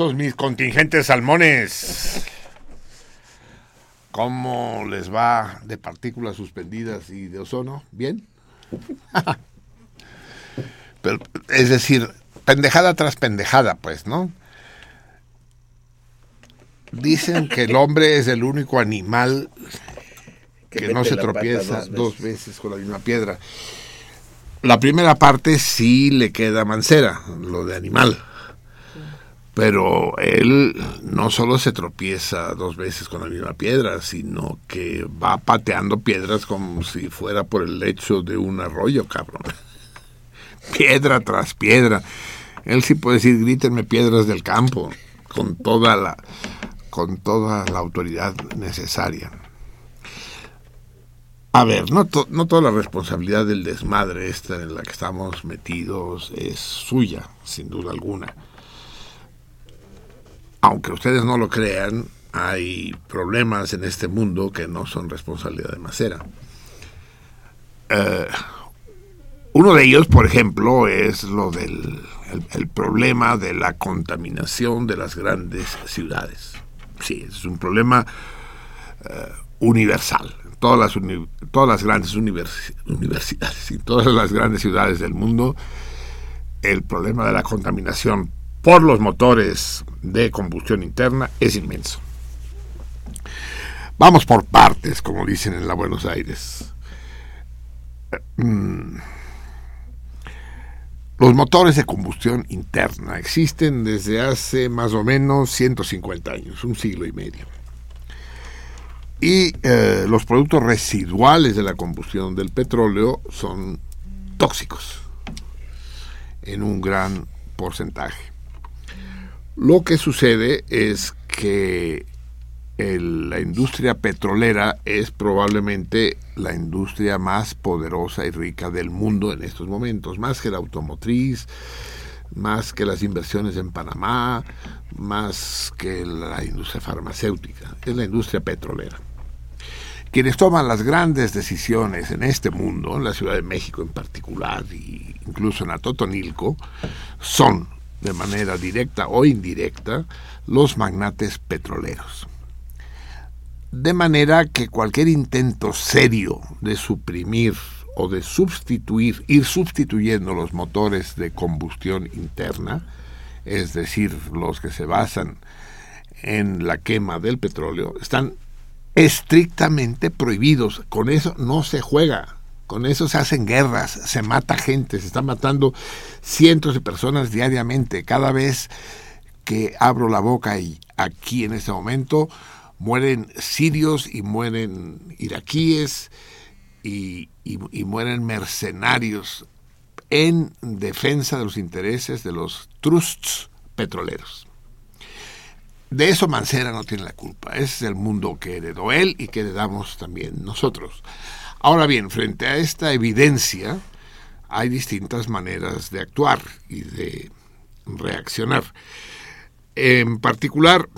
Mis contingentes salmones. ¿Cómo les va de partículas suspendidas y de ozono? ¿Bien? Pero, es decir, pendejada tras pendejada, pues, ¿no? Dicen que el hombre es el único animal que, no se tropieza dos veces con la misma piedra. La primera parte sí le queda mancera, lo de animal. Pero él no solo se tropieza dos veces con la misma piedra, sino que va pateando piedras como si fuera por el lecho de un arroyo, cabrón. Piedra tras piedra. Él sí puede decir, grítenme piedras del campo, con toda la, con toda la autoridad necesaria. A ver, no, to- no toda la responsabilidad del desmadre esta en la que estamos metidos es suya, sin duda alguna aunque ustedes no lo crean, hay problemas en este mundo que no son responsabilidad de Macera. Eh, uno de ellos, por ejemplo, es lo del el, problema de la contaminación de las grandes ciudades. Sí, es un problema eh, universal. Todas las, grandes univers- universidades y todas las grandes ciudades del mundo, el problema de la contaminación por los motores de combustión interna es inmenso. Vamos por partes, como dicen en la Buenos Aires. Mm. Los motores de combustión interna existen desde hace más o menos 150 años, un siglo y medio. Y eh, los productos residuales de la combustión del petróleo son tóxicos en un gran porcentaje. Lo que sucede es que la industria petrolera es probablemente la industria más poderosa y rica del mundo en estos momentos, más que la automotriz, más que las inversiones en Panamá, más que la industria farmacéutica, es la industria petrolera. Quienes toman las grandes decisiones en este mundo, en la Ciudad de México en particular, e incluso en Atotonilco, son de manera directa o indirecta los magnates petroleros. De manera que cualquier intento serio de suprimir o de sustituir, ir sustituyendo los motores de combustión interna, es decir, los que se basan en la quema del petróleo, están estrictamente prohibidos. Con eso no se juega. Con eso se hacen guerras, se mata gente, se están matando cientos de personas diariamente. Cada vez que abro la boca y aquí en este momento mueren sirios y mueren iraquíes y, mueren mercenarios en defensa de los intereses de los trusts petroleros. de eso Mancera no tiene la culpa. Ese es el mundo que heredó él y que heredamos también nosotros. Ahora bien, frente a esta evidencia, hay distintas maneras de actuar y de reaccionar. En particular,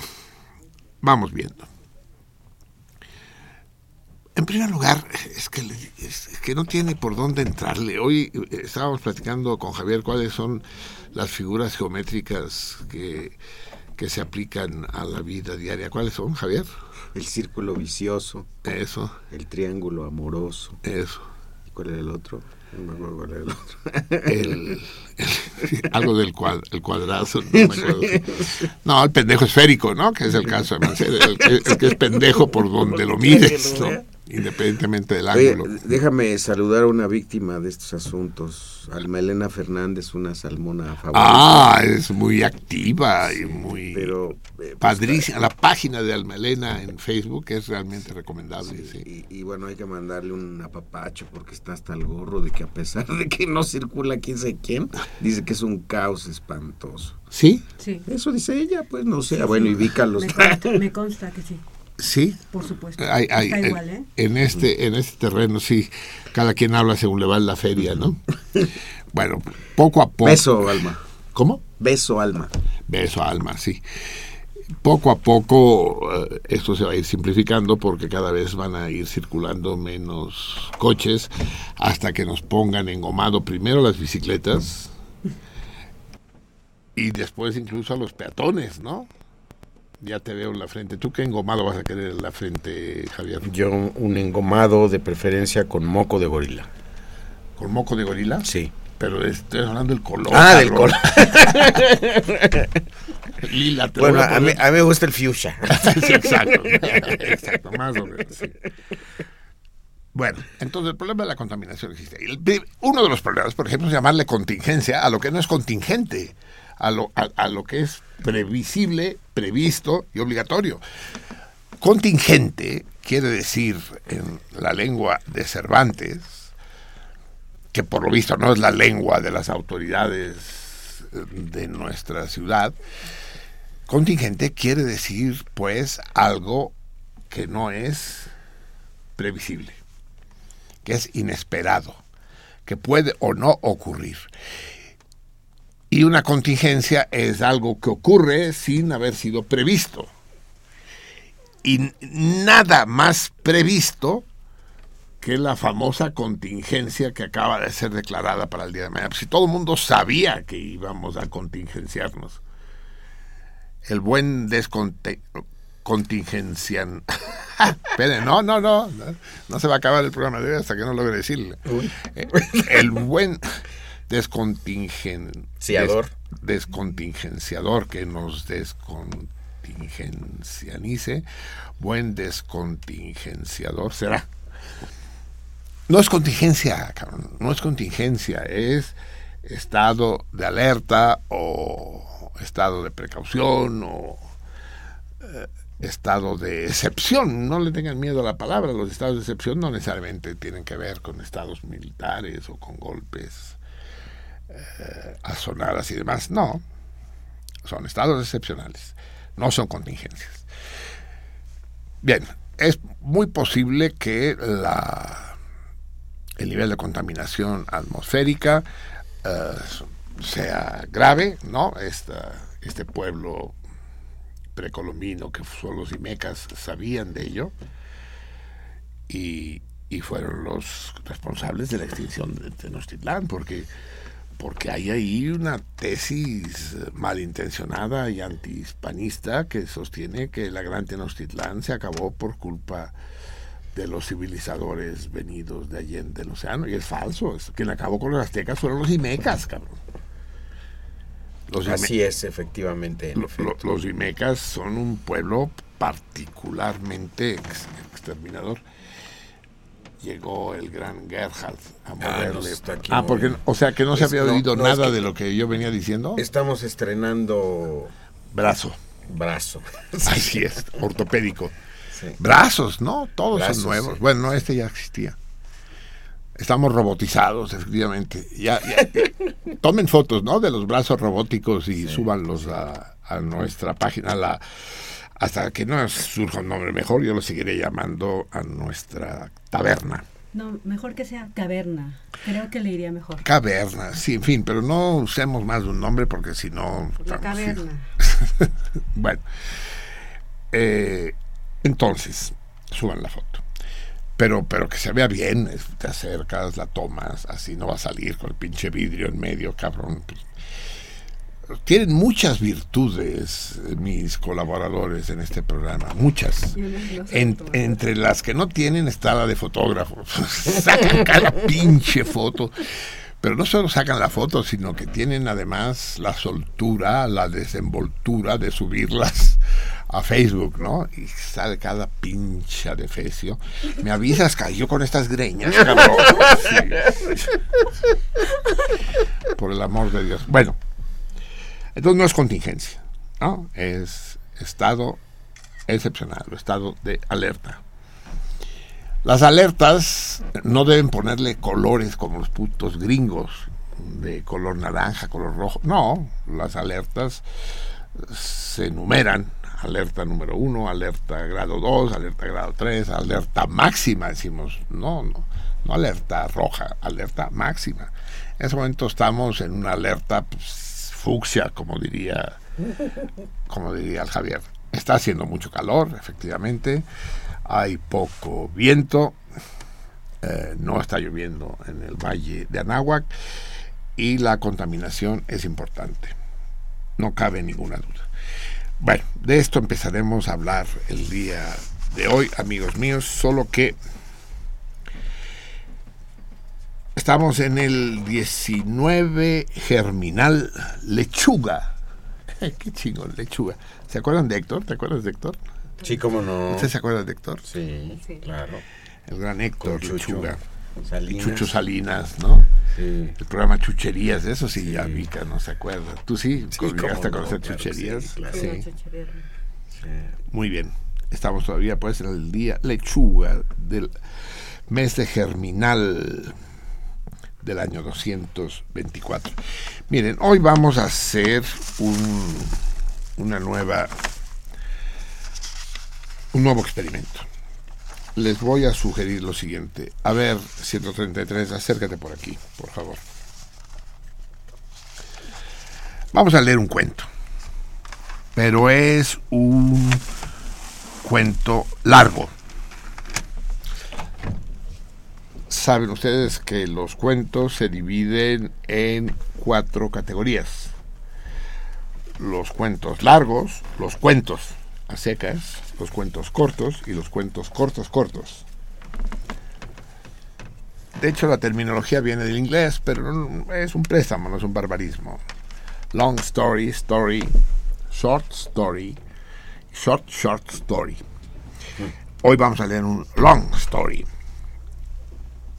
vamos viendo. En primer lugar, es que, no tiene por dónde entrarle. Hoy eh, estábamos platicando con Javier cuáles son las figuras geométricas que, que se aplican a la vida diaria. ¿Cuáles son, Javier? El círculo vicioso. Eso. El triángulo amoroso. Eso. ¿Y cuál era el otro? No me acuerdo cuál era el otro. El, algo del cuad, el cuadrazo. No, me acuerdo. no, el pendejo esférico, ¿no? Que es el caso de Mancera. El, el, que es pendejo por donde lo mires, ¿no? Independientemente del Oye, ángulo. déjame saludar a una víctima de estos asuntos, Alma Elena Fernández, una salmona favorita. Ah, es muy activa y muy Pero, eh, pues, padrísima. La página de Alma Elena en Facebook es realmente recomendable. Sí, Y, y bueno, hay que mandarle un apapacho porque está hasta el gorro de que a pesar de que no circula quién sabe quién, dice que es un caos espantoso. ¿Sí? Sí. Eso dice ella, pues no sé. bueno, y Vika los Me consta, me consta que sí, Sí. por supuesto. Hay- hay- Está en- igual, ¿eh? En este, en este terreno, sí, cada quien habla según le va en la feria, ¿no? bueno, poco a poco. Beso, Alma. ¿Cómo? Beso, Alma. Beso, alma, sí. Poco a poco eh, esto se va a ir simplificando porque cada vez van a ir circulando menos coches hasta que nos pongan engomado primero las bicicletas y después incluso a los peatones, ¿no? Ya te veo en la frente. ¿Tú qué engomado vas a querer en la frente, Javier? Yo un engomado de preferencia con moco de gorila. ¿Con moco de gorila? Sí. Pero estoy hablando del color. Ah, del color. Lila, te Bueno, voy a mí, a mí me gusta el fuchsia. Exacto, exacto, más o menos. sí. Bueno, entonces el problema de la contaminación existe. Uno de los problemas, por ejemplo, es llamarle contingencia a lo que no es contingente, a lo, a, lo que es previsible, previsto y obligatorio. Contingente quiere decir en la lengua de Cervantes, que por lo visto no es la lengua de las autoridades eh, de nuestra ciudad, Contingente quiere decir, pues, algo que no es previsible, que es inesperado, que puede o no ocurrir. Y una contingencia es algo que ocurre sin haber sido previsto. Y nada más previsto que la famosa contingencia que acaba de ser declarada para el día de mañana. Pues, si todo el mundo sabía que íbamos a contingenciarnos el buen descontingencian. Espere, no, no, no, no, no se va a acabar el programa de hoy hasta que no logre decirle. Eh, El buen descontingen, Ciador. des- descontingenciador que nos descontingencianice, buen descontingenciador será. No es contingencia, cabrón, no es contingencia, es estado de alerta o estado de precaución o eh, estado de excepción. No le tengan miedo a la palabra, los estados de excepción no necesariamente tienen que ver con estados militares o con golpes eh, asonadas y demás, no, son estados excepcionales, no son contingencias. Bien, es muy posible que la el nivel de contaminación atmosférica eh, sea grave, ¿no? Esta, este pueblo precolombino que son los Imecas sabían de ello y, y fueron los responsables de la extinción de Tenochtitlán, porque, porque hay ahí una tesis malintencionada y antihispanista que sostiene que la gran Tenochtitlán se acabó por culpa de los civilizadores venidos de allende el océano, y es falso. Es, quien acabó con los aztecas fueron los imecas, cabrón. Los, ime- Así es, efectivamente. en lo- lo- los imecas son un pueblo particularmente ex- exterminador. Llegó el gran Gerhard a moverle. está aquí Ah, porque, o sea que no se Es- había no, oído no, es nada que- de lo que yo venía diciendo. Estamos estrenando Brazo. brazo. Así es, ortopédico. Sí. Brazos, ¿no? Todos Brazos, son nuevos. sí. Bueno, no, este ya existía. Estamos robotizados, efectivamente. Ya, ya- tomen fotos, ¿no? De los brazos robóticos y súbanlos a, a nuestra página, la, hasta que no surja un nombre mejor, yo lo seguiré llamando a nuestra taberna. No, mejor que sea caverna. Creo que le iría mejor. Caverna, sí, en fin, pero no usemos más de un nombre porque si no... La caverna. bueno, eh, entonces, suban la foto. Pero, pero que se vea bien, te acercas, la tomas, así no va a salir con el pinche vidrio en medio, cabrón. Tienen muchas virtudes mis colaboradores en este programa, muchas. entre las que no tienen está la de fotógrafo. sacan cada pinche foto. Pero no solo sacan la foto, sino que tienen además la soltura, la desenvoltura de subirlas a Facebook, ¿no? Y sale cada pincha de fecio. Me avisas, cayó con estas greñas, cabrón. Por el amor de Dios. Bueno, entonces no es contingencia, ¿no? Es estado excepcional, estado de alerta. Las alertas no deben ponerle colores como los putos gringos, de color naranja, color rojo. No, las alertas se enumeran alerta número uno, alerta grado 2, alerta grado 3, alerta máxima, decimos, no, no, no alerta roja, alerta máxima. En ese momento estamos en una alerta pues, fucsia, como diría, como diría el Javier. Está haciendo mucho calor, efectivamente, hay poco viento, eh, no está lloviendo en el valle de Anáhuac y la contaminación es importante, no cabe ninguna duda. Bueno, de esto empezaremos a hablar el día de hoy, amigos míos, solo que estamos en el 19 Germinal Lechuga. Qué chingón, Lechuga. ¿Se acuerdan de Héctor? ¿Te acuerdas de Héctor? Sí, cómo no. ¿Usted se acuerda de Héctor? Sí, claro. El gran Héctor Lechuga. Salinas. Chucho Salinas, ¿no? Sí. El programa Chucherías, eso sí, ya Mica no se acuerda. ¿Tú sí? Sí, ¿Llegaste a no, conocer claro Chucherías? sí, claro. Sí. Sí. Muy bien. Estamos todavía pues en el día lechuga del mes de germinal del año 224. Miren, hoy vamos a hacer un, una nueva un nuevo experimento. Les voy a sugerir lo siguiente. A ver, 133, acércate por aquí, por favor. Vamos a leer un cuento. Pero es un cuento largo. Saben ustedes que los cuentos se dividen en cuatro categorías. Los cuentos largos, los cuentos a secas, los cuentos cortos y los cuentos cortos cortos. De hecho, la terminología viene del inglés, pero es un préstamo, no es un barbarismo. Long story, story, short story, short, short story. Hoy vamos a leer un long story.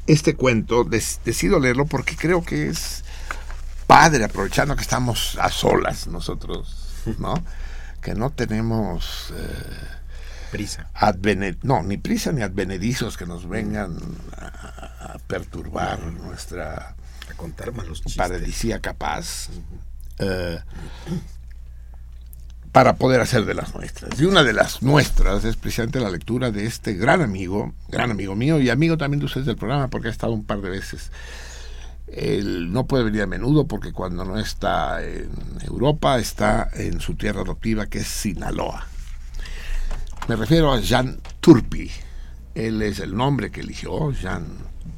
Este cuento des- decido leerlo porque creo que es padre, aprovechando que estamos a solas nosotros, ¿no? Que no tenemos eh, Prisa. no, ni prisa ni advenedizos que nos vengan a, a perturbar nuestra A contar malos chistes. paradisíaca paz eh, para poder hacer de las nuestras. Y una de las nuestras es precisamente la lectura de este gran amigo, gran amigo mío y amigo también de ustedes del programa porque ha estado un par de veces. Él no puede venir a menudo porque cuando no está en Europa está en su tierra adoptiva que es Sinaloa. Me refiero a Jean Turpi. Él es el nombre que eligió, Jean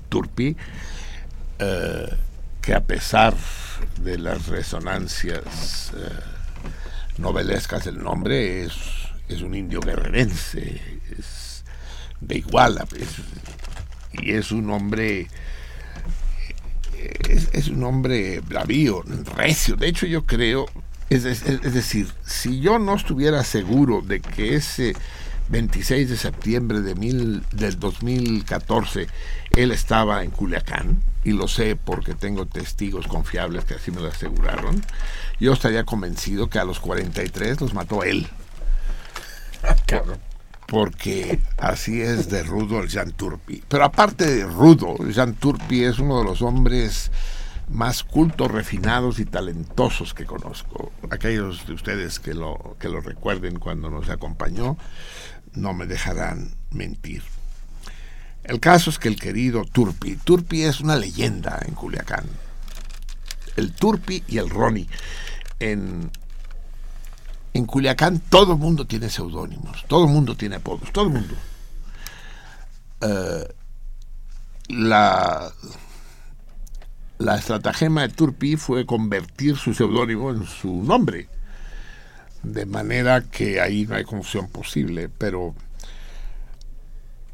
Turpi, eh, que a pesar de las resonancias eh, novelescas del nombre, es, es un indio guerrerense, es de Iguala, es- y es un hombre es, un hombre bravío, recio. De hecho, yo creo, es- es decir, si yo no estuviera seguro de que ese 26 de septiembre de mil, del 2014 él estaba en Culiacán, y lo sé porque tengo testigos confiables que así me lo aseguraron, yo estaría convencido que a los 43 los mató él Cabrón. porque así es de rudo el Jean Turpi. Pero aparte de rudo, Jean Turpi es uno de los hombres más cultos, refinados y talentosos que conozco. Aquellos de ustedes que lo, que lo recuerden cuando nos acompañó, no me dejarán mentir. El caso es que el querido Turpi, Turpi es una leyenda en Culiacán. El Turpi y el Ronnie. En, en Culiacán todo el mundo tiene seudónimos, todo el mundo tiene apodos, todo el mundo. Eh, la, la estratagema de Turpi fue convertir su seudónimo en su nombre, de manera que ahí no hay confusión posible, pero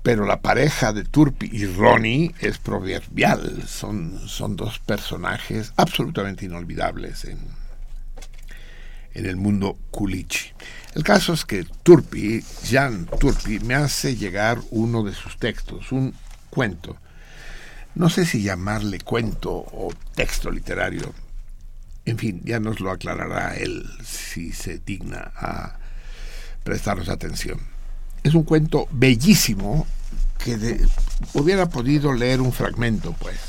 pero la pareja de Turpi y Ronnie es proverbial, son, son dos personajes absolutamente inolvidables en, en el mundo culichi. El caso es que Turpi, Jan Turpi, me hace llegar uno de sus textos, un cuento. No sé si llamarle cuento o texto literario. En fin, ya nos lo aclarará él si se digna a prestarnos atención. Es un cuento bellísimo que hubiera podido leer un fragmento, pues.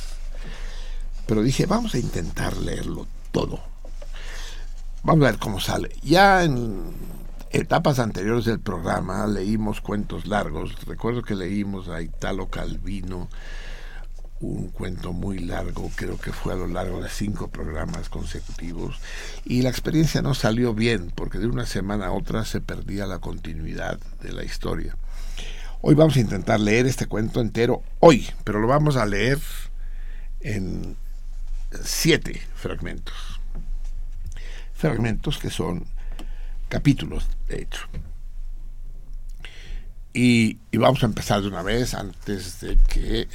Pero dije, vamos a intentar leerlo todo. Vamos a ver cómo sale. Ya en etapas anteriores del programa leímos cuentos largos. Recuerdo que leímos a Italo Calvino, un cuento muy largo, creo que fue a lo largo de cinco programas consecutivos, y la experiencia no salió bien, porque de una semana a otra se perdía la continuidad de la historia. Hoy vamos a intentar leer este cuento entero hoy, pero lo vamos a leer en siete fragmentos. Fragmentos que son capítulos, de hecho. Y, vamos a empezar de una vez antes de que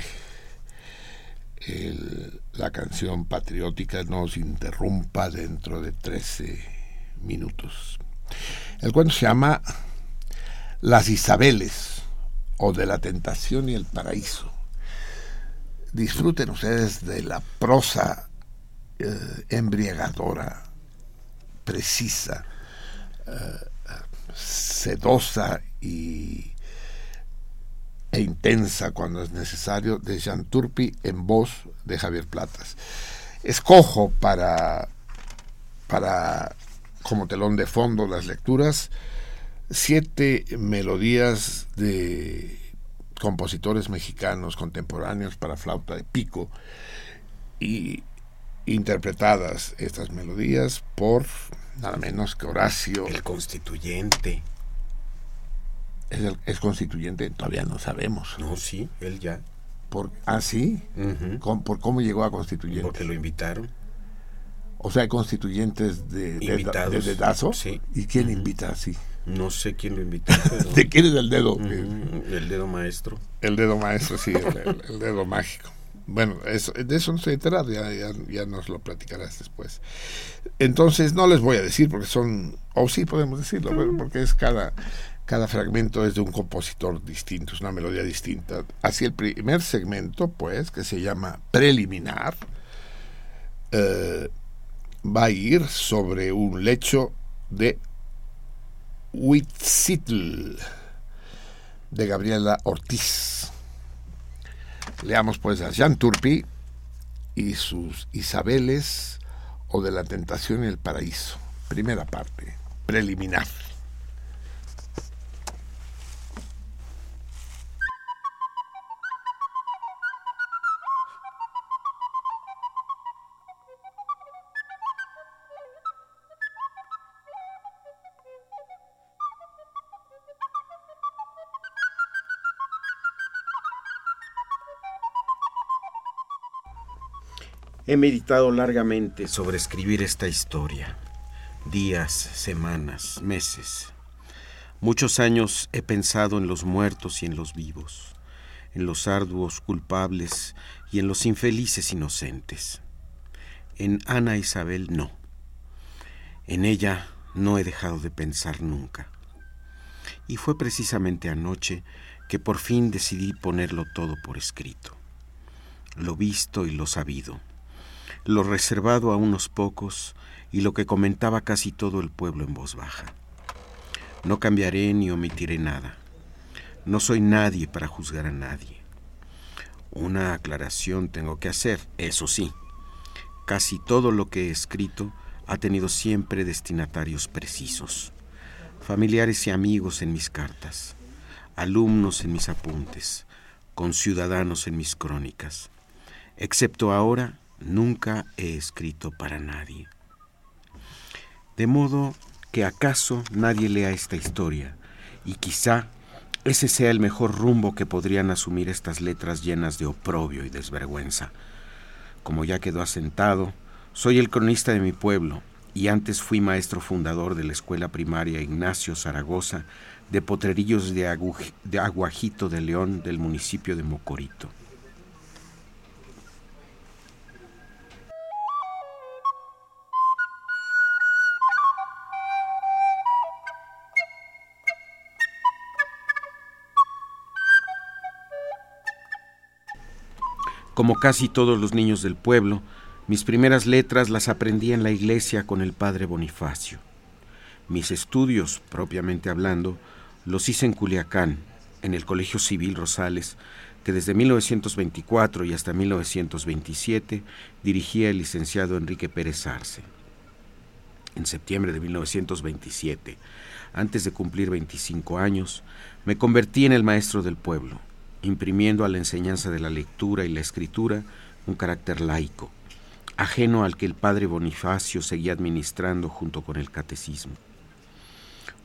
la canción patriótica nos interrumpa dentro de 13 minutos. El cuento se llama Las Isabeles o de la tentación y el paraíso. Disfruten ustedes de la prosa eh, embriagadora, precisa, eh, sedosa y, e intensa cuando es necesario de Jean Turpi en voz de Javier Platas. Escojo para, para como telón de fondo las lecturas siete melodías de compositores mexicanos contemporáneos para flauta de pico y interpretadas estas melodías por nada menos que Horacio. El constituyente. Es, constituyente, todavía no sabemos. No, sí, él ya. Por, ¿Ah, sí? ¿Por cómo llegó a constituyente? Porque lo invitaron. O sea, hay constituyentes de, de, dedazo. Sí. ¿Y quién invita así? No sé quién lo invitó. ¿De quién es el dedo? el dedo maestro. El dedo maestro, sí, el, dedo mágico. Bueno, eso, de eso no estoy enterado, ya, ya, nos lo platicarás después. Entonces, no les voy a decir porque son, o sí podemos decirlo, porque es cada, cada fragmento es de un compositor distinto, es una melodía distinta. Así el primer segmento, pues, que se llama Preliminar, eh, va a ir sobre un lecho de Huitzitl de Gabriela Ortiz. Leamos pues a Jean Turpi y sus Isabeles o de la tentación y el paraíso. Primera parte, preliminar. He meditado largamente sobre escribir esta historia. Días, semanas, meses. Muchos años he pensado en los muertos y en los vivos, en los arduos culpables y en los infelices inocentes. En Ana Isabel no. En ella no he dejado de pensar nunca. Y fue precisamente anoche que por fin decidí ponerlo todo por escrito. Lo visto y lo sabido lo reservado a unos pocos y lo que comentaba casi todo el pueblo en voz baja. No cambiaré ni omitiré nada. No soy nadie para juzgar a nadie. Una aclaración tengo que hacer, eso sí. casi todo lo que he escrito ha tenido siempre destinatarios precisos, familiares y amigos en mis cartas, alumnos en mis apuntes, conciudadanos en mis crónicas. Excepto ahora, nunca he escrito para nadie. De modo que acaso nadie lea esta historia, y quizá ese sea el mejor rumbo que podrían asumir estas letras llenas de oprobio y desvergüenza. Como ya quedó asentado, soy el cronista de mi pueblo, y antes fui maestro fundador de la escuela primaria Ignacio Zaragoza de Potrerillos de, Aguajito de León del municipio de Mocorito. Como casi todos los niños del pueblo, mis primeras letras las aprendí en la iglesia con el padre Bonifacio. Mis estudios, propiamente hablando, los hice en Culiacán, en el Colegio Civil Rosales, que desde 1924 y hasta 1927 dirigía el licenciado Enrique Pérez Arce. En septiembre de 1927, antes de cumplir 25 años, me convertí en el maestro del pueblo imprimiendo a la enseñanza de la lectura y la escritura un carácter laico, ajeno al que el padre Bonifacio seguía administrando junto con el catecismo.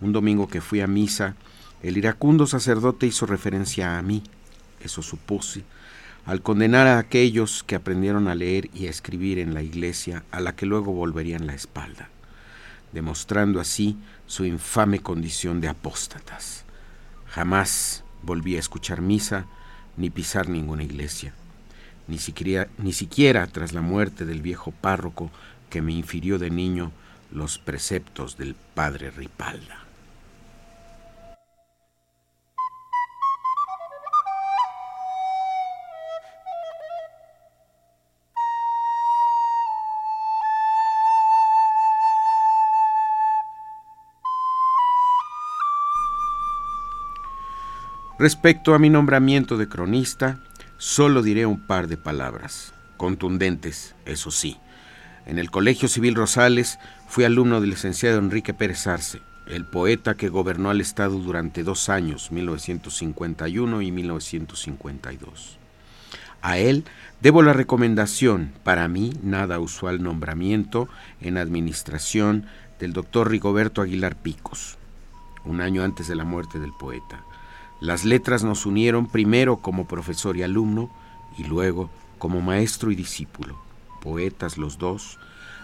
Un domingo que fui a misa, el iracundo sacerdote hizo referencia a mí, eso supuse, al condenar a aquellos que aprendieron a leer y a escribir en la iglesia a la que luego volverían la espalda, demostrando así su infame condición de apóstatas. Jamás volví a escuchar misa ni pisar ninguna iglesia, ni siquiera, ni siquiera tras la muerte del viejo párroco que me infirió de niño los preceptos del padre Ripalda. Respecto a mi nombramiento de cronista, solo diré un par de palabras, contundentes, eso sí. En el Colegio Civil Rosales fui alumno del licenciado Enrique Pérez Arce, el poeta que gobernó al Estado durante dos años, 1951 y 1952. A él debo la recomendación, para mí nada usual nombramiento, en administración del doctor Rigoberto Aguilar Picos, un año antes de la muerte del poeta. Las letras nos unieron primero como profesor y alumno y luego como maestro y discípulo, poetas los dos,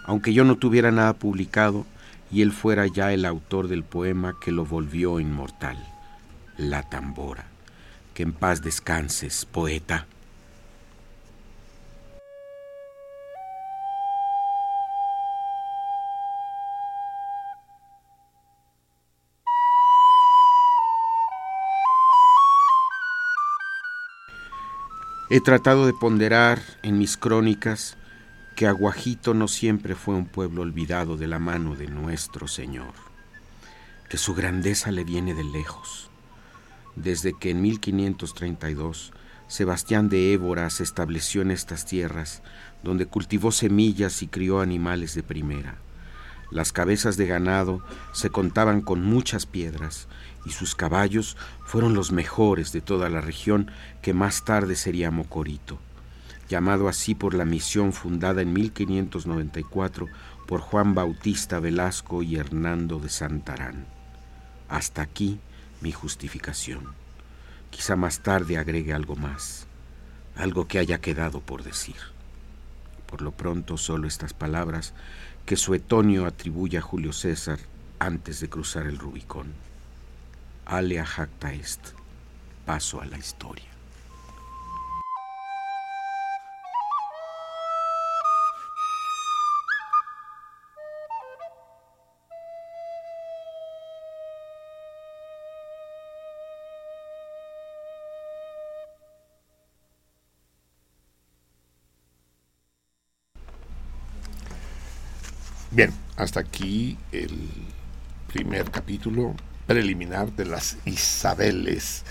aunque yo no tuviera nada publicado y él fuera ya el autor del poema que lo volvió inmortal, La tambora. Que en paz descanses, poeta. He tratado de ponderar en mis crónicas que Aguajito no siempre fue un pueblo olvidado de la mano de nuestro Señor, que su grandeza le viene de lejos, desde que en 1532 Sebastián de Évora se estableció en estas tierras, donde cultivó semillas y crió animales de primera. Las cabezas de ganado se contaban con muchas piedras y sus caballos fueron los mejores de toda la región que más tarde sería Mocorito, llamado así por la misión fundada en 1594 por Juan Bautista Velasco y Hernando de Santarán. Hasta aquí mi justificación. Quizá más tarde agregue algo más, algo que haya quedado por decir. Por lo pronto solo estas palabras que Suetonio atribuye a Julio César antes de cruzar el Rubicón alea jacta est. Paso a la historia. Bien, hasta aquí el primer capítulo preliminar de las Isabeles.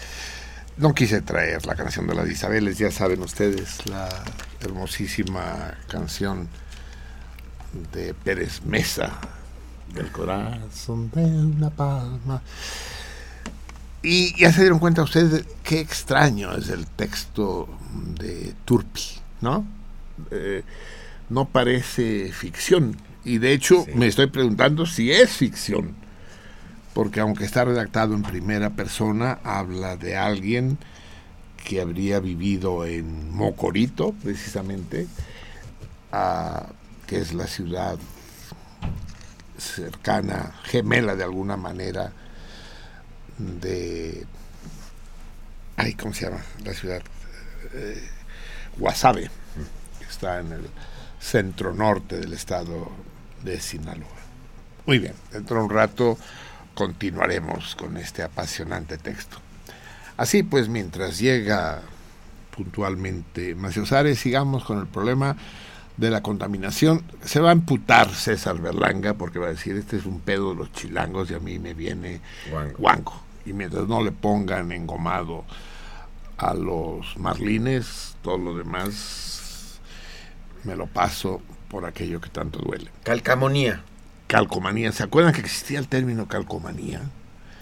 No quise traer la canción de las Isabeles, ya saben ustedes, la hermosísima canción de Pérez Mesa, del corazón de una palma. Y ya se dieron cuenta ustedes qué extraño es el texto de Turpi, ¿no? Eh, no parece ficción. Y de hecho Sí. me estoy preguntando si es ficción. Porque aunque está redactado en primera persona, habla de alguien que habría vivido en Mocorito, precisamente, que es la ciudad cercana, gemela de alguna manera, de... Ay, ¿cómo se llama? La ciudad... eh, Guasave, que está en el centro norte del estado de Sinaloa. Muy bien, dentro de un rato continuaremos con este apasionante texto. Así pues, mientras llega puntualmente Maciosare, sigamos con el problema de la contaminación. Se va a amputar César Berlanga porque va a decir, este es un pedo de los chilangos y a mí me viene Guango. guango. Y mientras no le pongan engomado a los marlines, todo lo demás me lo paso por aquello que tanto duele. Calcamonía. Calcomanía, ¿se acuerdan que existía el término calcomanía?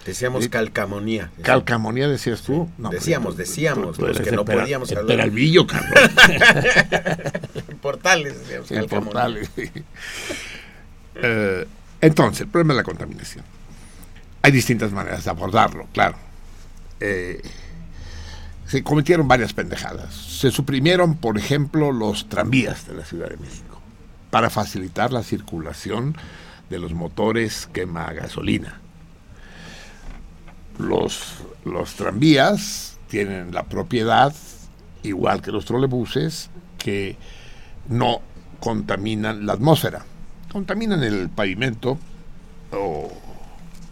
Decíamos calcamonía. Calcamonía decías tú. No, Decíamos, pero decíamos, los que no pera- podíamos el hablar. Peralvillo, Carlos. Portales, decíamos, el calcamonía. portal. Eh, entonces, el problema de la contaminación. Hay distintas maneras de abordarlo, claro. Eh, se cometieron varias pendejadas. Se suprimieron, por ejemplo, los tranvías de la Ciudad de México para facilitar la circulación de los motores quema gasolina. Los, los tranvías tienen la propiedad, igual que los trolebuses, que no contaminan la atmósfera. Contaminan el pavimento, o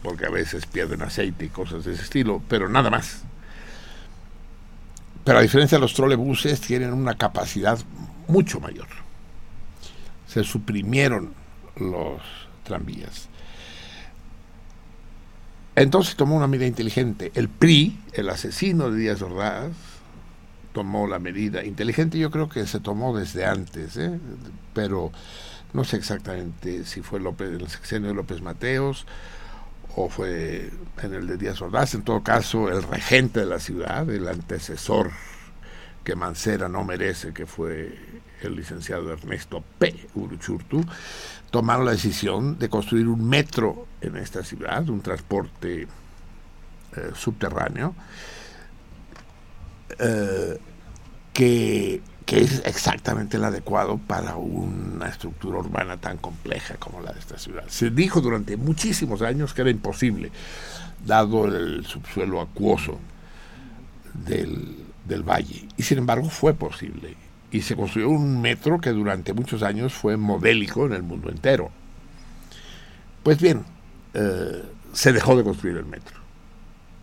porque a veces pierden aceite y cosas de ese estilo, pero nada más. Pero a diferencia de los trolebuses, tienen una capacidad mucho mayor. Se suprimieron los tranvías. Entonces tomó una medida inteligente. El PRI, el asesino de Díaz Ordaz, tomó la medida inteligente. Yo creo que se tomó desde antes, ¿eh? pero no sé exactamente si fue el sexenio de López Mateos o fue en el de Díaz Ordaz. En todo caso, el regente de la ciudad, el antecesor que Mancera no merece, que fue el licenciado Ernesto P. Uruchurtu, tomaron la decisión de construir un metro en esta ciudad, un transporte eh, subterráneo, eh, que, es exactamente el adecuado para una estructura urbana tan compleja como la de esta ciudad. Se dijo durante muchísimos años que era imposible, dado el subsuelo acuoso del valle, y sin embargo fue posible. Y se construyó un metro que durante muchos años fue modélico en el mundo entero. Pues bien, eh, se dejó de construir el metro.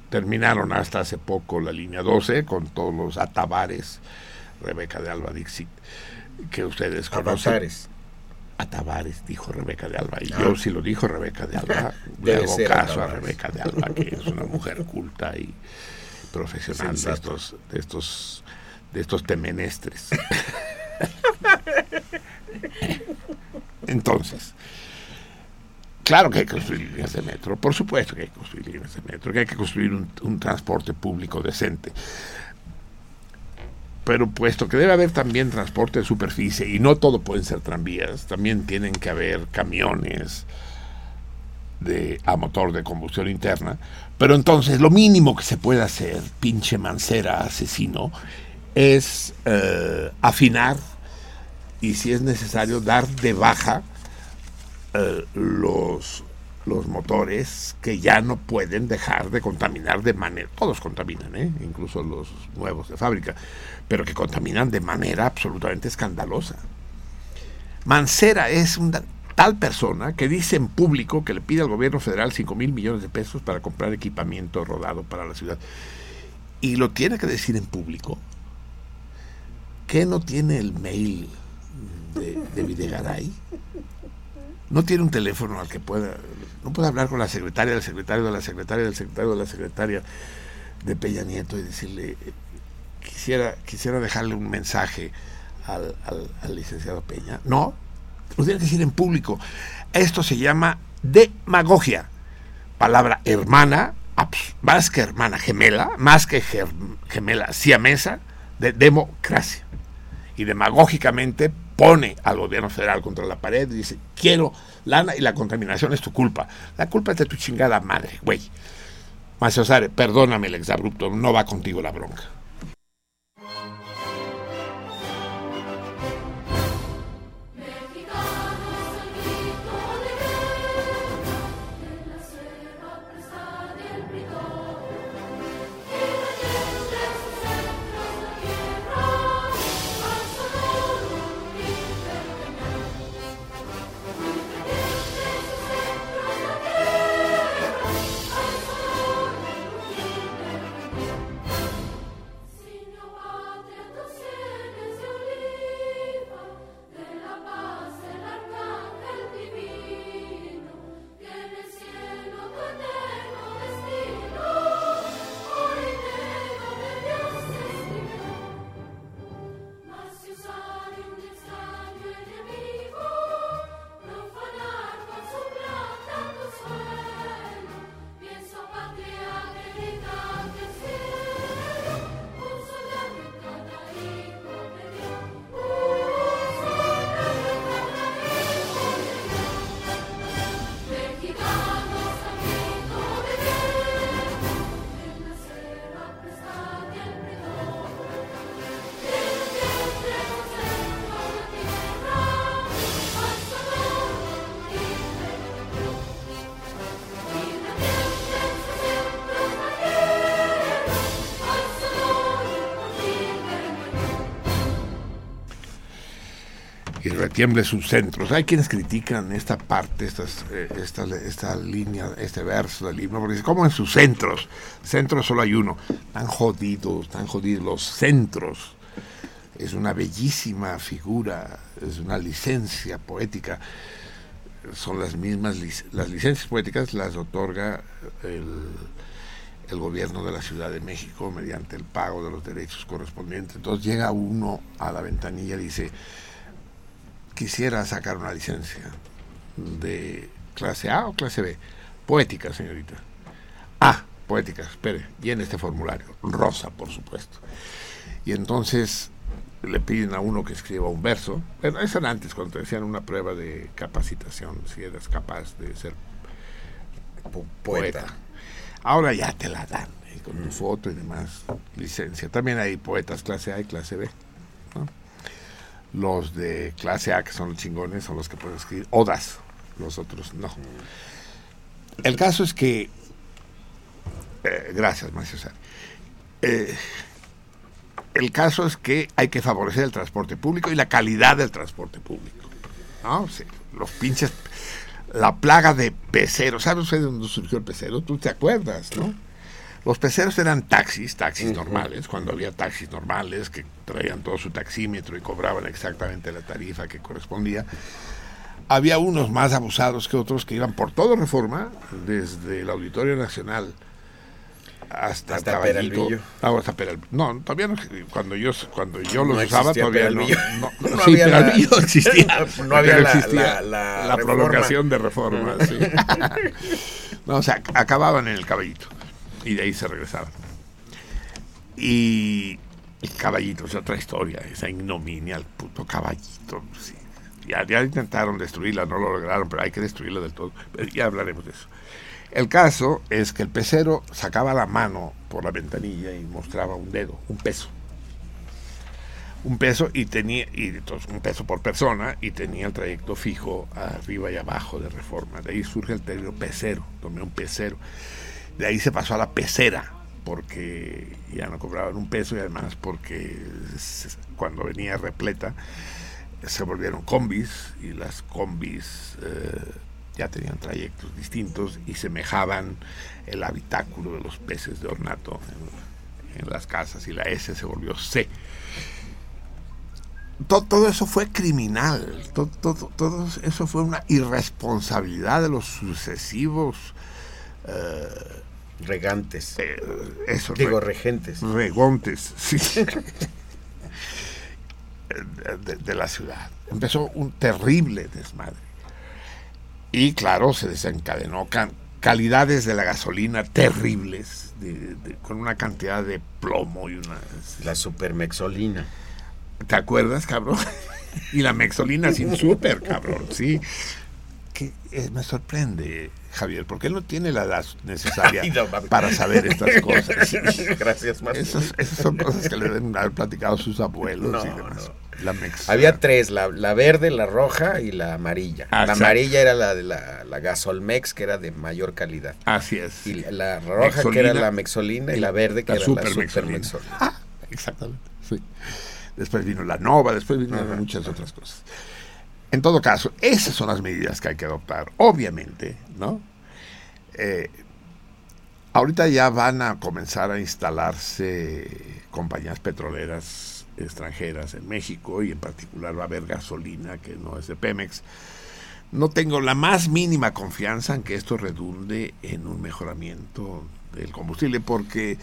Terminaron hasta hace poco la línea 12 con todos los atabares, Rebeca de Alba Dixit, que ustedes conocen. Avatares. Atabares, dijo Rebeca de Alba. Y Ah. yo, si lo dijo Rebeca de Alba, le hago caso a. Rebeca de Alba, que es una mujer culta y profesional de estos, de estos, de estos temenestres. Entonces, claro que hay que construir líneas de metro, por supuesto que hay que construir líneas de metro, que hay que construir un, transporte público decente. Pero puesto que debe haber también transporte de superficie y no todo pueden ser tranvías, también tienen que haber camiones de, a motor de combustión interna. Pero entonces lo mínimo que se puede hacer, pinche mancera asesino, es eh, afinar y si es necesario dar de baja eh, los, los motores que ya no pueden dejar de contaminar de manera, todos contaminan, ¿eh? incluso los nuevos de fábrica, pero que contaminan de manera absolutamente escandalosa. Mancera es una tal persona que dice en público que le pide al gobierno federal 5 mil millones de pesos para comprar equipamiento rodado para la ciudad. Y lo tiene que decir en público. ¿Qué no tiene el mail de, de Videgaray? No tiene un teléfono al que pueda, no puede hablar con la secretaria del secretario de la secretaria del secretario de la secretaria de Peña Nieto y decirle, quisiera, quisiera dejarle un mensaje al, al- licenciado Peña. No, lo tienes que decir en público. Esto se llama demagogia. Palabra hermana, más que hermana gemela, más que gemela siamesa, de democracia. Y demagógicamente pone al gobierno federal contra la pared y dice, quiero lana y la contaminación es tu culpa. La culpa es de tu chingada madre, güey. Maciosare, perdóname el exabrupto, no va contigo la bronca. Retiemble sus centros. Hay quienes critican esta parte, estas, eh, esta, línea, este verso del himno, porque dice, ¿cómo en sus centros? Centros solo hay uno. Están jodidos, están jodidos los centros. Es una bellísima figura, es una licencia poética. Son las mismas, las licencias poéticas las otorga el gobierno de la Ciudad de México mediante el pago de los derechos correspondientes. Entonces llega uno a la ventanilla y dice, quisiera sacar una licencia de clase A o clase B. Poética, señorita. Ah, poética, espere, y en este formulario. Rosa, por supuesto. Y entonces le piden a uno que escriba un verso. Bueno, eso era antes, cuando te decían una prueba de capacitación, si eras capaz de ser poeta. Ahora ya te la dan, eh, con tu mm. foto y demás, licencia. También hay poetas clase A y clase B. Los de clase A, que son los chingones, son los que pueden escribir odas. Los otros no. El caso es que. Eh, gracias, Macio eh, el caso es que hay que favorecer el transporte público y la calidad del transporte público. ¿no? los pinches. La plaga de peceros. ¿Sabes usted de dónde surgió el pecero? Tú te acuerdas, ¿no? Los peceros eran taxis, taxis normales, cuando había taxis normales que traían todo su taxímetro y cobraban exactamente la tarifa que correspondía. Había unos más abusados que otros que iban por toda reforma, desde el Auditorio Nacional hasta, hasta Caballito. Ah, hasta No, todavía no. Cuando yo, cuando yo los usaba, todavía no. No, no, sí, había existía. No había la, la, prolongación de reforma. sí. no, o sea, acababan en el Caballito y de ahí se regresaban. Y el caballito es otra historia, esa ignominia, el puto caballito. Ya, ya intentaron destruirla, no lo lograron, pero hay que destruirla del todo. ya hablaremos de eso. El caso es que el pecero sacaba la mano por la ventanilla y mostraba un dedo, un peso. Un peso y tenía, y entonces un peso por persona, y tenía el trayecto fijo arriba y abajo de reforma. De ahí surge el término pecero, tomé un pecero. De ahí se pasó a la pecera, porque ya no cobraban un peso y además porque cuando venía repleta se volvieron combis y las combis eh, ya tenían trayectos distintos y semejaban el habitáculo de los peces de ornato en, las casas y la S se volvió C. Todo, eso fue criminal, todo, todo, eso fue una irresponsabilidad de los sucesivos eh, Regantes. Eh, eso, Digo, regentes. Regontes, sí. de, de la ciudad. Empezó un terrible desmadre. Y claro, se desencadenó calidades de la gasolina terribles, de- de- con una cantidad de plomo y una... La supermexolina. ¿Te acuerdas, cabrón? y la mexolina sin súper, cabrón, sí. Que eh, me sorprende, Javier, porque él no tiene la edad necesaria no, para saber estas cosas. Gracias, Martín. Esas, esas son cosas que le deben haber platicado sus abuelos No, y demás. no. La. Había tres, la, la verde, la roja y la amarilla. Ah, la exacto. amarilla era la de la, la Gasolmex, que era de mayor calidad. Así es. Y la, la roja, que era la Mexolina, y la verde, que La era super la Mexolina. Supermexolina. Ah, exactamente. Sí. Después vino la Nova, después vino muchas otras cosas. En todo caso, esas son las medidas que hay que adoptar. Obviamente, ¿no? Eh, ahorita ya van a comenzar a instalarse compañías petroleras extranjeras en México y en particular va a haber gasolina que no es de Pemex. No tengo la más mínima confianza en que esto redunde en un mejoramiento del combustible porque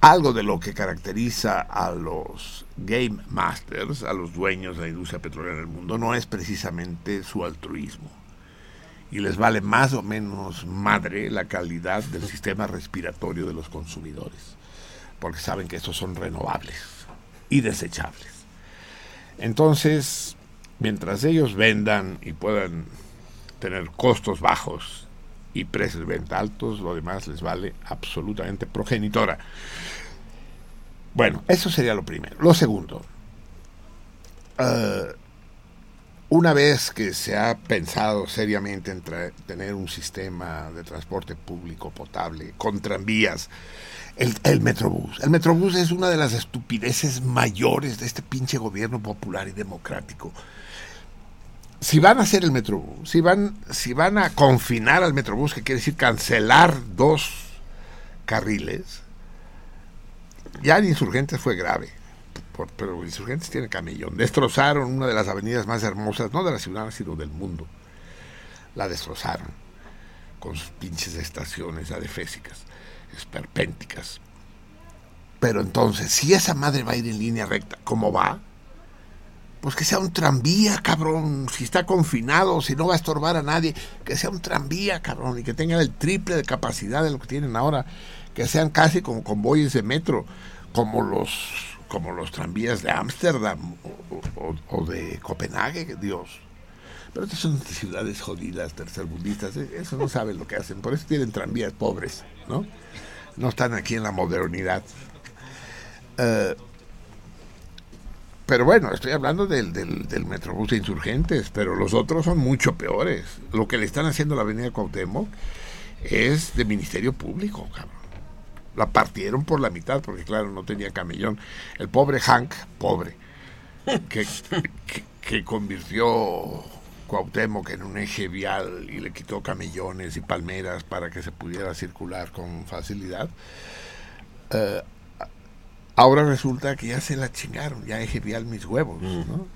algo de lo que caracteriza a los game masters, a los dueños de la industria petrolera en el mundo, no es precisamente su altruismo. Y les vale más o menos madre la calidad del sistema respiratorio de los consumidores, porque saben que estos son renovables y desechables. Entonces, mientras ellos vendan y puedan tener costos bajos y precios de venta altos, lo demás les vale absolutamente progenitora. Bueno, eso sería lo primero. Lo segundo, eh, una vez que se ha pensado seriamente en tener un sistema de transporte público potable con tranvías, el, el Metrobús. El Metrobús es una de las estupideces mayores de este pinche gobierno popular y democrático. Si van a hacer el Metrobús, si van, si van a confinar al Metrobús, que quiere decir cancelar dos carriles, ya en Insurgentes fue grave, por- pero Insurgentes tiene camellón. Destrozaron una de las avenidas más hermosas, no de la ciudad, sino del mundo. La destrozaron con sus pinches estaciones adefésicas, esperpénticas. Pero entonces, si esa madre va a ir en línea recta, ¿cómo va? Pues que sea un tranvía, cabrón. Si está confinado, si no va a estorbar a nadie, que sea un tranvía, cabrón, y que tenga el triple de capacidad de lo que tienen ahora, que sean casi como convoyes de metro, como los como los tranvías de Ámsterdam o, de Copenhague, Dios. Pero estas son ciudades jodidas, tercermundistas, eh, eso no saben lo que hacen, por eso tienen tranvías pobres, ¿no? No están aquí en la modernidad. Eh, pero bueno, estoy hablando del, del, del Metrobús de Insurgentes, pero los otros son mucho peores. Lo que le están haciendo a la Avenida Cuauhtémoc es de Ministerio Público, cabrón. La partieron por la mitad, porque claro, no tenía camellón. El pobre Hank, pobre, que, que, convirtió Cuauhtémoc en un eje vial y le quitó camellones y palmeras para que se pudiera circular con facilidad. Eh, Ahora resulta que ya se la chingaron, ya vial mis huevos, ¿no?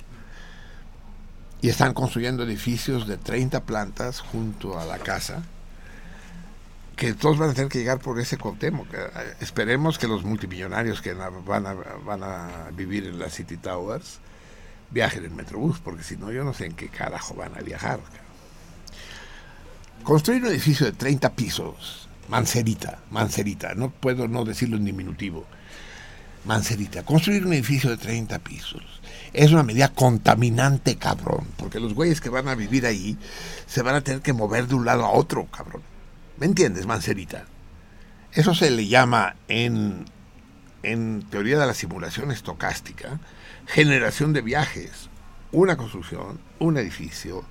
Y están construyendo edificios de 30 plantas junto a la casa, que todos van a tener que llegar por ese Cuauhtémoc. Eh, Esperemos que los multimillonarios que van a, van a vivir en las City Towers viajen en Metrobús, porque si no, yo no sé en qué carajo van a viajar. Construir un edificio de 30 pisos, mancerita, mancerita, no puedo no decirlo en diminutivo. Mancerita, construir un edificio de 30 pisos es una medida contaminante, cabrón, porque los güeyes que van a vivir ahí se van a tener que mover de un lado a otro, cabrón. ¿Me entiendes, Mancerita? Eso se le llama en, en teoría de la simulación estocástica generación de viajes. Una construcción, un edificio,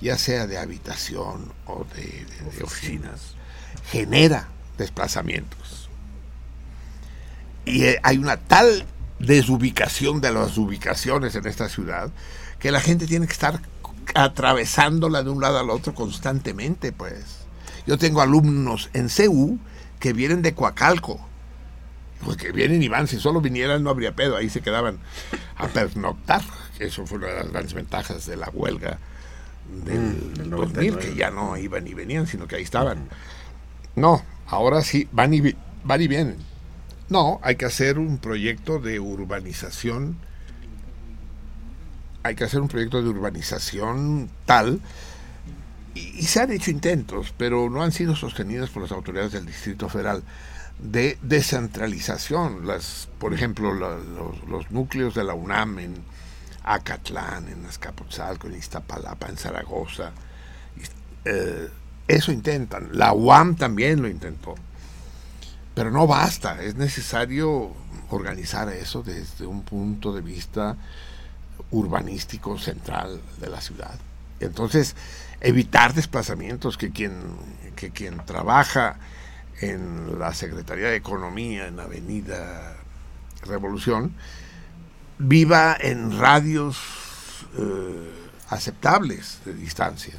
ya sea de habitación o de, de- de oficinas, genera desplazamientos. Y eh, hay una tal desubicación de las ubicaciones en esta ciudad que la gente tiene que estar atravesándola de un lado al otro constantemente, pues. Yo tengo alumnos en CEU que vienen de Coacalco. Pues que vienen y van, si solo vinieran no habría pedo, ahí se quedaban a pernoctar. que Eso fue una de las grandes ventajas de la huelga del Mm, del 2000, 99. que ya no iban y venían, sino que ahí estaban. No, ahora sí, van y, van y vienen. No, hay que hacer un proyecto de urbanización hay que hacer un proyecto de urbanización tal, y, se han hecho intentos, pero no han sido sostenidos por las autoridades del Distrito Federal, de descentralización. Las, por ejemplo, los núcleos de la UNAM en Acatlán, en Azcapotzalco, en Iztapalapa, en Zaragoza, eh, eso intentan. La UAM también lo intentó. Pero no basta, es necesario organizar eso desde un punto de vista urbanístico central de la ciudad. Entonces, evitar desplazamientos, que quien, que quien trabaja en la Secretaría de Economía, en Avenida Revolución, viva en radios eh, aceptables de distancia.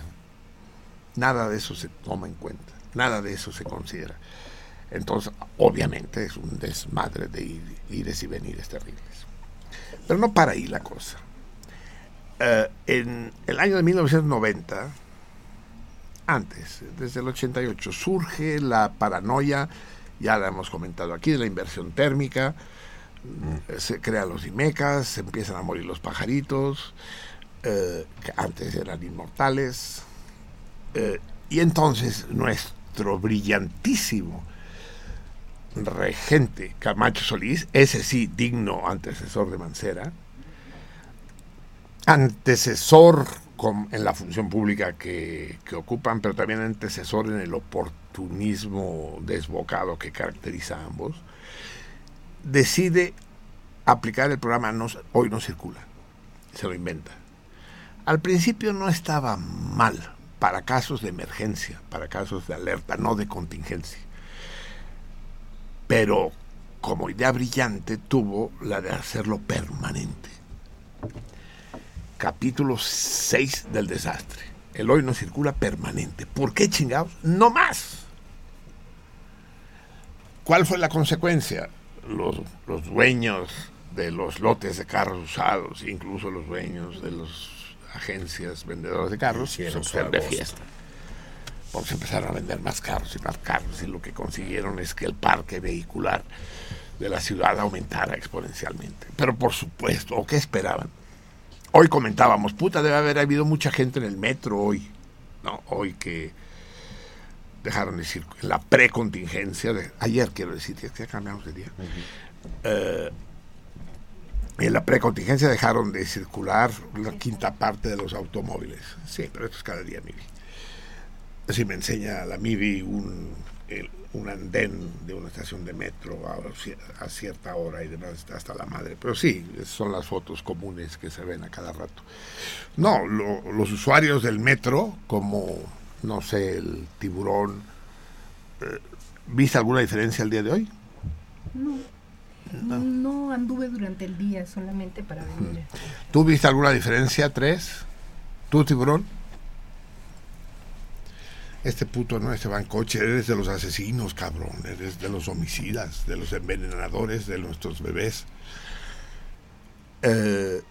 Nada de eso se toma en cuenta, nada de eso se considera. Entonces, obviamente es un desmadre de ir, ires y venires terribles. Pero no para ahí la cosa. Eh, en el año de 1990, antes, desde el 88, surge la paranoia, ya la hemos comentado aquí, de la inversión térmica, eh, se crean los IMECAS, se empiezan a morir los pajaritos, eh, que antes eran inmortales, eh, y entonces nuestro brillantísimo regente Camacho Solís, ese sí digno antecesor de Mancera, antecesor en la función pública que, que ocupan, pero también antecesor en el oportunismo desbocado que caracteriza a ambos, decide aplicar el programa no, Hoy no circula. Se lo inventa. Al principio no estaba mal para casos de emergencia, para casos de alerta, no de contingencia. Pero como idea brillante tuvo la de hacerlo permanente. Capítulo 6 del desastre. El hoy no circula permanente. ¿Por qué chingados? No más. ¿Cuál fue la consecuencia? Los, los dueños de los lotes de carros usados, incluso los dueños de las agencias vendedoras de carros, se de fiesta. Pues empezaron a vender más carros y más carros y lo que consiguieron es que el parque vehicular de la ciudad aumentara exponencialmente. Pero por supuesto, ¿o qué esperaban? Hoy comentábamos, puta, debe haber habido mucha gente en el metro hoy, ¿no? Hoy que dejaron de decir, en la precontingencia, de, ayer quiero decir, ya cambiamos de día. Eh, en la precontingencia dejaron de circular la quinta parte de los automóviles. Sí, pero esto es cada día, Mivi. Si me enseña la Mivi un, el- un andén de una estación de metro a, cier- a cierta hora y demás, está hasta la madre. Pero sí, son las fotos comunes que se ven a cada rato. No, lo- los usuarios del metro, como, no sé, el tiburón, eh, ¿viste alguna diferencia el día de hoy? No, no anduve durante el día solamente para venir. ¿Tú viste alguna diferencia, tres? ¿Tú, tiburón? Este puto no, este va en coche, eres de los asesinos, cabrón, eres de los homicidas, de los envenenadores de nuestros bebés. Eh,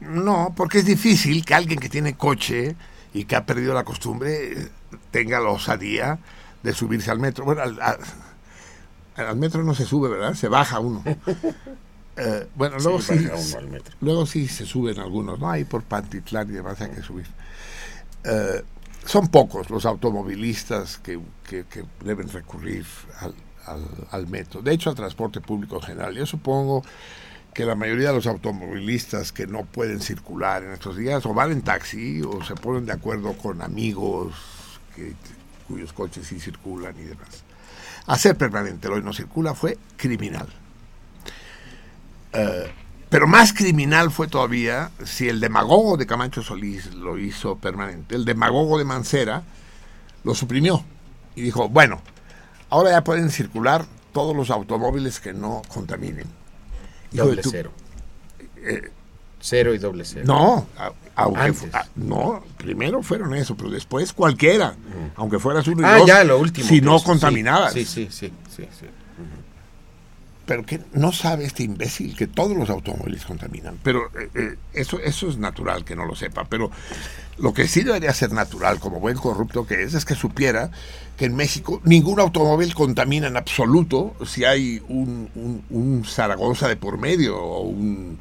no, porque es difícil que alguien que tiene coche y que ha perdido la costumbre eh, tenga la osadía de subirse al metro. Bueno, al, al- al metro no se sube, ¿verdad? Se baja uno. Eh, bueno, luego Sí, sí, baja uno al metro. luego sí se suben algunos, ¿no? Ahí por Pantitlán y demás hay que subir. Eh, son pocos los automovilistas que, deben recurrir al, al- metro. De hecho, al transporte público en general. Yo supongo que la mayoría de los automovilistas que no pueden circular en estos días o van en taxi o se ponen de acuerdo con amigos cuyos coches sí circulan y demás. Hacer permanente el hoy no circula fue criminal. Eh, pero más criminal fue todavía si el demagogo de Camacho Solís lo hizo permanente. El demagogo de Mancera lo suprimió y dijo, bueno, ahora ya pueden circular todos los automóviles que no contaminen. Hijo Doble cero. eh, Cero y doble cero. no, aunque Antes. fu- a- no, primero fueron eso, pero después cualquiera, aunque fueras uno y Ah, dos, ya, lo último. si no es- sí, contaminabas. Sí, sí, sí, sí, sí. Pero que no sabe este imbécil que todos los automóviles contaminan. Pero eh, eh, eso, eso es natural que no lo sepa. Pero lo que sí debería ser natural, como buen corrupto que es, es que supiera que en México ningún automóvil contamina en absoluto si hay un, un- un Zaragoza de por medio o un,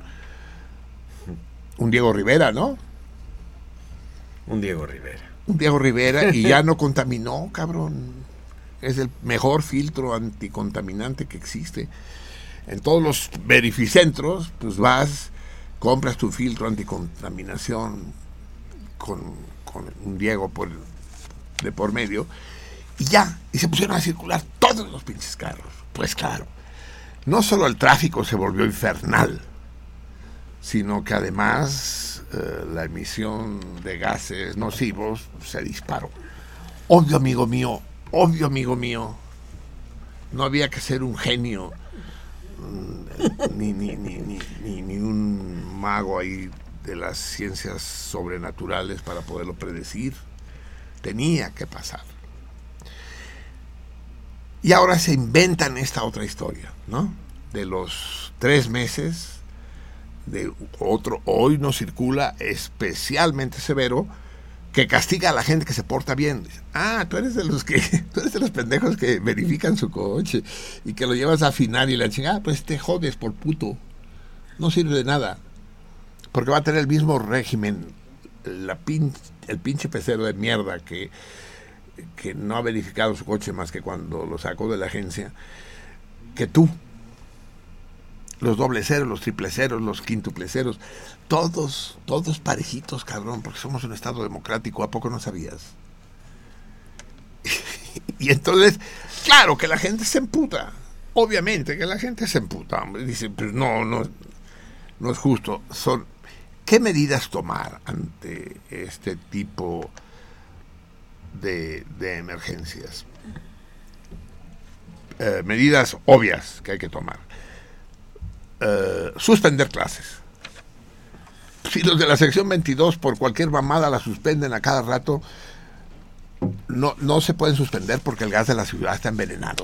un Diego Rivera, ¿no? Un Diego Rivera. Un Diego Rivera y ya no contaminó, cabrón. Es el mejor filtro anticontaminante que existe. En todos los verificentros, pues vas, compras tu filtro anticontaminación con, con un Diego por, de por medio y ya, y se pusieron a circular todos los pinches carros. Pues claro, no solo el tráfico se volvió infernal, sino que además eh, la emisión de gases nocivos se disparó. Obvio, amigo mío, obvio, amigo mío, no había que ser un genio, mm, ni, ni, ni, ni, un mago ahí de las ciencias sobrenaturales para poderlo predecir. Tenía que pasar. Y ahora se inventan esta otra historia, ¿no? De los tres meses de otro, hoy no circula especialmente severo, que castiga a la gente que se porta bien. Ah, tú eres de los que, tú eres de los pendejos que verifican su coche y que lo llevas a afinar y la chingada, pues te jodes por puto. No sirve de nada. Porque va a tener el mismo régimen, la pin, el pinche pecero de mierda que, que no ha verificado su coche más que cuando lo sacó de la agencia, que tú. Los doble ceros, los triple ceros, los quíntuple ceros, todos, todos parejitos, cabrón, porque somos un Estado democrático, ¿a poco no sabías? y entonces, claro que la gente se emputa, obviamente que la gente se emputa, dice, pues no, no, no es justo. Son, ¿Qué medidas tomar ante este tipo de, de emergencias? Eh, medidas obvias que hay que tomar. Eh, suspender clases. Si los de la sección 22 por cualquier mamada la suspenden a cada rato, no, no se pueden suspender porque el gas de la ciudad está envenenado.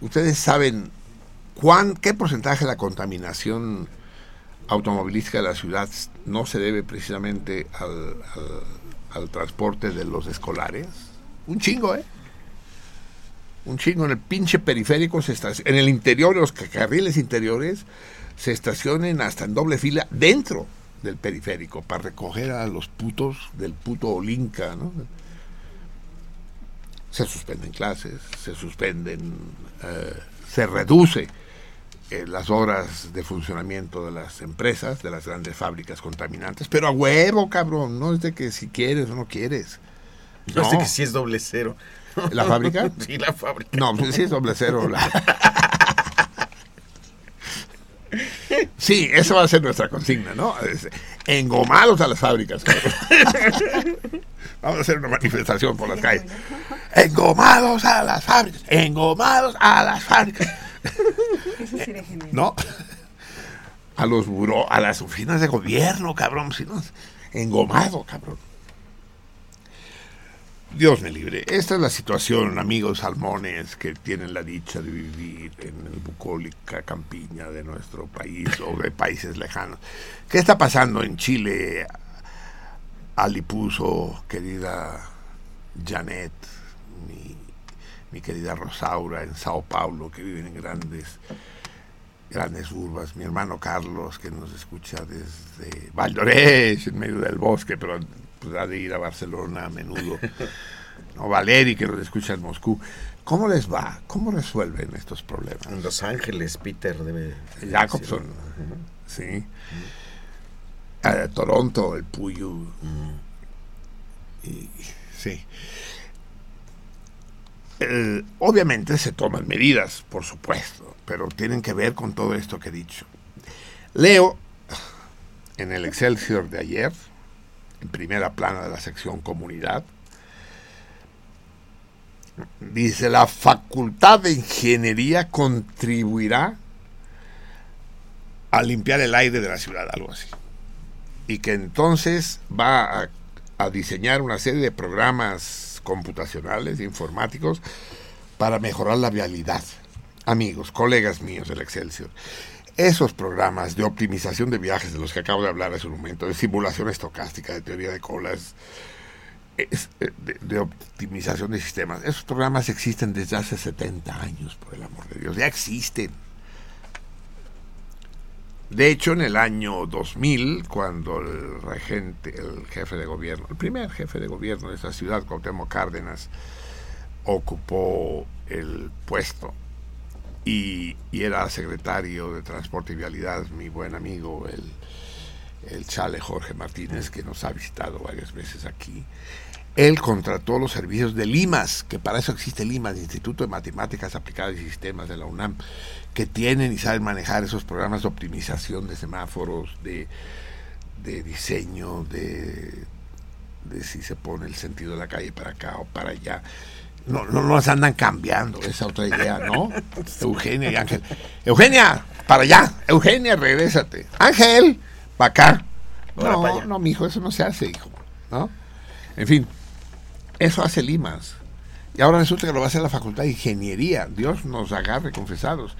Ustedes saben cuán, qué porcentaje de la contaminación automovilística de la ciudad no se debe precisamente al, al, al transporte de los escolares. Un chingo, ¿eh? Un chingo en el pinche periférico, se en el interior, los carriles interiores, se estacionen hasta en doble fila dentro del periférico para recoger a los putos del puto Olinca, ¿no? Se suspenden clases, se suspenden, eh, se reduce eh, las horas de funcionamiento de las empresas, de las grandes fábricas contaminantes, pero a huevo, cabrón, no es de que si quieres o no quieres. No, es de que si es doble cero. ¿La fábrica? Sí, la fábrica. No, pues sí es doble cero. La... Sí, eso va a ser nuestra consigna, ¿no? Engomados a las fábricas. Vamos a hacer una manifestación por las calles. Engomados a las fábricas. Engomados a las fábricas. Eso sería genial. ¿No? A los buró, a las oficinas de gobierno, cabrón. Si no, engomado, cabrón. Dios me libre. Esta es la situación, amigos salmones, que tienen la dicha de vivir en el bucólica campiña de nuestro país o de países lejanos. ¿Qué está pasando en Chile? Alipuso, querida Janet, mi, querida Rosaura, en Sao Paulo, que viven en grandes, grandes urbas. Mi hermano Carlos, que nos escucha desde Valdorés, en medio del bosque, pero podrá de ir a Barcelona a menudo. O Valeri, que nos escucha en Moscú. ¿Cómo les va? ¿Cómo resuelven estos problemas? En Los Ángeles, Peter debe. Jacobson, sí. A Toronto, el Puyo. Y, sí. Eh, obviamente se toman medidas, por supuesto, pero tienen que ver con todo esto que he dicho. Leo en el Excelsior de ayer, en primera plana de la sección comunidad, dice la facultad de ingeniería contribuirá a limpiar el aire de la ciudad, algo así. Y que entonces va a, diseñar una serie de programas computacionales, informáticos, para mejorar la vialidad. Amigos, colegas míos del Excelsior, esos programas de optimización de viajes de los que acabo de hablar hace un momento, de simulación estocástica, de teoría de colas, es, de, optimización de sistemas, esos programas existen desde hace 70 años, por el amor de Dios, ya existen. De hecho, en el año 2000, cuando el regente, el jefe de gobierno, el primer jefe de gobierno de esta ciudad, Cuauhtémoc Cárdenas, ocupó el puesto y, era secretario de Transporte y Vialidad, mi buen amigo, el, el chale Jorge Martínez, que nos ha visitado varias veces aquí. Él contrató los servicios de Limas, que para eso existe Limas, Instituto de Matemáticas Aplicadas y Sistemas de la UNAM, que tienen y saben manejar esos programas de optimización de semáforos, de, de diseño, de si se pone el sentido de la calle para acá o para allá. No, no nos andan cambiando esa otra idea, ¿no? Eugenia y Ángel. Eugenia, para allá. Eugenia, regrésate. Ángel, para acá. No, para allá. no, mijo, eso no se hace, hijo. ¿No? En fin, eso hace Limas. Y ahora resulta que lo va a hacer la Facultad de Ingeniería. Dios nos agarre confesados.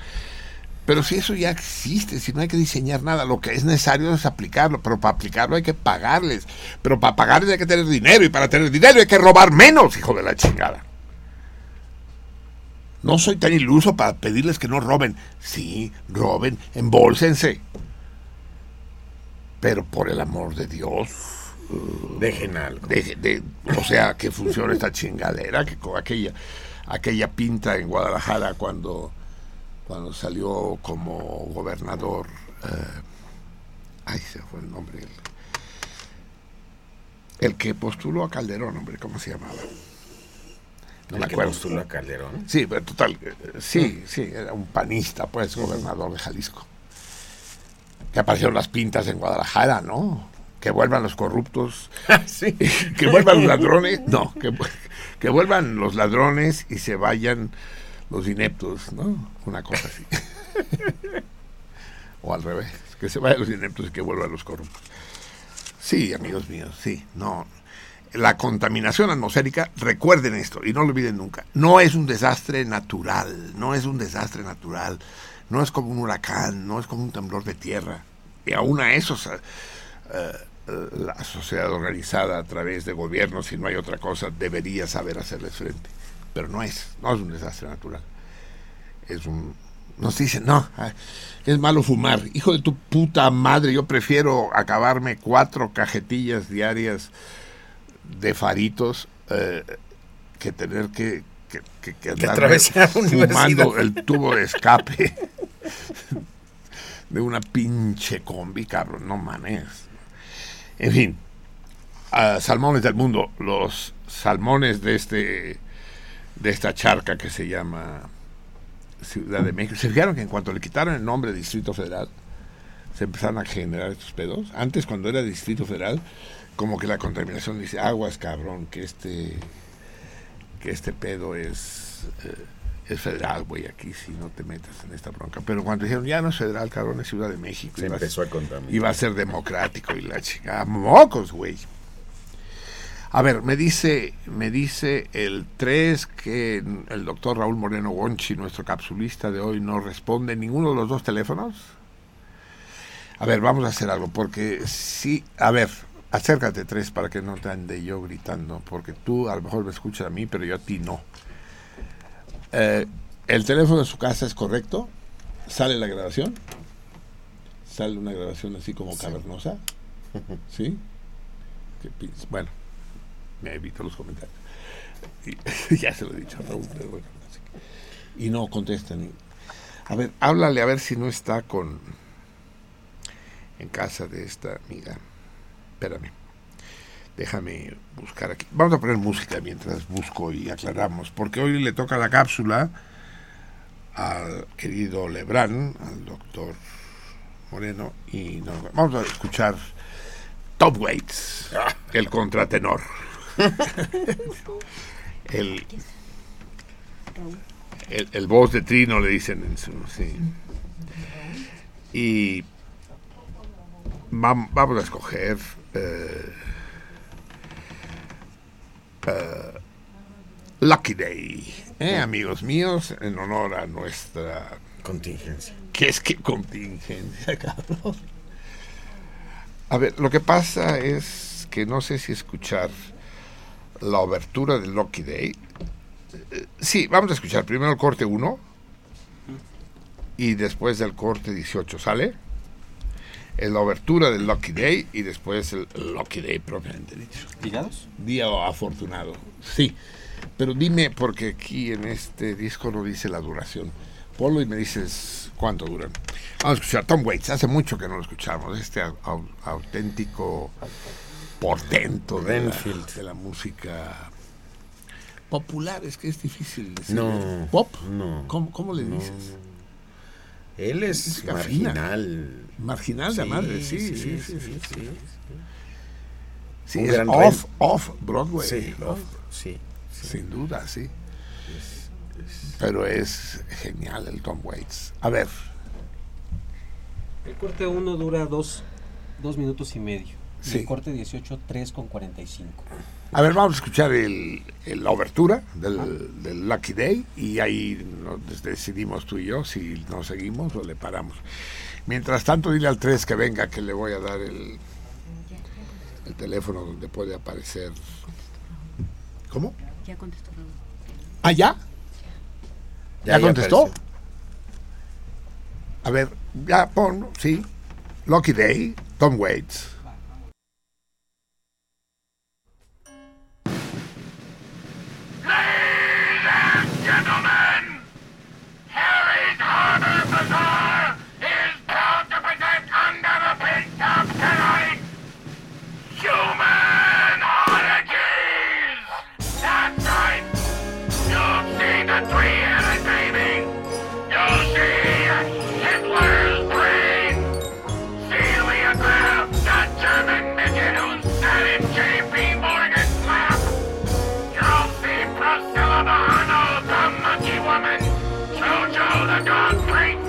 Pero si eso ya existe, si no hay que diseñar nada, lo que es necesario es aplicarlo. Pero para aplicarlo hay que pagarles. Pero para pagarles hay que tener dinero. Y para tener dinero hay que robar menos, hijo de la chingada. No soy tan iluso para pedirles que no roben. Sí, roben, embólsense. Pero por el amor de Dios, Dejen algo. de, de- o sea, que funcione esta chingadera, que con aquella, aquella pinta en Guadalajara cuando, cuando salió como gobernador, eh, ay, se fue el nombre, el, el que postuló a Calderón, hombre, ¿cómo se llamaba? No me que acuerdo. postuló a Calderón. Sí, pero total, eh, sí, sí, era un panista, pues, gobernador de Jalisco. Que aparecieron las pintas en Guadalajara, ¿no? Que vuelvan los corruptos, sí. que vuelvan los ladrones, no, que, que vuelvan los ladrones y se vayan los ineptos, ¿no? Una cosa así. o al revés, que se vayan los ineptos y que vuelvan los corruptos. Sí, amigos míos, sí, no. La contaminación atmosférica, recuerden esto y no lo olviden nunca, no es un desastre natural, no es un desastre natural, no es como un huracán, no es como un temblor de tierra. Y aún a eso eh, la sociedad organizada a través de gobiernos, si no hay otra cosa, debería saber hacerles frente. Pero no es, no es un desastre natural. Es un... Nos dicen, no, es malo fumar. Hijo de tu puta madre, yo prefiero acabarme cuatro cajetillas diarias de faritos eh, que tener que, que, que- que atravesar fumando el tubo de escape de una pinche combi, cabrón, no mames. En fin, salmones del mundo, los salmones de este de esta charca que se llama Ciudad de México. ¿Se fijaron que en cuanto le quitaron el nombre de Distrito Federal, se empezaron a generar estos pedos? Antes, cuando era Distrito Federal, como que la contaminación dice, aguas, cabrón, que este que este pedo es eh, es federal, güey, aquí si no te metas en esta bronca. Pero cuando dijeron, ya no es federal, cabrón, es Ciudad de México. Se va a- empezó a contaminar. iba a ser democrático y la chingada. Mocos, güey. A ver, me dice, me dice el 3 que el doctor Raúl Moreno Gonchi, nuestro capsulista de hoy, no responde ninguno de los dos teléfonos. A ver, vamos a hacer algo, porque sí, a ver, acércate tres para que no te ande yo gritando, porque tú a lo mejor me escuchas a mí, pero yo a ti no. Eh, ¿El teléfono de su casa es correcto? ¿Sale la grabación? ¿Sale una grabación así como cavernosa? ¿Sí? Bueno, me evito los comentarios. Y- ya se lo he dicho a Raúl, pero bueno, así que- Y no contestan. A ver, háblale a ver si no está con en casa de esta amiga. Espérame. Déjame buscar aquí. Vamos a poner música mientras busco y aclaramos, porque hoy le toca la cápsula al querido Lebrán, al doctor Moreno, y nos- vamos a escuchar Top Waits, el contratenor. el, el, el voz de Trino le dicen en su. Sí. Y vam- vamos a escoger. Eh, eh, Lucky Day, ¿eh, amigos míos, en honor a nuestra Contingencia. ¿Qué es que contingencia, cabrón? A ver, lo que pasa es que no sé si escuchar la obertura de Lucky Day. Eh, Sí, vamos a escuchar primero el corte 1 y después del corte 18, ¿sale? Es la obertura del Lucky Day y después el Lucky Day propiamente dicho. ¿Ligados? Día afortunado, sí. Pero dime, porque aquí en este disco no dice la duración. Polo y me dices cuánto duran. Vamos a escuchar Tom Waits. Hace mucho que no lo escuchamos. Este au- auténtico portento de la, de la música popular. Es que es difícil decir. No, ¿Pop? no, ¿Cómo, cómo le no. Él es Música fina. marginal. Marginal de madre, sí, sí, sí. sí, sí, sí. Sí, Un es gran off, off Broadway. Sí, ¿no? off, sí. Sin duda, sí. Pero es genial el Tom Waits. A ver, El corte 1 dura dos, dos minutos y medio. Y Sí. el corte 18, 3 con 45. A ver, vamos a escuchar el, el- la obertura del, del Lucky Day y ahí nos decidimos tú y yo si nos seguimos o le paramos. Mientras tanto, dile al 3 que venga, que le voy a dar el, el teléfono donde puede aparecer. ¿Cómo? Ya contestó Raúl. ¿Ah, ya? ¿Ya, contestó? apareció. A ver, ya pon, sí. Lucky Day, Tom Waits. Stand Jojo, the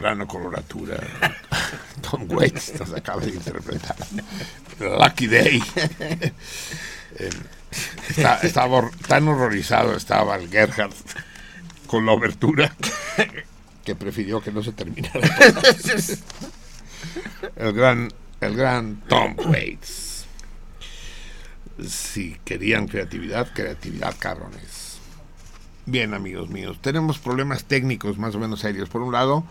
soprano coloratura. Tom Waits nos acaba de interpretar. Lucky Day. Eh, está- estaba tan horrorizado estaba el Gerhard con la obertura que prefirió que no se terminara. El gran el gran Tom Waits. Si querían creatividad creatividad cabrones. Bien, amigos míos, tenemos problemas técnicos más o menos serios. Por un lado,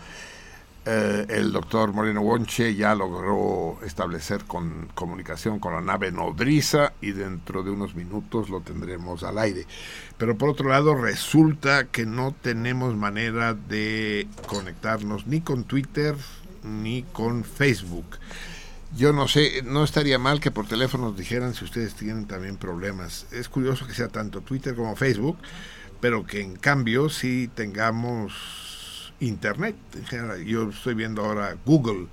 eh, el doctor Moreno Wonche ya logró establecer con, comunicación con la nave nodriza y dentro de unos minutos lo tendremos al aire. Pero por otro lado, resulta que no tenemos manera de conectarnos ni con Twitter ni con Facebook. Yo no sé, no estaría mal que por teléfono nos dijeran si ustedes tienen también problemas. Es curioso que sea tanto Twitter como Facebook, pero que en cambio sí tengamos internet en general. Yo estoy viendo ahora Google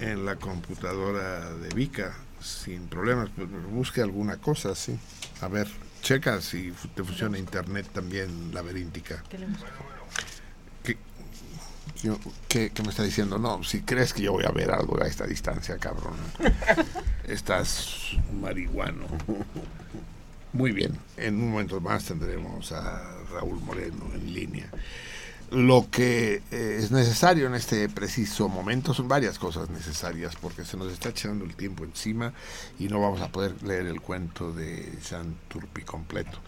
en la computadora de Vika sin problemas, pero busque alguna cosa, sí. A ver, checa si te funciona internet también laberíntica. ¿Qué, yo- qué- qué me está diciendo? No, si crees que yo voy a ver algo a esta distancia, cabrón. Estás marihuano. Muy bien, en un momento más tendremos a Raúl Moreno en línea. Lo que eh, es necesario en este preciso momento son varias cosas necesarias porque se nos está echando el tiempo encima y no vamos a poder leer el cuento de Jean Turpi completo.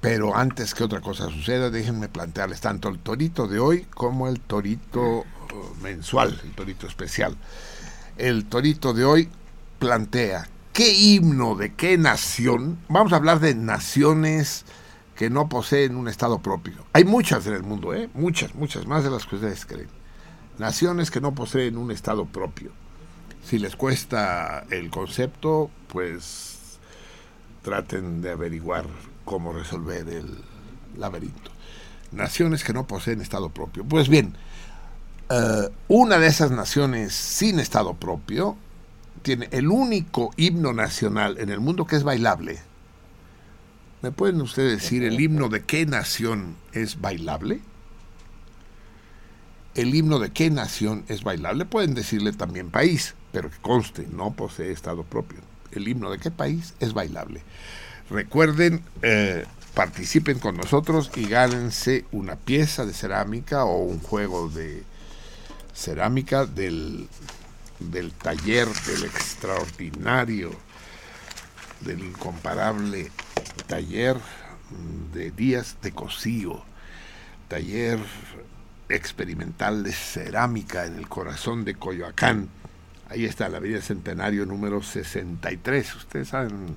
Pero antes que otra cosa suceda, déjenme plantearles tanto el torito de hoy como el torito eh, mensual, el torito especial. El torito de hoy plantea qué himno de qué nación, vamos a hablar de naciones que no poseen un Estado propio. Hay muchas en el mundo, ¿eh? muchas, muchas, más de las que ustedes creen. Naciones que no poseen un Estado propio. Si les cuesta el concepto, pues traten de averiguar cómo resolver el laberinto. Naciones que no poseen Estado propio. Pues bien, eh, una de esas naciones sin Estado propio tiene el único himno nacional en el mundo que es bailable. ¿Me pueden ustedes decir el himno de qué nación es bailable? El himno de qué nación es bailable. Pueden decirle también país, pero que conste, no posee Estado propio. El himno de qué país es bailable. Recuerden, eh, participen con nosotros y gánense una pieza de cerámica o un juego de cerámica del, del taller del extraordinario, del incomparable taller de Díaz de Cosío, taller experimental de cerámica en el corazón de Coyoacán. Ahí está la Avenida Centenario número 63. Ustedes saben,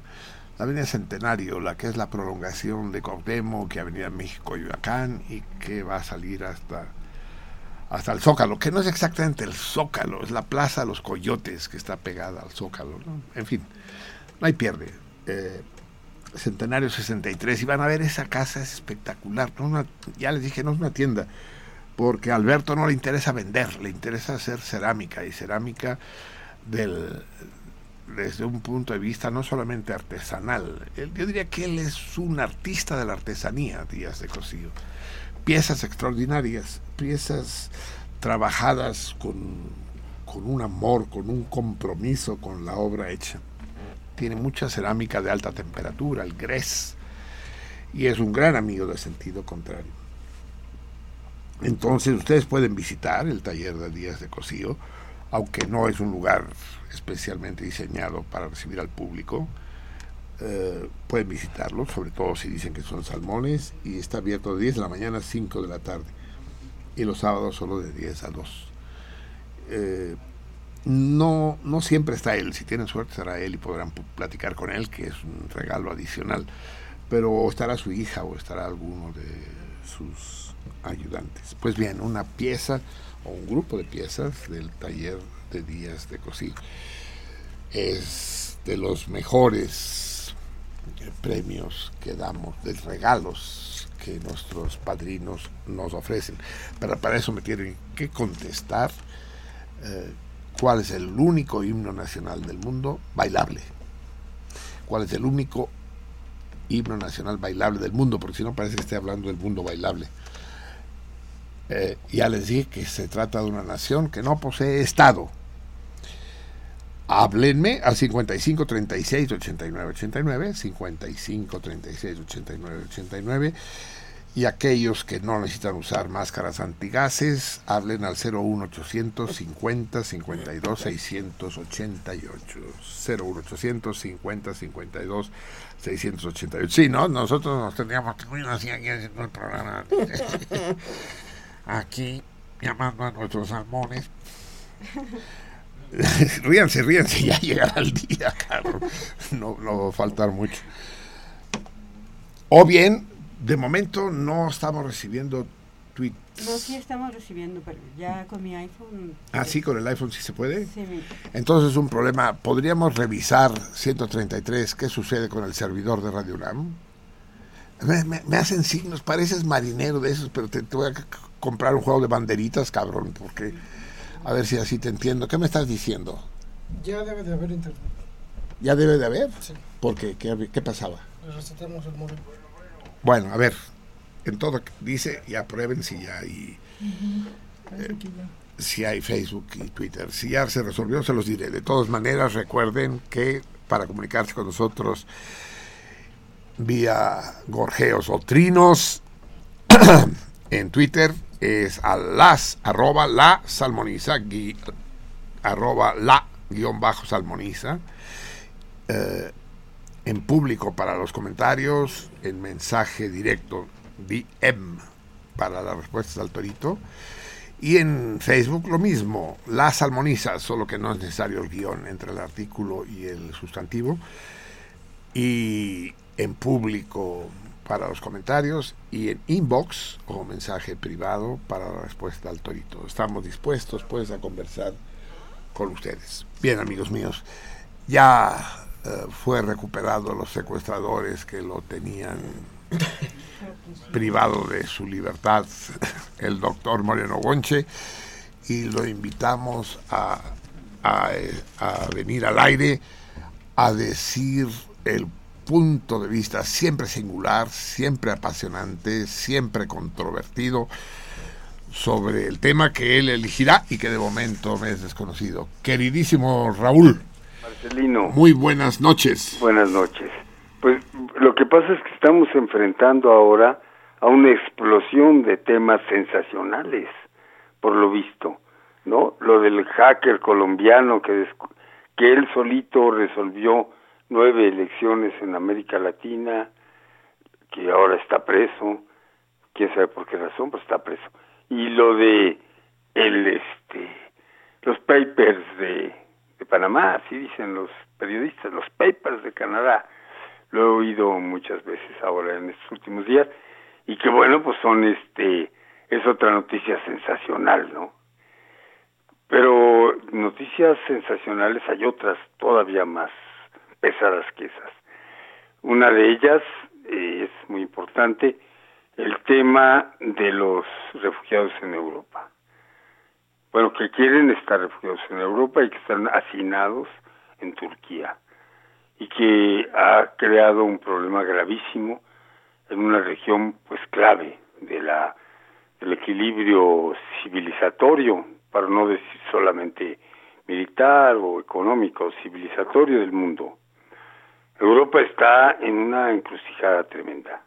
la Avenida Centenario, la que es la prolongación de Cuauhtémoc, que Avenida México Coyoacán y que va a salir hasta hasta el Zócalo, que no es exactamente el Zócalo, es la Plaza de los Coyotes que está pegada al Zócalo. En fin, no hay pierde. Eh, Centenario 63, y van a ver, esa casa es espectacular. No una- ya les dije, no es una tienda, porque a Alberto no le interesa vender, le interesa hacer cerámica y cerámica del, desde un punto de vista no solamente artesanal. Yo diría que él es un artista de la artesanía, Díaz de Cosío. Piezas extraordinarias, piezas trabajadas con, con un amor, con un compromiso con la obra hecha. Tiene mucha cerámica de alta temperatura, el grés, y es un gran amigo de sentido contrario. Entonces ustedes pueden visitar el taller de Díaz de Cosío, aunque no es un lugar especialmente diseñado para recibir al público. eh, pueden visitarlo, sobre todo si dicen que son salmones, y está abierto de 10 de la mañana a 5 de la tarde, y los sábados solo de 10 a 2. Eh, no, no siempre está él, si tienen suerte estará él y podrán platicar con él, que es un regalo adicional, pero estará su hija o estará alguno de sus ayudantes. Pues bien, una pieza o un grupo de piezas del taller de Díaz de Cosí es de los mejores eh, premios que damos, de regalos que nuestros padrinos nos ofrecen. Pero para eso me tienen que contestar eh, cuál es el único himno nacional del mundo bailable. ¿Cuál es el único himno nacional bailable del mundo? Porque si no parece que esté hablando del mundo bailable. Eh, ya les dije que se trata de una nación que no posee Estado. Háblenme al 55 36 89 89, 55 36 89 89. Y aquellos que no necesitan usar máscaras antigases, hablen al 01800 50 52 688. 01800 50 52 688. Sí, ¿no? Nosotros nos tendríamos que ir así aquí haciendo el programa. Aquí, llamando a nuestros salmones. ríanse, ríanse, ya llegará el día, Carlos. No, no va a faltar mucho. O bien, de momento no estamos recibiendo tweets. No, sí estamos recibiendo, pero ya con mi iPhone. Ah, sí, con el iPhone sí se puede. Sí, mi- Entonces un problema. ¿Podríamos revisar 133 qué sucede con el servidor de Radio UNAM? Me, me- me hacen signos, pareces marinero de esos, pero te, te voy a comprar un juego de banderitas, cabrón, porque a ver si así te entiendo. ¿Qué me estás diciendo? Ya debe de haber internet. ¿Ya debe de haber? Sí. ¿Por qué? ¿Qué, qué pasaba? Resetamos el móvil. Bueno, a ver, en todo dice y aprueben si ya hay, ya. si hay Facebook y Twitter. Si ya se resolvió, se los diré. De todas maneras, recuerden que para comunicarse con nosotros vía gorjeos o trinos en Twitter es a las arroba la salmoniza gui- arroba la guion bajo salmoniza eh, en público para los comentarios en mensaje directo DM para las respuestas al torito y en Facebook lo mismo la salmoniza solo que no es necesario el guion entre el artículo y el sustantivo y en público para los comentarios y en inbox o mensaje privado para la respuesta al torito. Estamos dispuestos pues a conversar con ustedes. Bien amigos míos, ya eh, fue recuperado los secuestradores que lo tenían privado de su libertad el doctor Moreno Gonche y lo invitamos a, a, a venir al aire a decir el punto de vista siempre singular, siempre apasionante, siempre controvertido sobre el tema que él elegirá y que de momento me es desconocido. Queridísimo Raúl, Marcelino, muy buenas noches. buenas noches. Pues lo que pasa es que estamos enfrentando ahora a una explosión de temas sensacionales, por lo visto, ¿no? Lo del hacker colombiano que, que él solito resolvió nueve elecciones en América Latina, que ahora está preso, quién sabe por qué razón, pues está preso. Y lo de el este los papers de, de Panamá, así dicen los periodistas, los papers de Canadá. Lo he oído muchas veces ahora en estos últimos días y que bueno, pues son este es otra noticia sensacional, ¿no? Pero noticias sensacionales hay otras todavía más pesadas que esas. Una de ellas eh, es muy importante, el tema de los refugiados en Europa. Bueno, que quieren estar refugiados en Europa y que están hacinados en Turquía y que ha creado un problema gravísimo en una región pues clave de la del equilibrio civilizatorio, para no decir solamente militar o económico, civilizatorio del mundo. Europa está en una encrucijada tremenda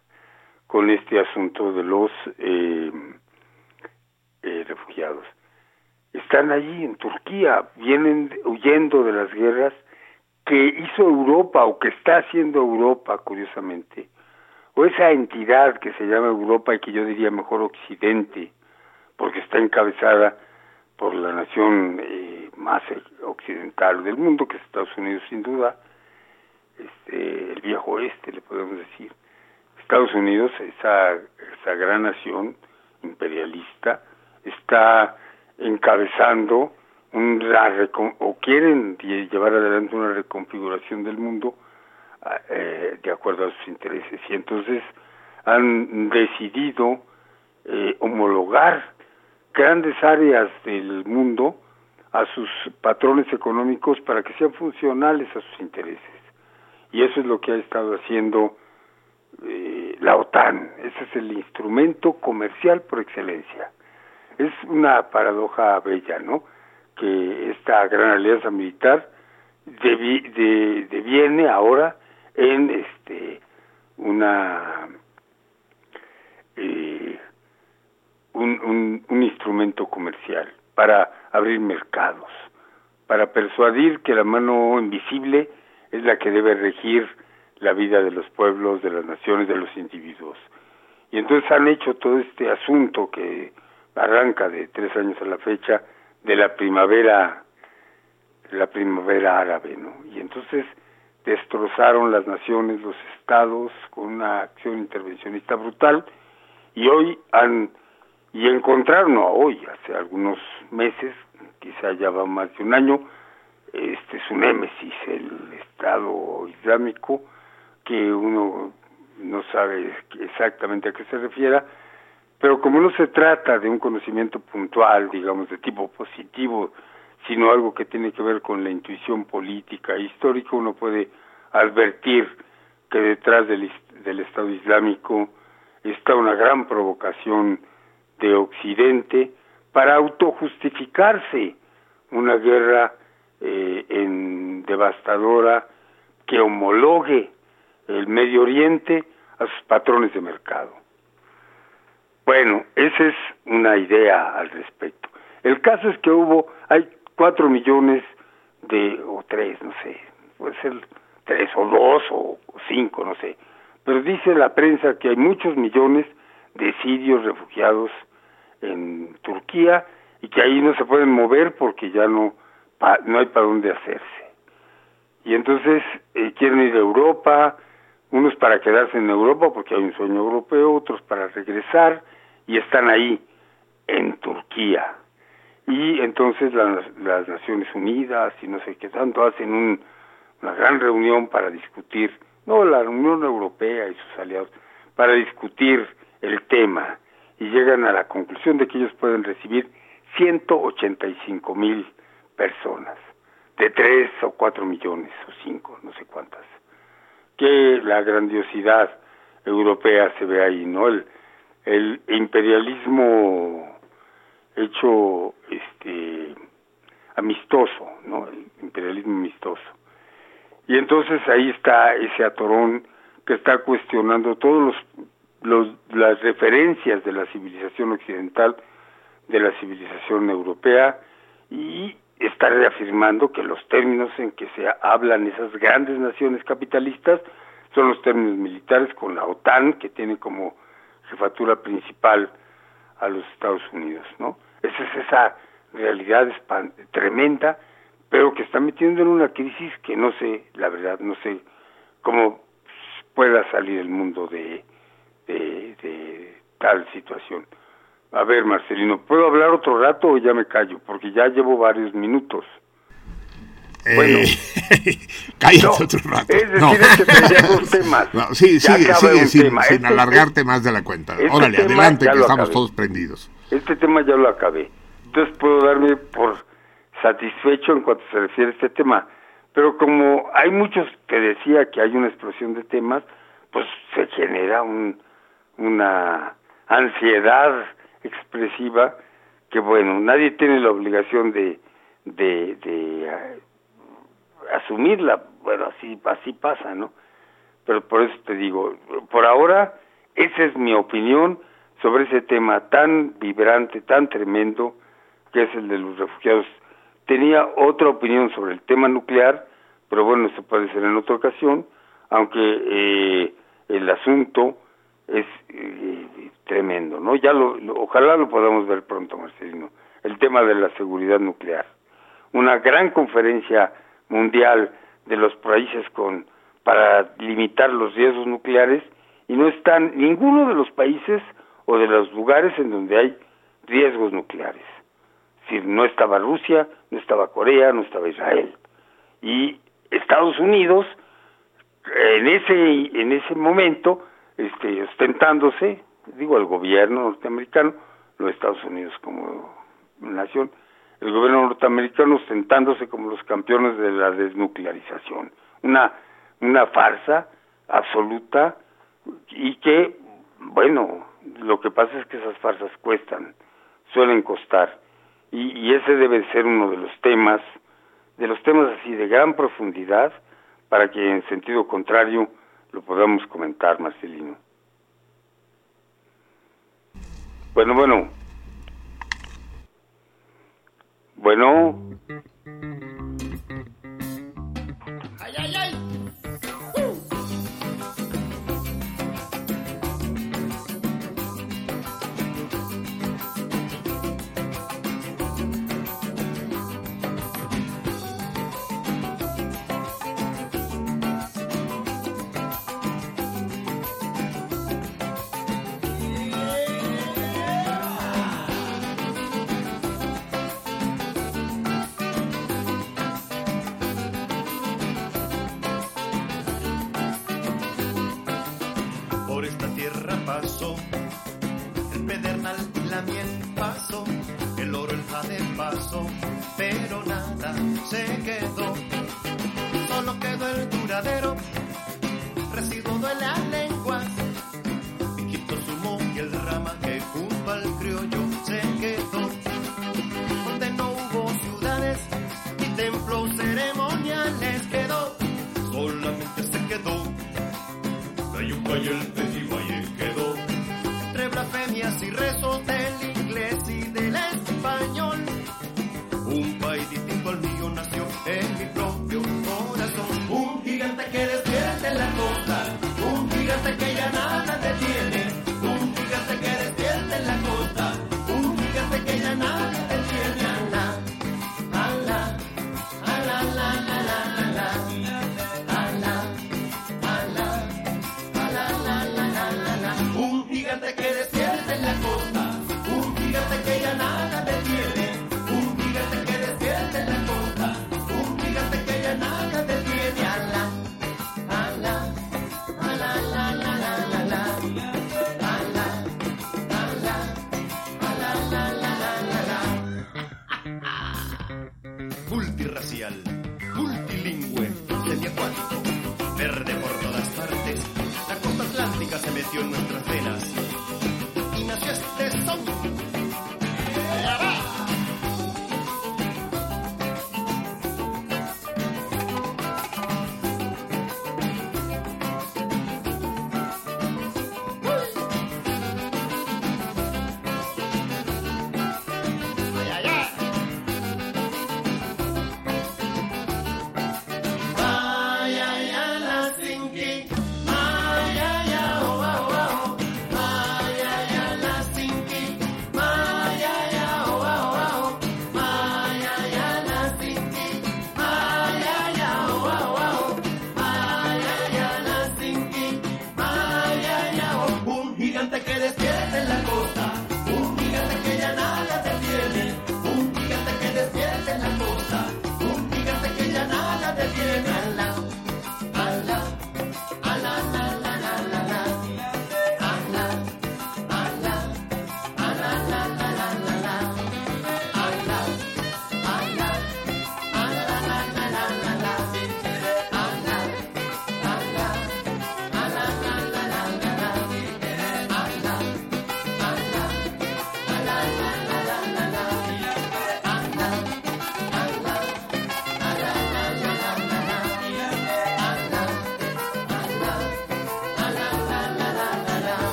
con este asunto de los eh, eh, refugiados. Están allí en Turquía, vienen huyendo de las guerras que hizo Europa o que está haciendo Europa, curiosamente, o esa entidad que se llama Europa y que yo diría mejor Occidente, porque está encabezada por la nación eh, más occidental del mundo, que es Estados Unidos sin duda, este, el viejo oeste, le podemos decir. Estados Unidos, esa, esa gran nación imperialista, está encabezando un, o quieren llevar adelante una reconfiguración del mundo ah, eh, de acuerdo a sus intereses y entonces han decidido eh, homologar grandes áreas del mundo a sus patrones económicos para que sean funcionales a sus intereses y eso es lo que ha estado haciendo eh, la OTAN. Ese es el instrumento comercial por excelencia. Es una paradoja bella, ¿no? Que esta gran alianza militar deviene ahora en este una eh, un, un instrumento comercial para abrir mercados, para persuadir que la mano invisible es la que debe regir la vida de los pueblos, de las naciones, de los individuos. Y entonces han hecho todo este asunto que arranca de tres años a la fecha de la primavera, la primavera árabe, ¿no? Y entonces destrozaron las naciones, los estados, con una acción intervencionista brutal, y hoy han, y encontraron, hoy, hace algunos meses, quizá ya va más de un año, este su némesis, el Estado Islámico, que uno no sabe exactamente a qué se refiera, pero como no se trata de un conocimiento puntual, digamos, de tipo positivo, sino algo que tiene que ver con la intuición política e histórica, uno puede advertir que detrás del, Estado Islámico está una gran provocación de Occidente para autojustificarse una guerra eh, en devastadora que homologue el Medio Oriente a sus patrones de mercado. Bueno, esa es una idea al respecto. El caso es que hubo, hay cuatro millones de, o tres, no sé, puede ser tres o dos o cinco, no sé, pero dice la prensa que hay muchos millones de sirios refugiados en Turquía y que ahí no se pueden mover porque ya no no hay para dónde hacerse. Y entonces eh, quieren ir a Europa, unos para quedarse en Europa porque hay un sueño europeo, otros para regresar y están ahí, en Turquía. Y entonces las Naciones Unidas y no sé qué tanto hacen una gran reunión para discutir, no la Unión Europea y sus aliados, para discutir el tema y llegan a la conclusión de que ellos pueden recibir 185 mil personas, de tres o cuatro millones o cinco, no sé cuántas. Que la grandiosidad europea se ve ahí, ¿no? El, el imperialismo hecho este amistoso, ¿no? El imperialismo amistoso. Y entonces ahí está ese atorón que está cuestionando todos los, los las referencias de la civilización occidental, de la civilización europea y está reafirmando que los términos en que se hablan esas grandes naciones capitalistas son los términos militares con la OTAN, que tiene como jefatura principal a los Estados Unidos, ¿no? Esa es esa realidad tremenda, pero que está metiendo en una crisis que no sé, la verdad, no sé cómo pueda salir el mundo de, de, de tal situación. A ver, Marcelino, ¿puedo hablar otro rato o ya me callo? Porque ya llevo varios minutos. Bueno. Eh, cállate No, otro rato. es decir, No. es que traíamos temas. No, sí, sigue, sigue un sin, tema. sin Este- alargarte más de la cuenta. este Órale, tema adelante, que estamos acabé. todos prendidos. Este tema ya lo acabé. Entonces puedo darme por satisfecho en cuanto se refiere a este tema. Pero como hay muchos que decía que hay una explosión de temas, pues se genera un, una ansiedad expresiva que bueno, nadie tiene la obligación de, de, de asumirla. Bueno, así, así pasa, ¿no? Pero por eso te digo, por ahora, esa es mi opinión sobre ese tema tan vibrante, tan tremendo, que es el de los refugiados. Tenía otra opinión sobre el tema nuclear, pero bueno, eso puede ser en otra ocasión, aunque eh, el asunto es eh, tremendo, ¿no? Ya lo, lo- ojalá lo podamos ver pronto, Marcelino. El tema de la seguridad nuclear. Una gran conferencia mundial de los países con para limitar los riesgos nucleares y no están ninguno de los países o de los lugares en donde hay riesgos nucleares. Es no estaba Rusia, no estaba Corea, no estaba Israel. Y Estados Unidos, en ese, en ese momento, este, ostentándose, digo, el gobierno norteamericano, los Estados Unidos como nación, el gobierno norteamericano ostentándose como los campeones de la desnuclearización. Una, una farsa absoluta y que, bueno, lo que pasa es que esas farsas cuestan, suelen costar. Y ese debe ser uno de los temas, de los temas así de gran profundidad, para que en sentido contrario lo podamos comentar, Marcelino. Bueno, bueno. Bueno, Solo quedó el duradero, residuo de las nada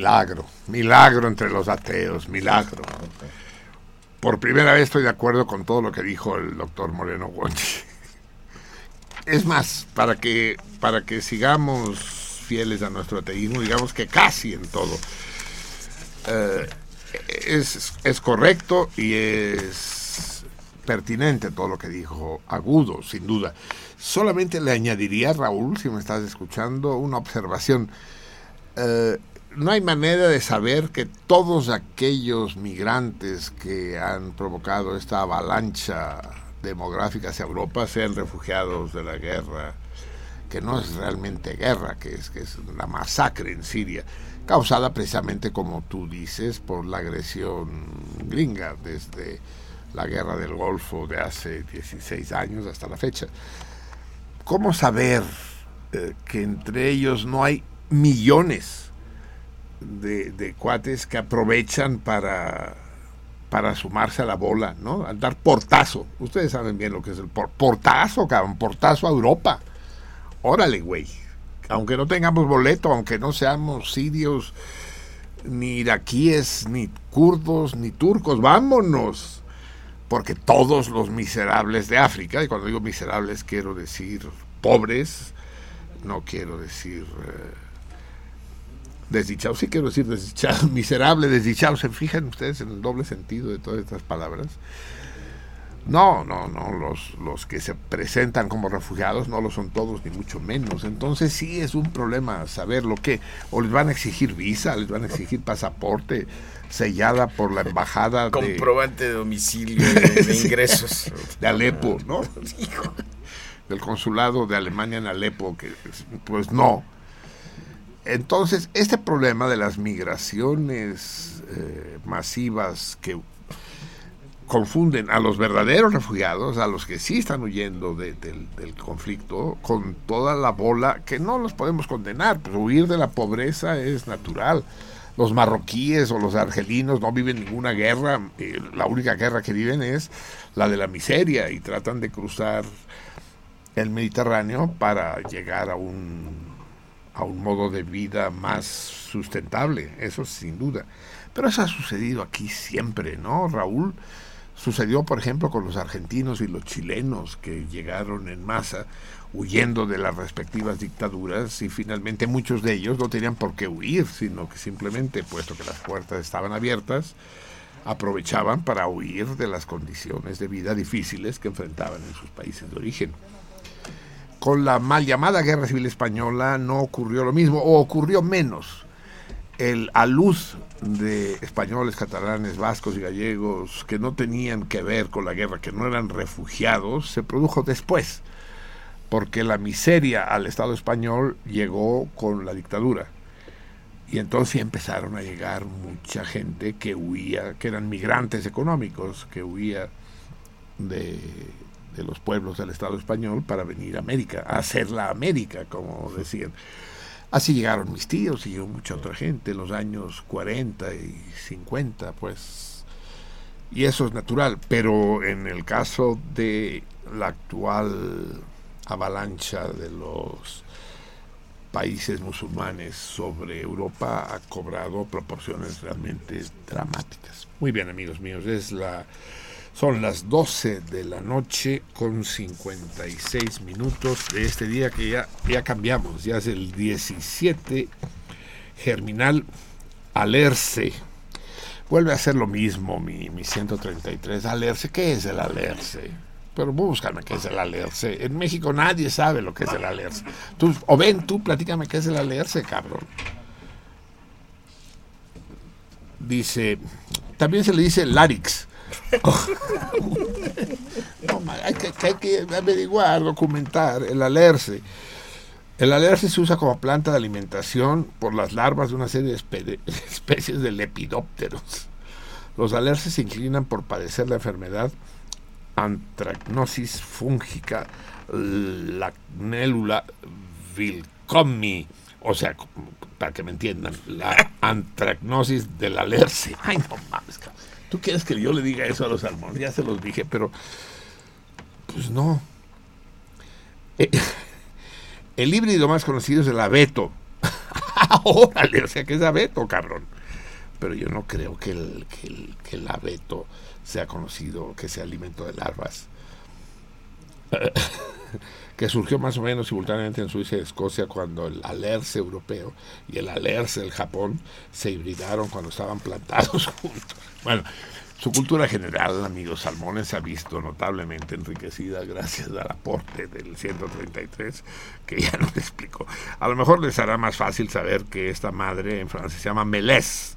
milagro, milagro entre los ateos, milagro. Por primera vez estoy de acuerdo con todo lo que dijo el doctor Moreno Guanchi. Es más, para que, para que sigamos fieles a nuestro ateísmo, digamos que casi en todo. Eh, es, es correcto y es pertinente todo lo que dijo, agudo, sin duda. Solamente le añadiría, Raúl, si me estás escuchando, una observación. Eh, no hay manera de saber que todos aquellos migrantes que han provocado esta avalancha demográfica hacia Europa sean refugiados de la guerra, que no es realmente guerra, que es, que es una masacre en Siria, causada precisamente, como tú dices, por la agresión gringa desde la guerra del Golfo de hace 16 años hasta la fecha. ¿Cómo saber eh, que entre ellos no hay millones de, cuates que aprovechan para, para sumarse a la bola, ¿no? Al dar portazo. Ustedes saben bien lo que es el por, portazo, cabrón, portazo a Europa. Órale, güey. Aunque no tengamos boleto, aunque no seamos sirios, ni iraquíes, ni kurdos, ni turcos, vámonos. Porque todos los miserables de África, y cuando digo miserables quiero decir pobres, no quiero decir... Eh, desdichados, sí quiero decir desdichados, miserable, desdichado, se fijan ustedes en el doble sentido de todas estas palabras. No, no, no, los, los que se presentan como refugiados no lo son todos, ni mucho menos. Entonces sí es un problema saber lo que, o les van a exigir visa, les van a exigir pasaporte sellada por la embajada de, Comprobante de domicilio, de, de ingresos. de Alepo, ¿no? Del consulado de Alemania en Alepo, que pues no. Entonces, este problema de las migraciones eh, masivas que confunden a los verdaderos refugiados, a los que sí están huyendo de- del, conflicto, con toda la bola, que no los podemos condenar, pues huir de la pobreza es natural. Los marroquíes o los argelinos no viven ninguna guerra, la única guerra que viven es la de la miseria y tratan de cruzar el Mediterráneo para llegar a un a un modo de vida más sustentable, eso sin duda. Pero eso ha sucedido aquí siempre, ¿no, Raúl? Sucedió, por ejemplo, con los argentinos y los chilenos que llegaron en masa huyendo de las respectivas dictaduras y finalmente muchos de ellos no tenían por qué huir, sino que simplemente, puesto que las puertas estaban abiertas, aprovechaban para huir de las condiciones de vida difíciles que enfrentaban en sus países de origen. Con la mal llamada Guerra Civil Española no ocurrió lo mismo, o ocurrió menos. El aluz de españoles, catalanes, vascos y gallegos que no tenían que ver con la guerra, que no eran refugiados, se produjo después, porque la miseria al Estado español llegó con la dictadura. Y entonces empezaron a llegar mucha gente que huía, que eran migrantes económicos, que huía de, de los pueblos del Estado español para venir a América, a hacer la América, como decían. Así llegaron mis tíos y mucha otra gente en los años 40 y 50, pues. Y eso es natural, pero en el caso de la actual avalancha de los países musulmanes sobre Europa ha cobrado proporciones realmente dramáticas. Muy bien, amigos míos, es la son las 12 de la noche con 56 minutos de este día que ya, ya cambiamos, ya es el 17 Germinal Alerce. Vuelve a ser lo mismo mi, mi 133 Alerce. ¿Qué es el Alerce? Pero búscame qué es el Alerce. En México nadie sabe lo que es el Alerce. Tú, o ven, tú platícame qué es el Alerce, cabrón. Dice, también se le dice Larix. No, ma, hay, que, que hay que averiguar, documentar el alerce. El alerce se usa como planta de alimentación por las larvas de una serie de espe- especies de lepidópteros. Los alerces se inclinan por padecer la enfermedad antracnosis fúngica lacnélula vilcomi, o sea, para que me entiendan, la antracnosis del alerce. Ay, no mames, cabrón. ¿Tú quieres que yo le diga eso a los salmones? Ya se los dije, pero pues no. Eh, el híbrido más conocido es el abeto. Órale, o sea que es abeto, cabrón. Pero yo no creo que el, que el, que el abeto sea conocido, que sea alimento de larvas. que surgió más o menos simultáneamente en Suiza y Escocia cuando el alerce europeo y el alerce del Japón se hibridaron cuando estaban plantados juntos. Bueno, su cultura general, amigos salmones, se ha visto notablemente enriquecida gracias al aporte del 133, que ya nos explicó. A lo mejor les hará más fácil saber que esta madre en francés se llama Melés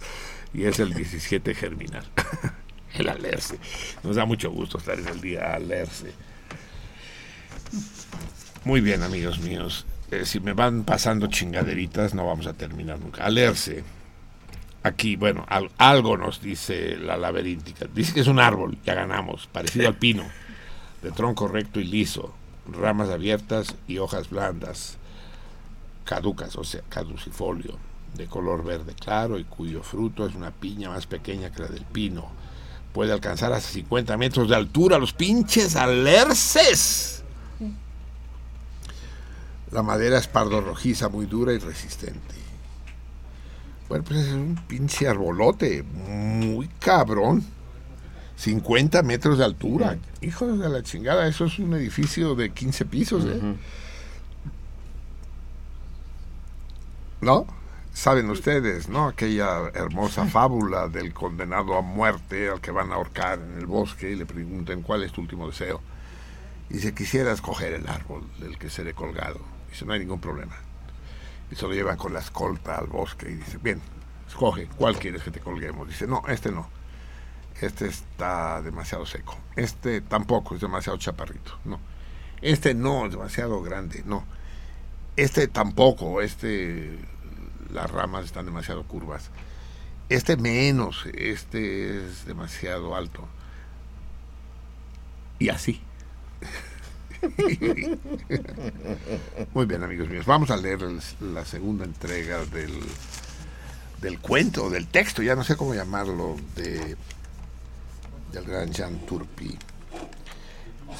y es el 17 germinal. el alerce. Nos da mucho gusto estar en el día alerce. Muy bien, amigos míos. Eh, si me van pasando chingaderitas, no vamos a terminar nunca. Alerce. Aquí, bueno, al- algo nos dice la laberíntica. Dice que es un árbol, ya ganamos, parecido al pino, de tronco recto y liso, ramas abiertas y hojas blandas, caducas, o sea, caducifolio, de color verde claro y cuyo fruto es una piña más pequeña que la del pino. Puede alcanzar hasta 50 metros de altura, los pinches alerces. La madera es pardo rojiza, muy dura y resistente. Bueno, pues es un pinche arbolote, muy cabrón. 50 metros de altura. Hijos de la chingada, eso es un edificio de 15 pisos, ¿eh? ¿No? Saben ustedes, ¿no? Aquella hermosa fábula del condenado a muerte al que van a ahorcar en el bosque y le preguntan cuál es tu último deseo. Y dice, quisiera escoger el árbol del que seré colgado. Dice, no hay ningún problema. Y se lo llevan con la escolta al bosque y dice, bien, escoge, ¿cuál quieres que te colguemos? Dice, no, este no. Este está demasiado seco. Este tampoco, es demasiado chaparrito. No. Este no, es demasiado grande. No. Este tampoco, este las ramas están demasiado curvas. Este menos, este es demasiado alto. Y así. Muy bien, amigos míos. Vamos a leer la segunda entrega del, del cuento, del texto, ya no sé cómo llamarlo, de, del gran Jean Turpi.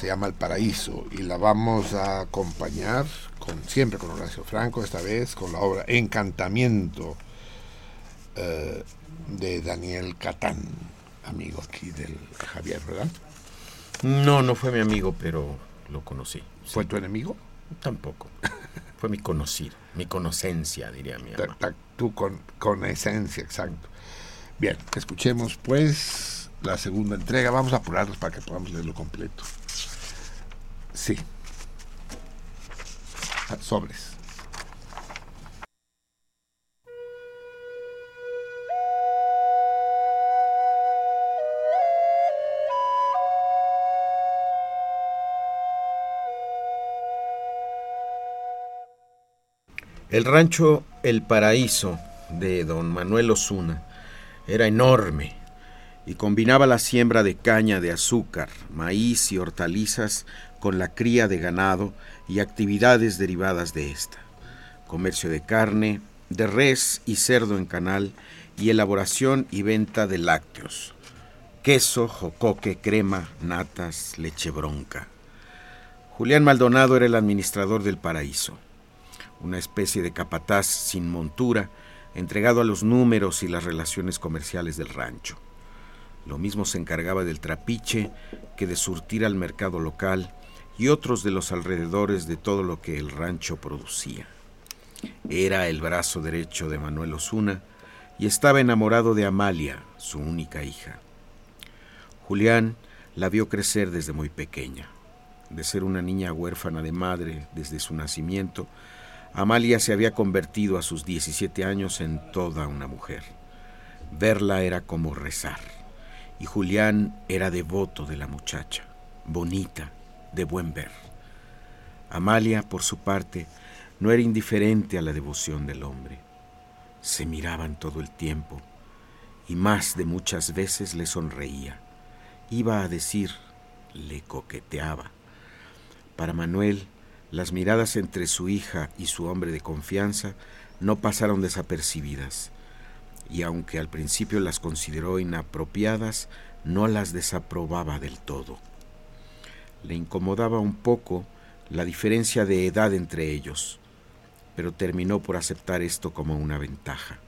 Se llama El Paraíso y la vamos a acompañar con, siempre con Horacio Franco, esta vez con la obra Encantamiento eh, de Daniel Catán, amigo aquí del Javier, ¿verdad? No, no fue mi amigo, pero lo conocí. ¿Fue tu enemigo? Tampoco. Fue mi conocido, mi conocencia, diría mi Ta- ta- Tú con, con esencia, exacto. Bien, escuchemos pues la segunda entrega. Vamos a apurarnos para que podamos leerlo completo. Sí. Ah, Sobres. El rancho El Paraíso de don Manuel Osuna era enorme y combinaba la siembra de caña de azúcar, maíz y hortalizas con la cría de ganado y actividades derivadas de esta. Comercio de carne, de res y cerdo en canal y elaboración y venta de lácteos. Queso, jocoque, crema, natas, leche bronca. Julián Maldonado era el administrador del paraíso una especie de capataz sin montura, entregado a los números y las relaciones comerciales del rancho. Lo mismo se encargaba del trapiche que de surtir al mercado local y otros de los alrededores de todo lo que el rancho producía. Era el brazo derecho de Manuel Osuna y estaba enamorado de Amalia, su única hija. Julián la vio crecer desde muy pequeña. De ser una niña huérfana de madre desde su nacimiento, Amalia se había convertido a sus 17 años en toda una mujer. Verla era como rezar, y Julián era devoto de la muchacha, bonita, de buen ver. Amalia, por su parte, no era indiferente a la devoción del hombre. Se miraban todo el tiempo, y más de muchas veces le sonreía. Iba a decir, le coqueteaba. Para Manuel, las miradas entre su hija y su hombre de confianza no pasaron desapercibidas, y aunque al principio las consideró inapropiadas, no las desaprobaba del todo. Le incomodaba un poco la diferencia de edad entre ellos. pero terminó por aceptar esto como una ventaja,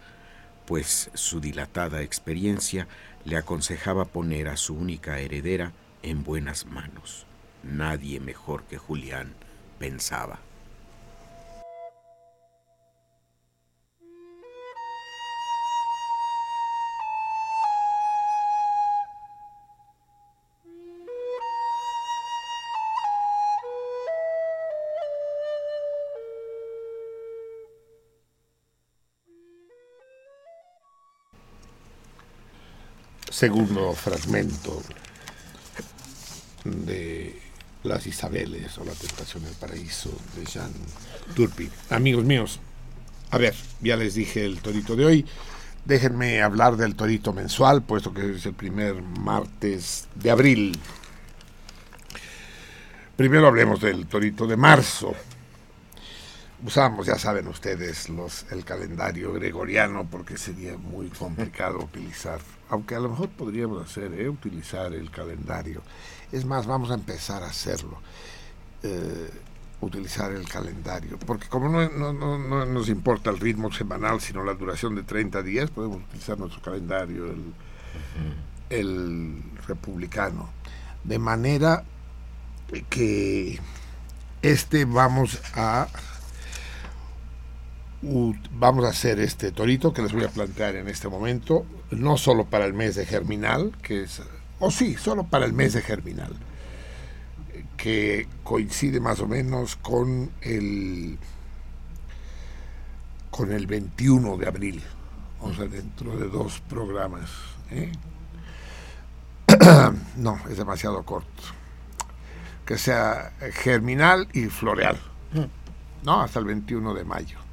pues su dilatada experiencia le aconsejaba poner a su única heredera en buenas manos. Nadie mejor que Julián, pensaba. segundo fragmento de Las Isabeles o La Tentación del Paraíso de Jean Turpin. Amigos míos, a ver, ya les dije el torito de hoy. Déjenme hablar del torito mensual, puesto que es el primer martes de abril. Primero hablemos del torito de marzo. Usamos, ya saben ustedes, los, el calendario gregoriano porque sería muy complicado utilizar, aunque a lo mejor podríamos hacer, ¿eh? utilizar el calendario. Es más, vamos a empezar a hacerlo, eh, utilizar el calendario, porque como no, no, no, no, nos importa el ritmo semanal, sino la duración de 30 días, podemos utilizar nuestro calendario, el, el republicano, de manera que este vamos a vamos a hacer este torito que les voy a plantear en este momento, no solo para el mes de Germinal, que es, o sí, solo para el mes de Germinal, que coincide más o menos con el con el 21 de abril, o sea, dentro de dos programas. ¿eh? no, es demasiado corto. Que sea germinal y floreal. No, hasta el 21 de mayo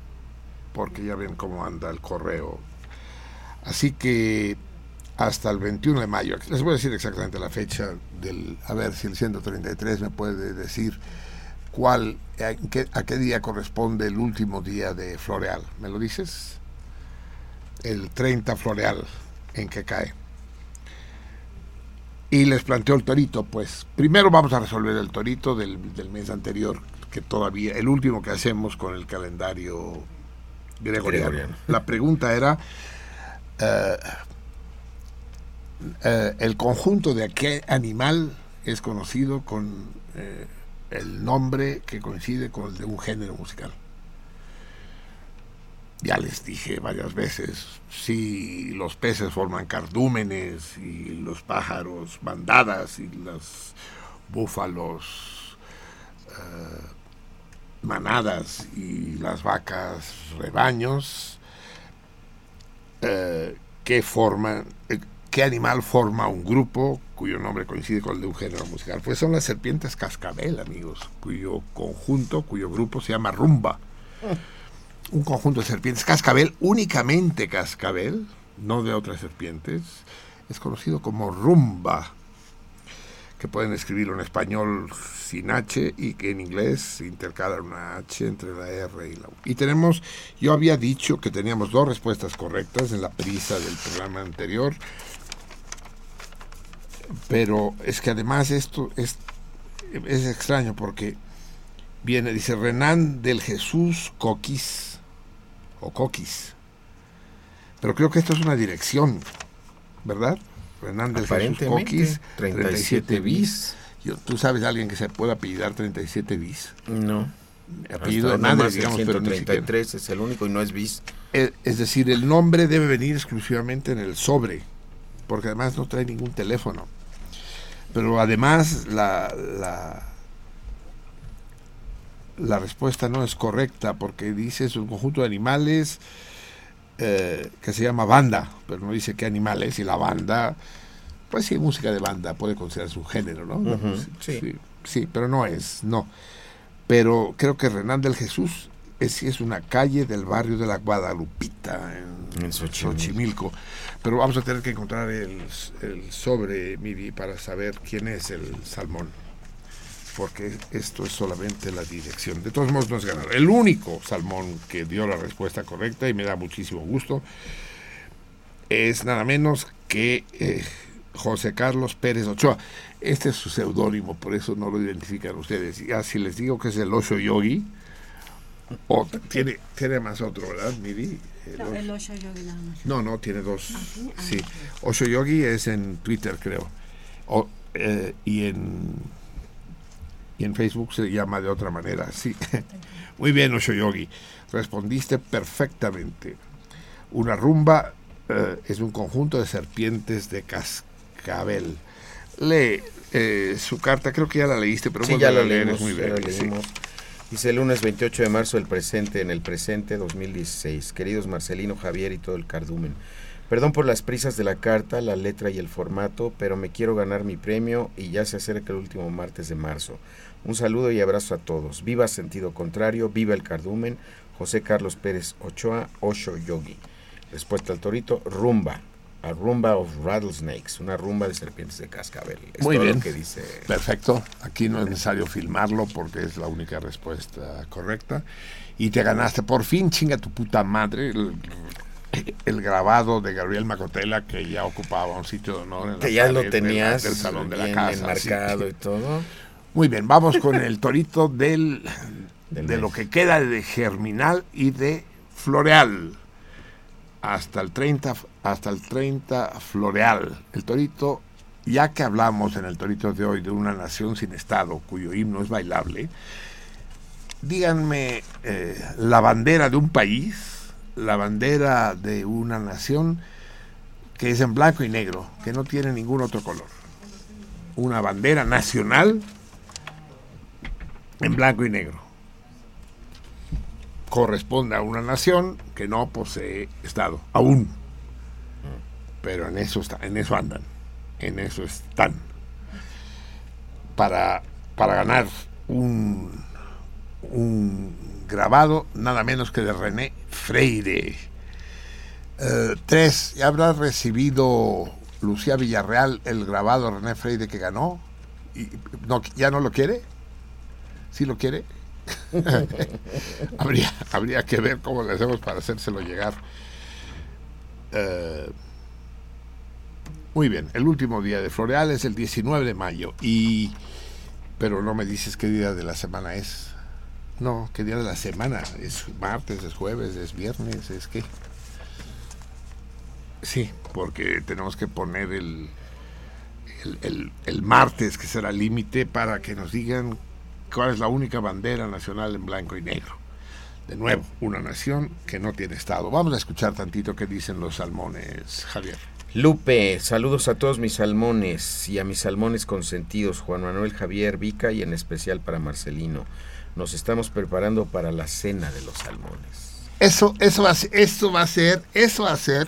porque ya ven cómo anda el correo. Así que hasta el 21 de mayo, les voy a decir exactamente la fecha del, a ver si el 133 me puede decir cuál, a qué, a qué día corresponde el último día de Floreal. ¿Me lo dices? El 30 Floreal, en que cae. Y les planteo el torito, pues primero vamos a resolver el torito del, del mes anterior, que todavía, el último que hacemos con el calendario gregoriano. Gregoriano. La pregunta era eh, eh, el conjunto de qué animal es conocido con eh, el nombre que coincide con el de un género musical. Ya les dije varias veces, si los peces forman cardúmenes y los pájaros bandadas y los búfalos eh, manadas y las vacas rebaños, eh, ¿qué forman, qué animal forma un grupo cuyo nombre coincide con el de un género musical? Pues son las serpientes cascabel, amigos, cuyo conjunto, cuyo grupo se llama rumba. Un conjunto de serpientes cascabel, únicamente cascabel, no de otras serpientes, es conocido como rumba que pueden escribirlo en español sin H y que en inglés intercalan una H entre la R y la U. Y tenemos, yo había dicho que teníamos dos respuestas correctas en la prisa del programa anterior, pero es que además esto es, es extraño porque viene, dice Renan del Jesús Coquis, o Coquis, pero creo que esto es una dirección, ¿verdad? Renan del Jesús Coquis, 37 bis. Yo- ¿Tú sabes de alguien que se pueda apellidar 37 bis? No. Apellido Hasta Hernández, nomás el digamos, pero ni siquiera. 133 es el único y no es bis. Es, es decir, el nombre debe venir exclusivamente en el sobre, porque además no trae ningún teléfono. Pero además la, la, la respuesta no es correcta, porque dice es un conjunto de animales eh, que se llama banda, pero no dice qué animales, y la banda, pues sí, música de banda puede considerarse un género, ¿no? Ujú, sí, sí. sí, sí, pero no es, no. Pero creo que Renan del Jesús es, es una calle del barrio de la Guadalupita, en, En Xochimilco. Xochimilco. Pero vamos a tener que encontrar el, el sobre, Midi, para saber quién es el salmón. Porque esto es solamente la dirección. De todos modos, no es ganar. El único salmón que dio la respuesta correcta, y me da muchísimo gusto, es nada menos que eh, José Carlos Pérez Ochoa. Este es su seudónimo, por eso no lo identifican ustedes. Ya si les digo que es el Osho Yogi, O tiene, tiene más otro, ¿verdad, Miri? El No, Osho- el Osho Yogi nada más. No, no, tiene dos. ¿Ah, sí? Ah, Sí. ok. Osho Yogi es en Twitter, creo. O, eh, y en y en Facebook se llama de otra manera, sí. Muy bien, Osho Yogi. Respondiste perfectamente. Una rumba eh, es un conjunto de serpientes de cascabel. Lee eh, su carta, creo que ya la leíste, pero Sí, ya a lo leer, leímos, es muy ya Dice el lunes 28 de marzo del presente, en el presente 2016. Queridos Marcelino, Javier y todo el cardumen. Perdón por las prisas de la carta, la letra y el formato, pero me quiero ganar mi premio y ya se acerca el último martes de marzo. Un saludo y abrazo a todos. Viva sentido contrario, viva el cardumen. José Carlos Pérez Ochoa, Osho Yogi. Respuesta al torito, rumba. A rumba of rattlesnakes, una rumba de serpientes de cascabel. Es Muy lo bien. que dice Perfecto. Aquí no es necesario filmarlo porque es la única respuesta correcta. Y te ganaste por fin, chinga tu puta madre, el, el grabado de Gabriel Macotela que ya ocupaba un sitio de honor en la Que ya lo pared tenías del salón de la casa. enmarcado sí. y todo. Muy bien, vamos con el torito del, Del de mes. lo que queda de Germinal y de Floreal. Hasta el 30, hasta el 30 Floreal. El torito, ya que hablamos en el torito de hoy de una nación sin Estado cuyo himno es bailable, díganme eh, la bandera de un país, la bandera de una nación que es en blanco y negro, que no tiene ningún otro color. Una bandera nacional en blanco y negro. Corresponde a una nación que no posee Estado, aún. Pero en eso, está, en eso andan, en eso están. Para, para ganar un, un grabado, nada menos que de René Freire. Eh, tres, ¿ya habrá recibido Lucía Villarreal el grabado René Freire que ganó? Y, ¿Ya no lo quiere? ¿Sí lo quiere? habría, habría que ver cómo le hacemos para hacérselo llegar. Eh, muy bien, el último día de Floreal es el 19 de mayo. Y, pero no me dices qué día de la semana es. No, qué día de la semana. ¿Es martes, es jueves, es viernes, es qué? Sí, porque tenemos que poner el, el, el- el martes, que será límite, para que nos digan cuál es la única bandera nacional en blanco y negro. De nuevo, una nación que no tiene Estado. Vamos a escuchar tantito qué dicen los salmones, Javier. Lupe, saludos a todos mis salmones y a mis salmones consentidos, Juan Manuel Javier Vica y en especial para Marcelino. Nos estamos preparando para la cena de los salmones. Eso, eso va a ser, eso va a ser, eso va a ser.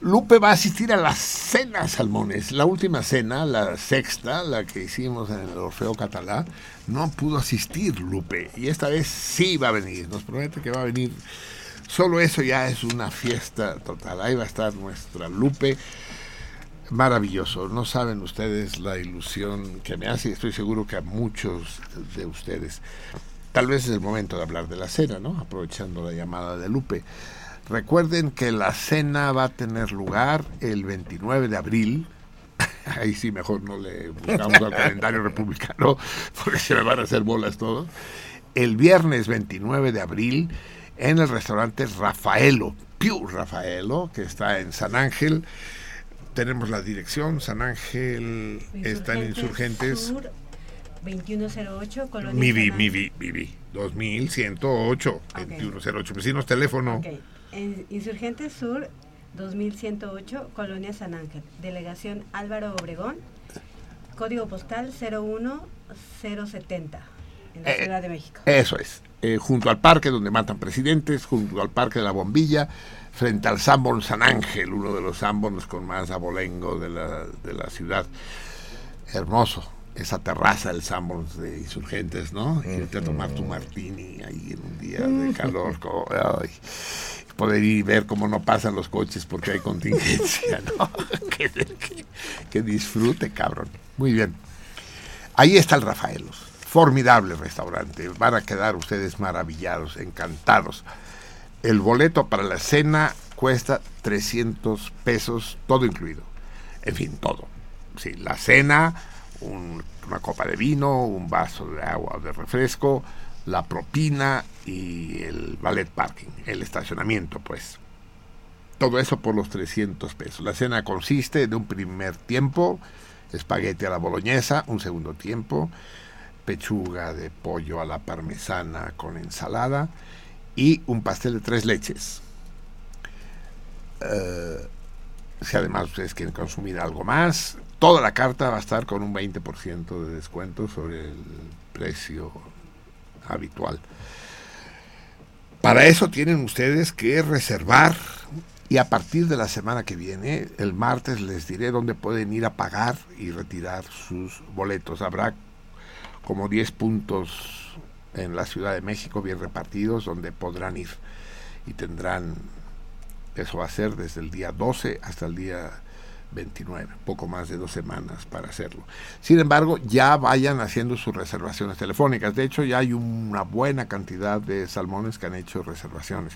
Lupe va a asistir a la cena Salmones, la última cena, la sexta, la que hicimos en el Orfeo Catalá, no pudo asistir Lupe y esta vez sí va a venir, nos promete que va a venir. Solo eso ya es una fiesta total. Ahí va a estar nuestra Lupe. Maravilloso. No saben ustedes la ilusión que me hace y estoy seguro que a muchos de ustedes. Tal vez es el momento de hablar de la cena, ¿no? Aprovechando la llamada de Lupe. Recuerden que la cena va a tener lugar el 29 de abril. Ahí sí, mejor no le buscamos al calendario republicano, porque se me van a hacer bolas todos. El viernes 29 de abril en el restaurante Rafaelo, Piu Rafaelo, que está en San Ángel. Tenemos la dirección, San Ángel está en Insurgentes. Sur, 2108, Colonia Mivi, Mivi, Mivi, 2108, 2108. Vecinos, teléfono. Ok. En Insurgentes Sur, 2108, Colonia San Ángel. Delegación Álvaro Obregón. Código postal 01070, en la Eh, Ciudad de México. Eso es. Eh, junto al parque donde matan presidentes, junto al parque de la bombilla, frente al Sanborn San Ángel, uno de los Sanborns con más abolengo de la, de la ciudad. Hermoso. Esa terraza del Sanborns de insurgentes, ¿no? Irte a tomar tu martini ahí en un día de calor. como- ay. Poder ir y ver cómo no pasan los coches porque hay contingencia, ¿no? que, que- que disfrute, cabrón. Muy bien. Ahí está el Rafaelos. Formidable restaurante. Van a quedar ustedes maravillados, encantados. El boleto para la cena cuesta 300 pesos, todo incluido. En fin, todo. Sí, la cena, un- una copa de vino, un vaso de agua de refresco, la propina y el ballet parking, el estacionamiento, pues. Todo eso por los 300 pesos. La cena consiste de un primer tiempo, espagueti a la boloñesa, un segundo tiempo, pechuga de pollo a la parmesana con ensalada y un pastel de tres leches. Eh, si además ustedes quieren consumir algo más, toda la carta va a estar con un 20% de descuento sobre el precio habitual. Para eso tienen ustedes que reservar y a partir de la semana que viene, el martes, les diré dónde pueden ir a pagar y retirar sus boletos. Habrá como 10 puntos en la Ciudad de México bien repartidos donde podrán ir y tendrán, eso va a ser desde el día 12 hasta el día 29, poco más de dos semanas para hacerlo. Sin embargo, ya vayan haciendo sus reservaciones telefónicas. De hecho, ya hay una buena cantidad de salmones que han hecho reservaciones.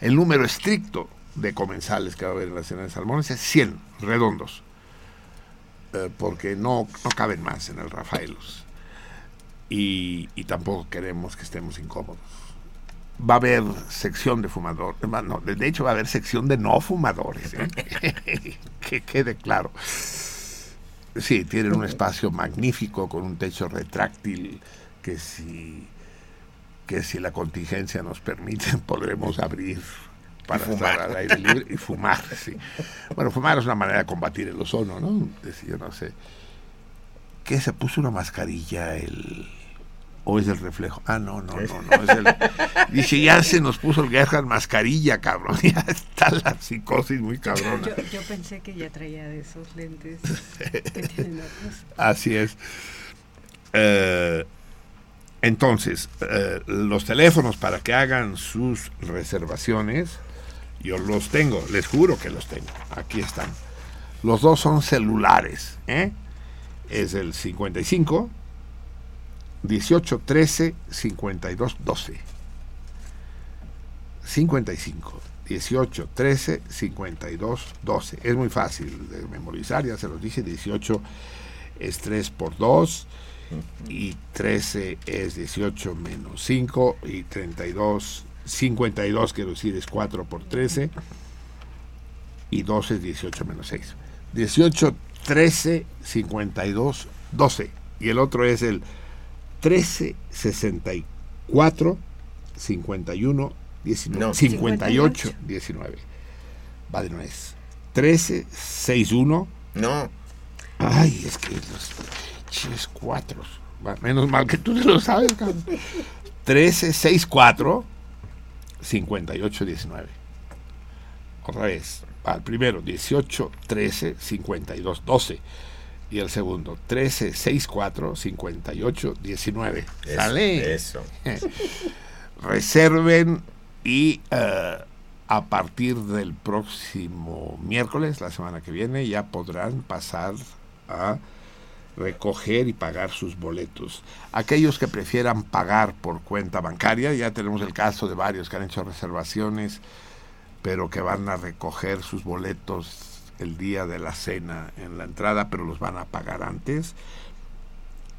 El número estricto de comensales que va a haber en la cena de salmones es 100 redondos, eh, porque no, no caben más en el Rafaelos. Y, y tampoco queremos que estemos incómodos va a haber sección de fumadores, no, de hecho va a haber sección de no fumadores, ¿eh? que quede claro. Sí, tienen un espacio magnífico con un techo retráctil que si que si la contingencia nos permite podremos abrir para estar al aire libre y fumar, sí. Bueno, fumar es una manera de combatir el ozono, ¿no? yo no sé. ¿Qué se puso una mascarilla el ¿O es el reflejo? Ah, no, no, no, no. Es el, dice, ya se nos puso el Gerhard mascarilla, cabrón. Ya está la psicosis muy cabrona. Yo, yo pensé que ya traía de esos lentes que tienen otros. Así es. Eh, entonces, eh, los teléfonos para que hagan sus reservaciones, yo los tengo, les juro que los tengo. Aquí están. Los dos son celulares. ¿eh? Es el 55 18 13 52 12. 55 18 13 52 12. Es muy fácil de memorizar, ya se los dije. 18 es 3 por 2 y 13 es 18 menos 5 y 32, 52 quiero decir es 4 por 13 y 12 es 18 menos 6. 18, 13, 52, 12. Y el otro es el 13 64 51 19 58 19 va de nuez 13 61 no. Ay es que los chis cuatro menos mal que tú lo sabes cabrón. 13 64 58 19 otra vez al primero 18 13 52 12 y el segundo 13 64 58 19 sale. eso. Reserven y eh, a partir del próximo miércoles la semana que viene ya podrán pasar a recoger y pagar sus boletos. Aquellos que prefieran pagar por cuenta bancaria, ya tenemos el caso de varios que han hecho reservaciones, pero que van a recoger sus boletos el día de la cena en la entrada, pero los van a pagar antes.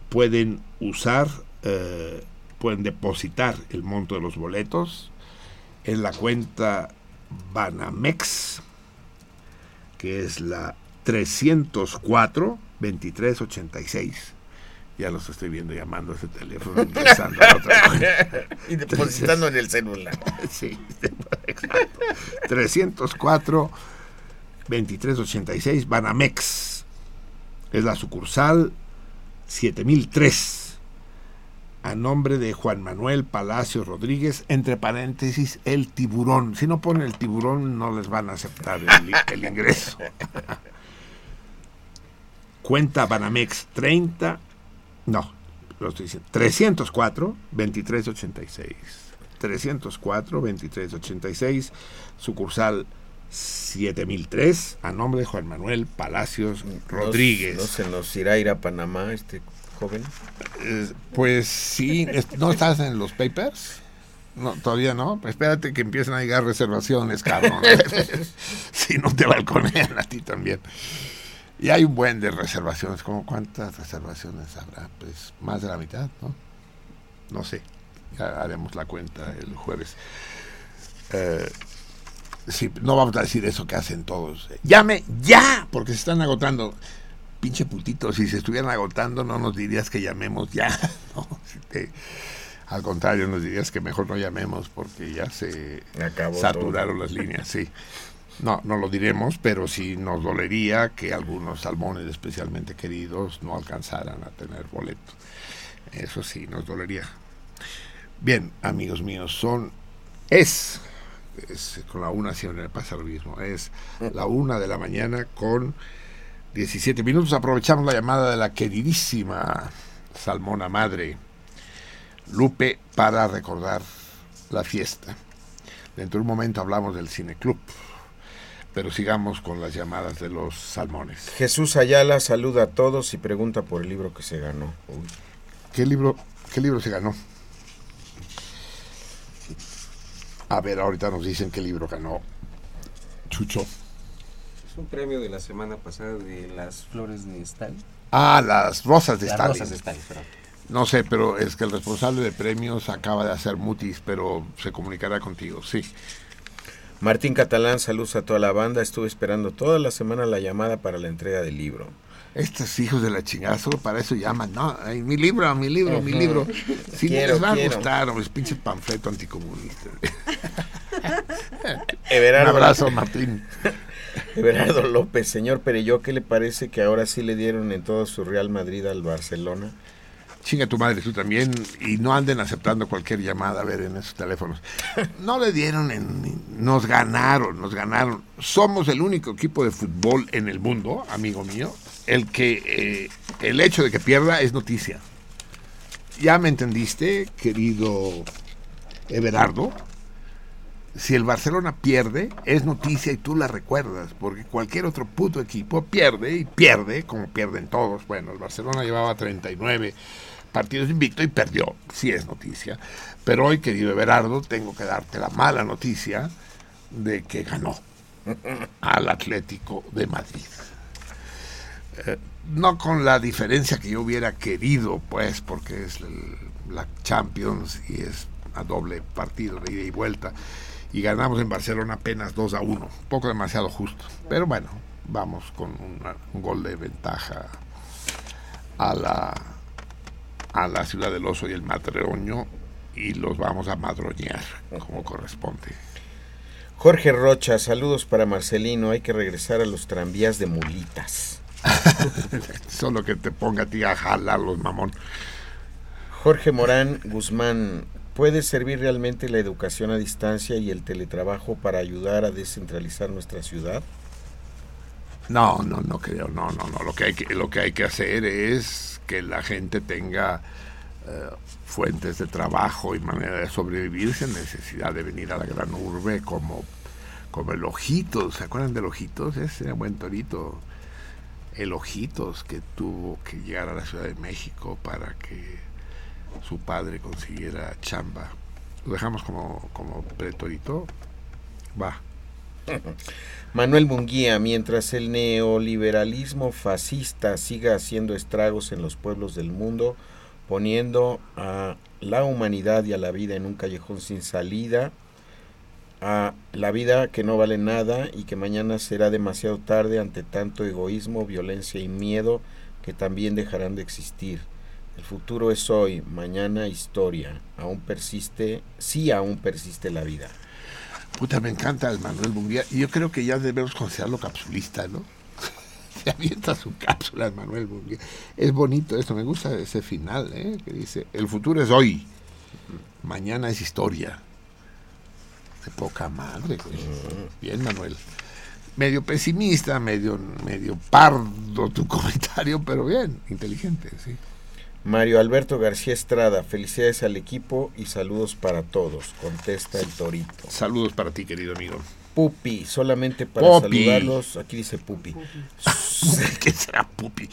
Pueden usar, eh, pueden depositar el monto de los boletos en la cuenta Banamex, que es la 304 2386. Ya los estoy viendo llamando a ese teléfono, ingresando a otra y depositando en el celular. Sí, exacto. 304 2386 Banamex. Es la sucursal 7003. A nombre de Juan Manuel Palacio Rodríguez, entre paréntesis, el tiburón. Si no ponen el tiburón, no les van a aceptar el, el ingreso. Cuenta Banamex 30, no, lo estoy diciendo, 304 2386. 304 2386, sucursal 7003 a nombre de Juan Manuel Palacios Rodríguez. ¿No, no se nos irá a ir a Panamá este joven? Eh, pues sí, ¿no estás en los papers? No, todavía no. Espérate que empiecen a llegar reservaciones, cabrón. si no te balconean a ti también. Y hay un buen de reservaciones. ¿Cómo cuántas reservaciones habrá? Pues más de la mitad, ¿no? No sé. Ya haremos la cuenta el jueves. Eh, sí, no vamos a decir eso que hacen todos. Llame ya, porque se están agotando. Pinche putito, si se estuvieran agotando no nos dirías que llamemos ya. ¿no? Si te- al contrario, nos dirías que mejor no llamemos porque ya se Acabó saturaron todo. las líneas, sí. No, no lo diremos, pero sí nos dolería que algunos salmones especialmente queridos no alcanzaran a tener boleto. Eso sí, nos dolería. Bien, amigos míos, son es, es con la una siempre me pasa lo mismo, es la una de la mañana con 17 minutos. Aprovechamos la llamada de la queridísima Salmona Madre Lupe para recordar la fiesta. Dentro de un momento hablamos del cineclub, pero sigamos con las llamadas de los salmones. Jesús Ayala saluda a todos y pregunta por el libro que se ganó. Uy. ¿Qué libro, qué libro se ganó? A ver, ahorita nos dicen qué libro ganó Chucho. Es un premio de la semana pasada de las flores de Stalin. Ah, las rosas de Las Stalin. rosas de Stalin. No sé, pero es que el responsable de premios acaba de hacer mutis, pero se comunicará contigo, sí. Martín Catalán, saludos a toda la banda. Estuve esperando toda la semana la llamada para la entrega del libro. Estos hijos de la chingada solo para eso llaman, no, ay, mi libro, mi libro, mi libro. Si Quiero, les va a gustar, hombre, es pinche panfleto anticomunista. Everardo, Un abrazo, Martín. Everardo López, señor Pereyó, ¿qué le parece que ahora sí le dieron en todo su Real Madrid al Barcelona? Chinga tu madre, tú también, y no anden aceptando cualquier llamada, a ver, en esos teléfonos. No le dieron, en, nos ganaron, nos ganaron. Somos el único equipo de fútbol en el mundo, amigo mío, el que eh, el hecho de que pierda es noticia. ¿Ya me entendiste, querido Everardo? Si el Barcelona pierde, es noticia y tú la recuerdas, porque cualquier otro puto equipo pierde y pierde, como pierden todos. Bueno, el Barcelona llevaba 39 partidos invicto y perdió, sí es noticia. Pero hoy, querido Everardo, tengo que darte la mala noticia de que ganó al Atlético de Madrid. Eh, no con la diferencia que yo hubiera querido, pues, porque es la Champions y es a doble partido de ida y vuelta. Y ganamos en Barcelona apenas 2 a 1, un poco demasiado justo. Pero bueno, vamos con un gol de ventaja a la, a la ciudad del oso y el madroño y los vamos a madroñar como corresponde. Jorge Rocha, saludos para Marcelino. Hay que regresar a los tranvías de mulitas. Solo que te ponga a ti a jalar los mamón. Jorge Morán Guzmán, ¿puede servir realmente la educación a distancia y el teletrabajo para ayudar a descentralizar nuestra ciudad? No, no, no creo, no, no, no. Lo que hay que, lo que, hay que hacer es que la gente tenga eh, fuentes de trabajo y manera de sobrevivir sin necesidad de venir a la gran urbe como, como el Ojitos. ¿Se acuerdan del Ojitos? Ese buen torito. El Ojitos que tuvo que llegar a la Ciudad de México para que su padre consiguiera chamba. Lo dejamos como, como pretorito. Va. Manuel Munguía, mientras el neoliberalismo fascista siga haciendo estragos en los pueblos del mundo, poniendo a la humanidad y a la vida en un callejón sin salida, a la vida que no vale nada y que mañana será demasiado tarde ante tanto egoísmo, violencia y miedo que también dejarán de existir. El futuro es hoy, mañana historia. Aún persiste, sí aún persiste la vida. Puta, me encanta el Manuel Munguía. Y yo creo que ya debemos considerarlo capsulista, ¿no? Se avienta su cápsula el Manuel Munguía. Es bonito eso, me gusta ese final, ¿eh? Que dice, el futuro es hoy, mañana es historia. De poca madre, güey. Bien, Manuel. Medio pesimista, medio, medio pardo tu comentario, pero bien, inteligente, sí. Mario Alberto García Estrada, felicidades al equipo y saludos para todos, contesta el Torito. Saludos para ti, querido amigo. Pupi, solamente para saludarlos, aquí dice Pupi. ¿Qué será Pupi?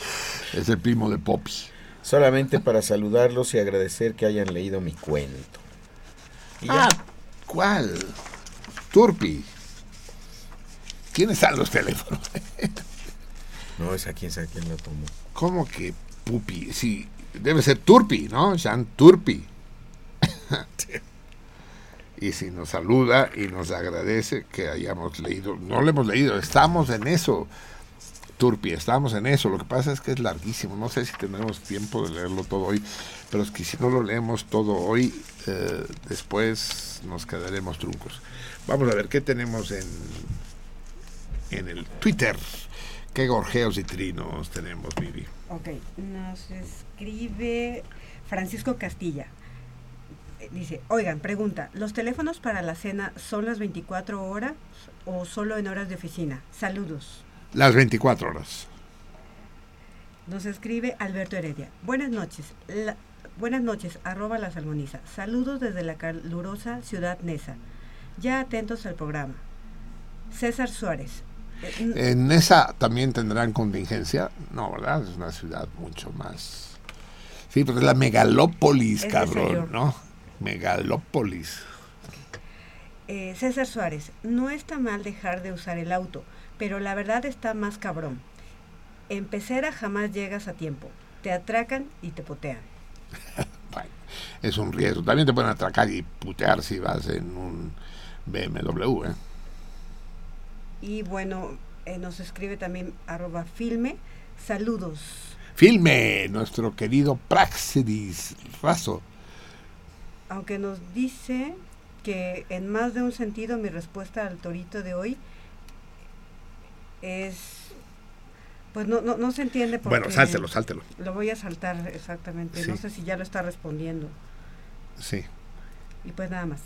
Es el primo de Poppy. Solamente para saludarlos y agradecer que hayan leído mi cuento. Y ya. Ah, ¿cuál? Turpi. ¿Quiénes están los teléfonos? No, es a quién sabe quién lo tomó. ¿Cómo que Pupi? Sí, debe ser Turpi, ¿no? Jean Turpi. y si nos saluda y nos agradece que hayamos leído, no lo hemos leído, estamos en eso, Turpi, estamos en eso, lo que pasa es que es larguísimo, no sé si tenemos tiempo de leerlo todo hoy, pero es que si no lo leemos todo hoy, eh, después nos quedaremos truncos. Vamos a ver qué tenemos en, en el Twitter. ¿Qué gorjeos y trinos tenemos, Vivi? Ok, nos escribe Francisco Castilla. Dice, oigan, pregunta, ¿los teléfonos para la cena son las 24 horas o solo en horas de oficina? Saludos. Las 24 horas. Nos escribe Alberto Heredia. Buenas noches. La- buenas noches, arroba la salmoniza. Saludos desde la calurosa ciudad Nesa. Ya atentos al programa. César Suárez. En esa también tendrán contingencia. No, ¿verdad? Es una ciudad mucho más. Sí, pero es la megalópolis, Es cabrón. ¿no? Megalópolis. Eh, César Suárez, no está mal dejar de usar el auto, pero la verdad está más cabrón. En pecera jamás llegas a tiempo. Te atracan y te potean. Es un riesgo. También te pueden atracar y putear si vas en un BMW, ¿eh? Y bueno, eh, nos escribe también arroba filme. Saludos. Filme, nuestro querido Praxedis Razo. Aunque nos dice que en más de un sentido mi respuesta al torito de hoy es... Pues no, no, no se entiende por Bueno, sáltelo, sáltelo. Lo voy a saltar exactamente. No sé si ya lo está respondiendo. Sí, Y pues nada más.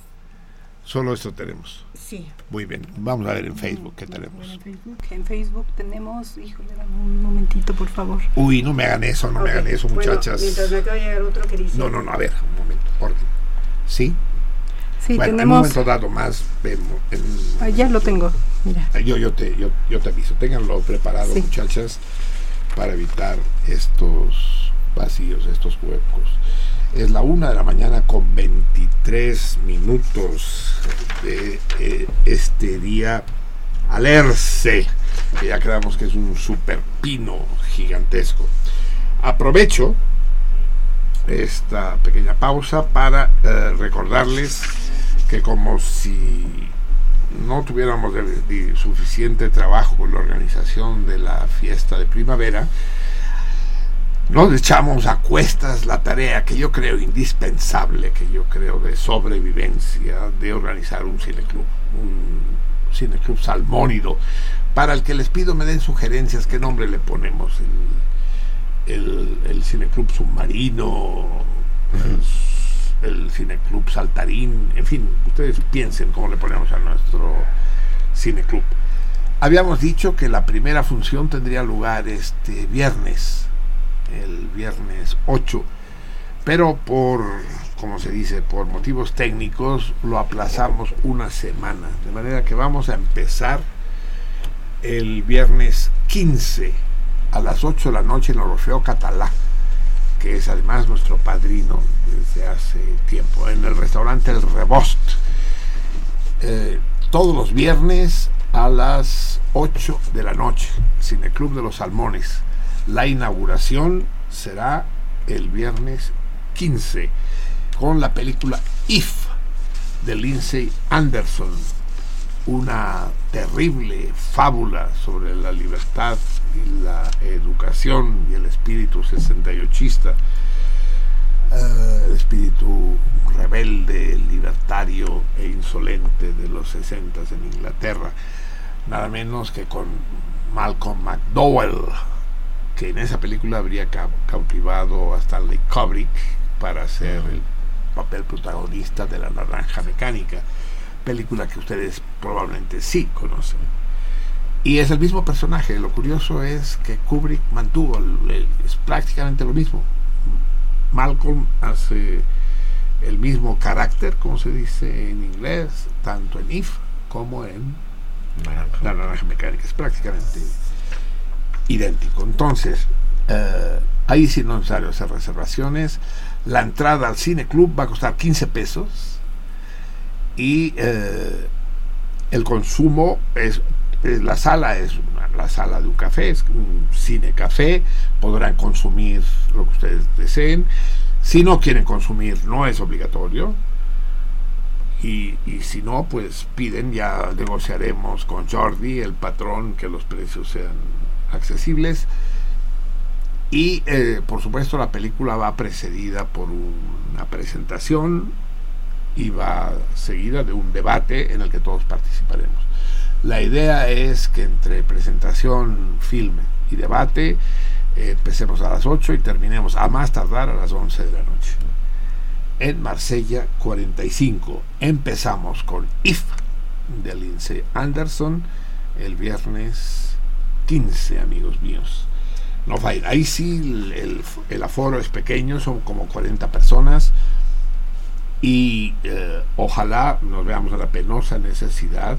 Solo esto tenemos. Sí. Muy bien, vamos a ver en Facebook qué tenemos. En Facebook, en Facebook tenemos, híjole, dame un momentito, por favor. Uy, no me hagan eso, no me hagan eso, Bueno, muchachas. mientras me acaba de llegar otro que dice... No, no, no, a ver, un momento, orden. ¿Sí? Sí, bueno, en un tenemos... momento dado más vemos. Ah, ya lo tengo, mira. Yo, yo, te, yo, yo te aviso, ténganlo preparado, Sí. muchachas, para evitar estos vacíos, estos huecos. Es la una de la mañana con 23 minutos de eh, este día alerce, que ya creamos que es un super pino gigantesco. Aprovecho esta pequeña pausa para eh, recordarles que como si no tuviéramos suficiente trabajo con la organización de la fiesta de primavera, nos echamos a cuestas la tarea que yo creo indispensable, que yo creo de sobrevivencia, de organizar un cineclub, un cineclub salmónido, para el que les pido me den sugerencias, qué nombre le ponemos, el, el, el cineclub submarino, el, el cineclub saltarín, en fin, ustedes piensen cómo le ponemos a nuestro cineclub. Habíamos dicho que la primera función tendría lugar este viernes, el viernes 8, pero por, como se dice, por motivos técnicos lo aplazamos una semana, de manera que vamos a empezar el viernes 15 a las 8 de la noche en Orfeo Catalá, que es además nuestro padrino desde hace tiempo, en el restaurante El Rebost. Eh, todos los viernes a las 8 de la noche, Cineclub de los Salmones. La inauguración será el viernes 15 con la película If de Lindsay Anderson, una terrible fábula sobre la libertad y la educación y el espíritu 68ista, eh, espíritu rebelde, libertario e insolente de los 60 en Inglaterra, nada menos que con Malcolm McDowell, que en esa película habría ca- cautivado a Stanley Kubrick para hacer el papel protagonista de La Naranja Mecánica, película que ustedes probablemente sí conocen. Y es el mismo personaje, lo curioso es que Kubrick mantuvo, el- el- es prácticamente lo mismo. Malcolm hace el mismo carácter, como se dice en inglés, tanto en If como en La Naranja Mecánica, es prácticamente idéntico. Entonces, eh, ahí sí no es necesario hacer reservaciones. La entrada al cine club va a costar 15 pesos y eh, el consumo es la sala es una- la sala de un café, es un cine café, podrán consumir lo que ustedes deseen. Si no quieren consumir, no es obligatorio. y si no, pues piden, ya negociaremos con Jordi, el patrón, que los precios sean accesibles. Y eh, por supuesto la película va precedida por una presentación y va seguida de un debate en el que todos participaremos. La idea es que entre presentación, filme y debate empecemos a las 8 y terminemos a más tardar a las 11 de la noche. En Marsella 45 empezamos con If de Lindsay Anderson el viernes 15, amigos míos. No va a ir. Ahí sí el, el- aforo es pequeño, son como 40 personas y eh, ojalá nos veamos a la penosa necesidad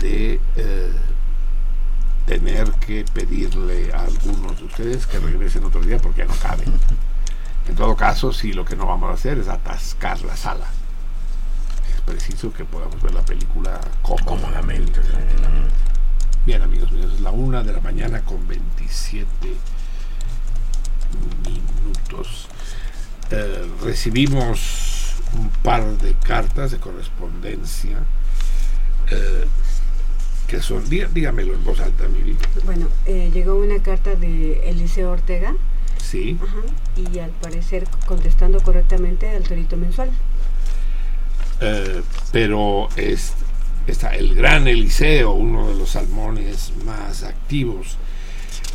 de eh, tener que pedirle a algunos de ustedes que regresen otro día porque no caben. En todo caso, sí, lo que no vamos a hacer es atascar la sala. Es preciso que podamos ver la película cómodamente. Bien, amigos míos, es la una de la mañana con 27 minutos. Eh, recibimos un par de cartas de correspondencia eh, que son, dí- dígamelo en voz alta, mi vida. Bueno, eh, llegó una carta de Eliseo Ortega Sí. ajá, y al parecer contestando correctamente al torito mensual. Eh, pero es, está el gran Eliseo, uno de los salmones más activos.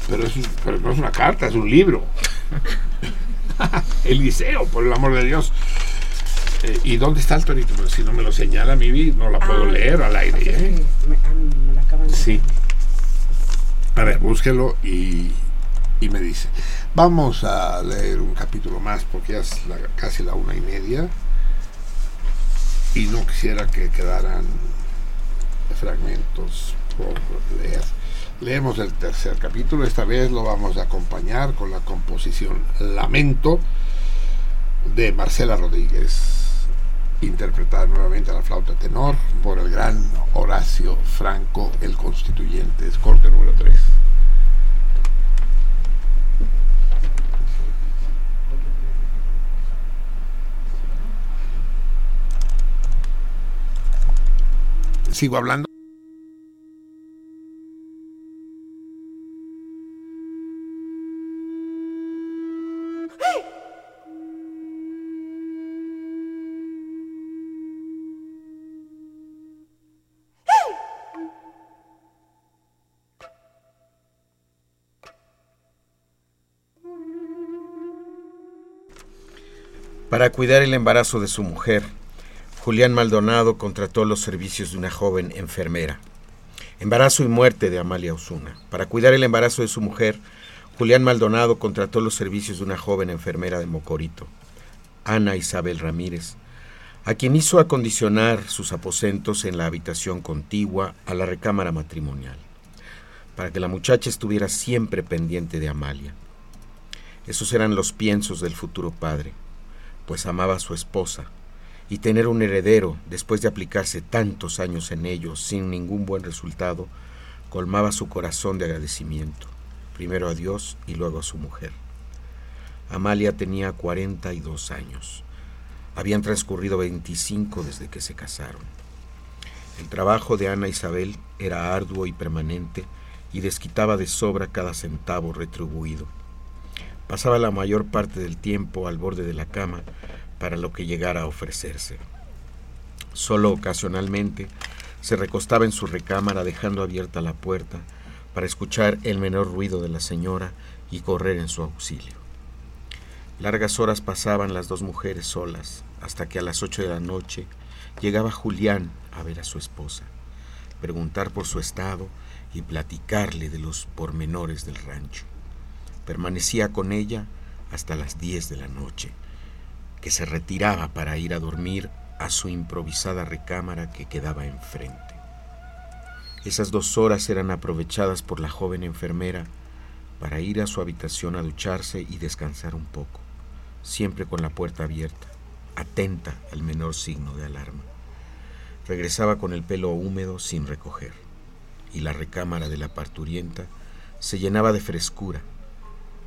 Pero, es, pero no es una carta, es un libro. Eliseo, por el amor de Dios. Eh, ¿Y dónde está el torito? Pues si no me lo señala mi no la puedo Ah, leer al aire. así es ¿eh? me, ah, me la acaban de- Sí. A ver, búsquelo y, y me dice. Vamos a leer un capítulo más porque ya es la- casi la una y media. Y no quisiera que quedaran fragmentos por leer. Leemos el tercer capítulo. Esta vez lo vamos a acompañar con la composición Lamento de Marcela Rodríguez interpretada nuevamente a la flauta tenor por el gran Horacio Franco, el constituyente, es corte número 3. Sigo hablando. Para cuidar el embarazo de su mujer, Julián Maldonado contrató los servicios de una joven enfermera. Embarazo y muerte de Amalia Osuna. Para cuidar el embarazo de su mujer, Julián Maldonado contrató los servicios de una joven enfermera de Mocorito, Ana Isabel Ramírez, a quien hizo acondicionar sus aposentos en la habitación contigua a la recámara matrimonial, para que la muchacha estuviera siempre pendiente de Amalia. Esos eran los piensos del futuro padre, pues amaba a su esposa, y tener un heredero después de aplicarse tantos años en ello sin ningún buen resultado, colmaba su corazón de agradecimiento, primero a Dios y luego a su mujer. Amalia tenía 42 años. Habían transcurrido 25 desde que se casaron. El trabajo de Ana Isabel era arduo y permanente y desquitaba de sobra cada centavo retribuido. Pasaba la mayor parte del tiempo al borde de la cama para lo que llegara a ofrecerse. Solo ocasionalmente se recostaba en su recámara dejando abierta la puerta para escuchar el menor ruido de la señora y correr en su auxilio. Largas horas pasaban las dos mujeres solas, hasta que a las ocho de la noche llegaba Julián a ver a su esposa, preguntar por su estado y platicarle de los pormenores del rancho. Permanecía con ella hasta las diez de la noche, que se retiraba para ir a dormir a su improvisada recámara que quedaba enfrente. Esas dos horas eran aprovechadas por la joven enfermera para ir a su habitación a ducharse y descansar un poco, siempre con la puerta abierta, atenta al menor signo de alarma. Regresaba con el pelo húmedo sin recoger, y la recámara de la parturienta se llenaba de frescura,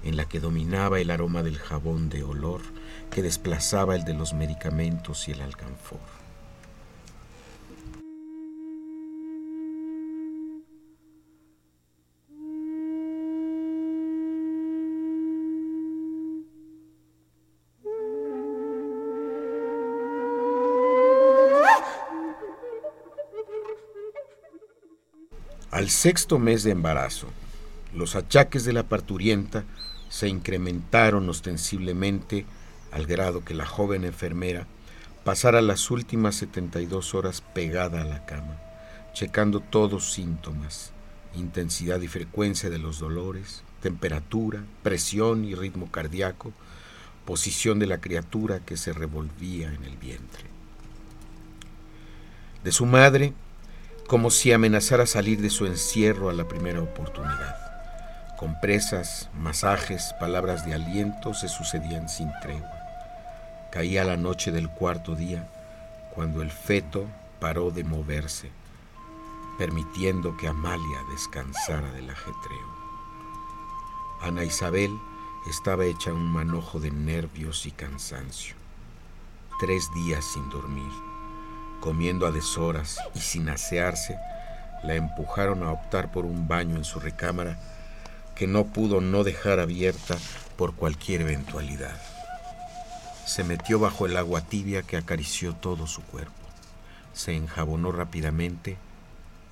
en la que dominaba el aroma del jabón de olor que desplazaba el de los medicamentos y el alcanfor. Al sexto mes de embarazo, los achaques de la parturienta se incrementaron ostensiblemente al grado que la joven enfermera pasara las últimas 72 horas pegada a la cama, checando todos síntomas, intensidad y frecuencia de los dolores, temperatura, presión y ritmo cardíaco, posición de la criatura que se revolvía en el vientre. De su madre, como si amenazara salir de su encierro a la primera oportunidad. Compresas, masajes, palabras de aliento se sucedían sin tregua. Caía la noche del cuarto día cuando el feto paró de moverse, permitiendo que Amalia descansara del ajetreo. Ana Isabel estaba hecha un manojo de nervios y cansancio. Tres días sin dormir, comiendo a deshoras y sin asearse, la empujaron a optar por un baño en su recámara que no pudo no dejar abierta por cualquier eventualidad se metió bajo el agua tibia que acarició todo su cuerpo. Se enjabonó rápidamente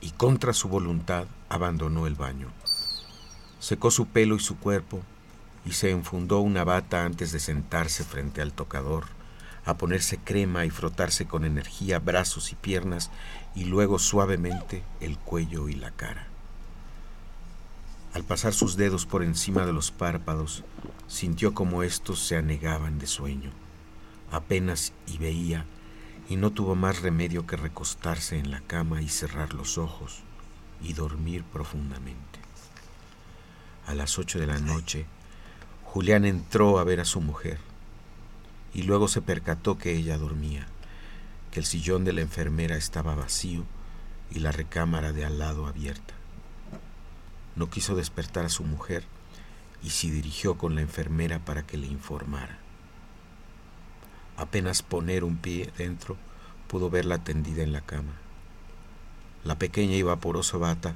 y contra su voluntad abandonó el baño. Secó su pelo y su cuerpo y se enfundó una bata antes de sentarse frente al tocador, a ponerse crema y frotarse con energía brazos y piernas y luego suavemente el cuello y la cara. Al pasar sus dedos por encima de los párpados, sintió como estos se anegaban de sueño apenas y veía, y no tuvo más remedio que recostarse en la cama y cerrar los ojos y dormir profundamente. A las ocho de la noche, Julián entró a ver a su mujer y luego se percató que ella dormía, que el sillón de la enfermera estaba vacío y la recámara de al lado abierta. No quiso despertar a su mujer y se dirigió con la enfermera para que le informara. Apenas poner un pie dentro, pudo verla tendida en la cama. La pequeña y vaporosa bata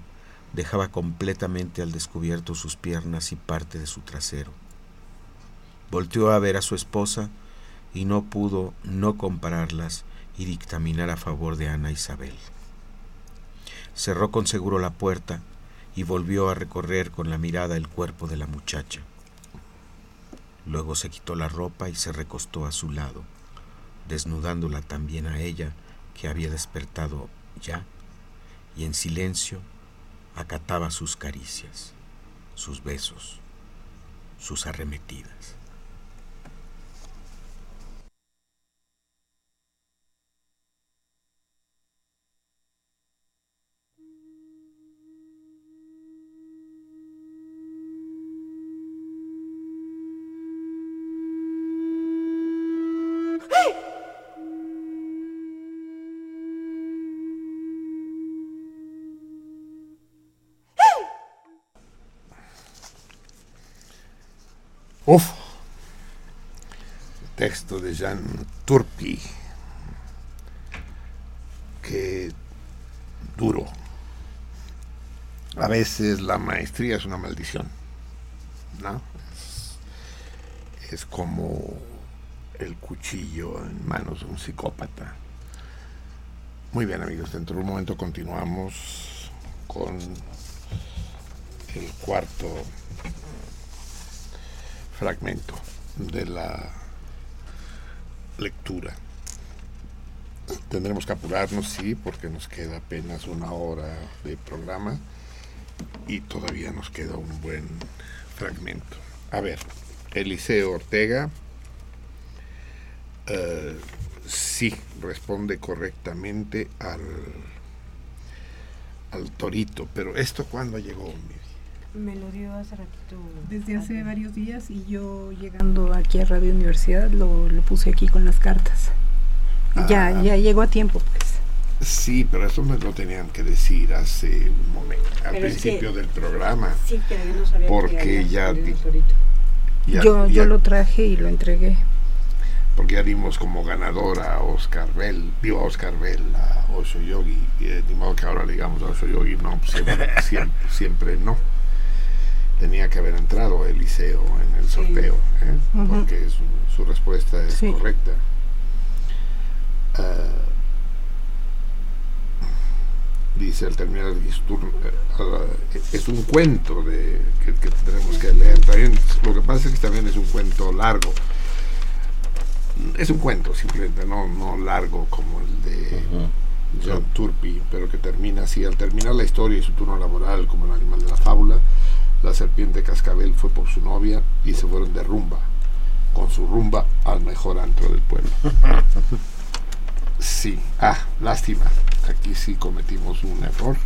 dejaba completamente al descubierto sus piernas y parte de su trasero. Volteó a ver a su esposa y no pudo no compararlas y dictaminar a favor de Ana Isabel. Cerró con seguro la puerta y volvió a recorrer con la mirada el cuerpo de la muchacha. Luego se quitó la ropa y se recostó a su lado, desnudándola también a ella, que había despertado ya, y en silencio acataba sus caricias, sus besos, sus arremetidas. Uf. Texto de Jean Turpi. Qué duro. A veces la maestría es una maldición. ¿No? Es como el cuchillo en manos de un psicópata. Muy bien amigos, dentro de un momento continuamos con el cuarto fragmento de la lectura. Tendremos que apurarnos, sí, porque nos queda apenas una hora de programa y todavía nos queda un buen fragmento. A ver, Eliseo Ortega, eh, sí, responde correctamente al, al torito, pero ¿esto cuándo llegó? Me lo dio hace ratito. Desde hace varios días y yo llegando aquí a Radio Universidad lo, lo puse aquí con las cartas. Ya, Ah. ya llegó a tiempo, pues. Sí, pero eso me lo tenían que decir hace un momento, al Pero es principio que- del programa. Sí, pero yo no sabía que Porque ya, di- yo, ya- yo lo traje y lo entregué. porque ya dimos como ganadora a Oscar Bell, digo a Oscar Bell, a Osho Yogi, y eh, de modo que ahora le digamos a Osho Yogi, no, pues siempre, siempre, siempre no. Tenía que haber entrado Eliseo en el sorteo, ¿eh? Porque su, su respuesta es Sí. dice al terminar el turno, eh, es un cuento de, que, que tenemos que leer. También, lo que pasa es que también es un cuento largo. Es un cuento simplemente, no, no largo como el de John Turpin, pero que termina así. Al terminar la historia y su turno laboral como el animal de la fábula, la serpiente cascabel fue por su novia y se fueron de rumba, con su rumba al mejor antro del pueblo. Sí, ah, lástima. Aquí sí cometimos un error.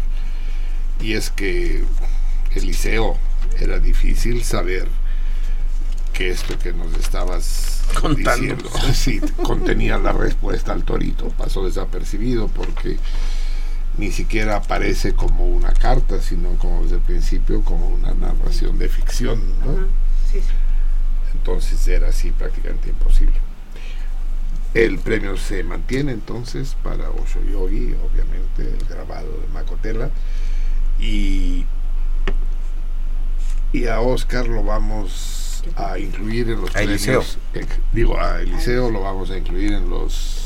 Y es que Eliseo era difícil saber que esto que nos estabas Contando. diciendo sí, contenía la respuesta al torito. Pasó desapercibido porque ni siquiera aparece como una carta, sino como desde el principio como una narración de ficción. ¿no? Sí, sí. Entonces era así prácticamente imposible. El premio se mantiene entonces para Osho Yogi, obviamente, el grabado de Macotela. Y, y a Oscar lo vamos a incluir en los A Eliseo. premios. ex- digo, a Eliseo lo vamos a incluir en los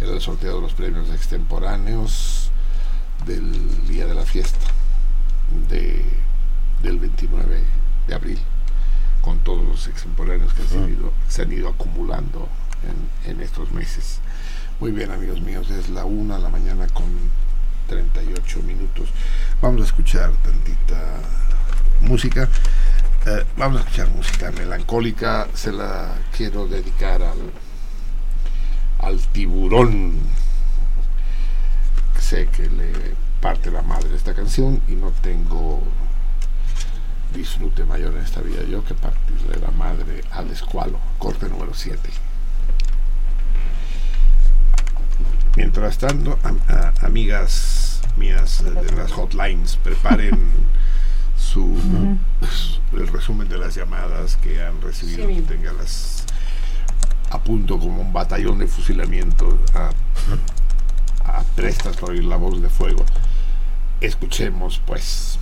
en el sorteo de los premios extemporáneos del día de la fiesta de, del 29 de abril con todos los extemporáneos que se han ido, se han ido acumulando en, en estos meses. Muy bien, amigos míos, es la una de la mañana con 38 minutos. Vamos a escuchar tantita música. Eh, vamos a escuchar música melancólica. Se la quiero dedicar al, al tiburón. Sé que le parte la madre esta canción y no tengo disfrute mayor en esta vida yo que partirle la madre al escualo, corte número 7. Mientras tanto, a- amigas mías de las hotlines, preparen su, el resumen de las llamadas que han recibido, Sí. téngalas a punto como un batallón de fusilamiento, a, a prestas para oír la voz de fuego. Escuchemos pues.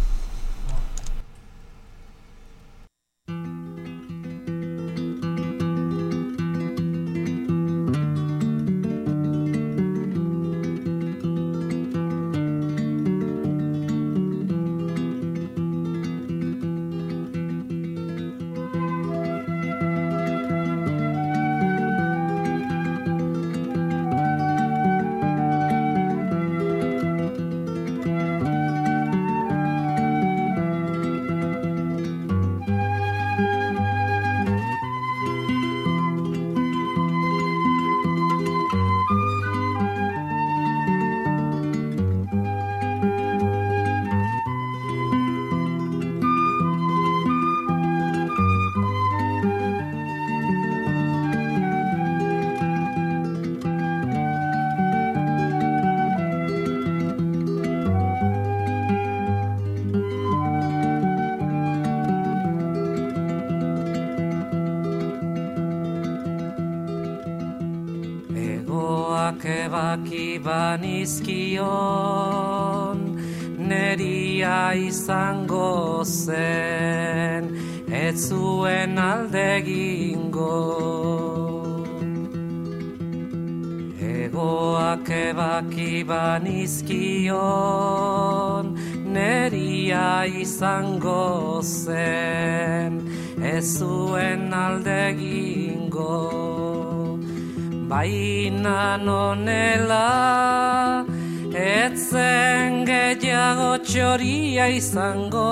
Izango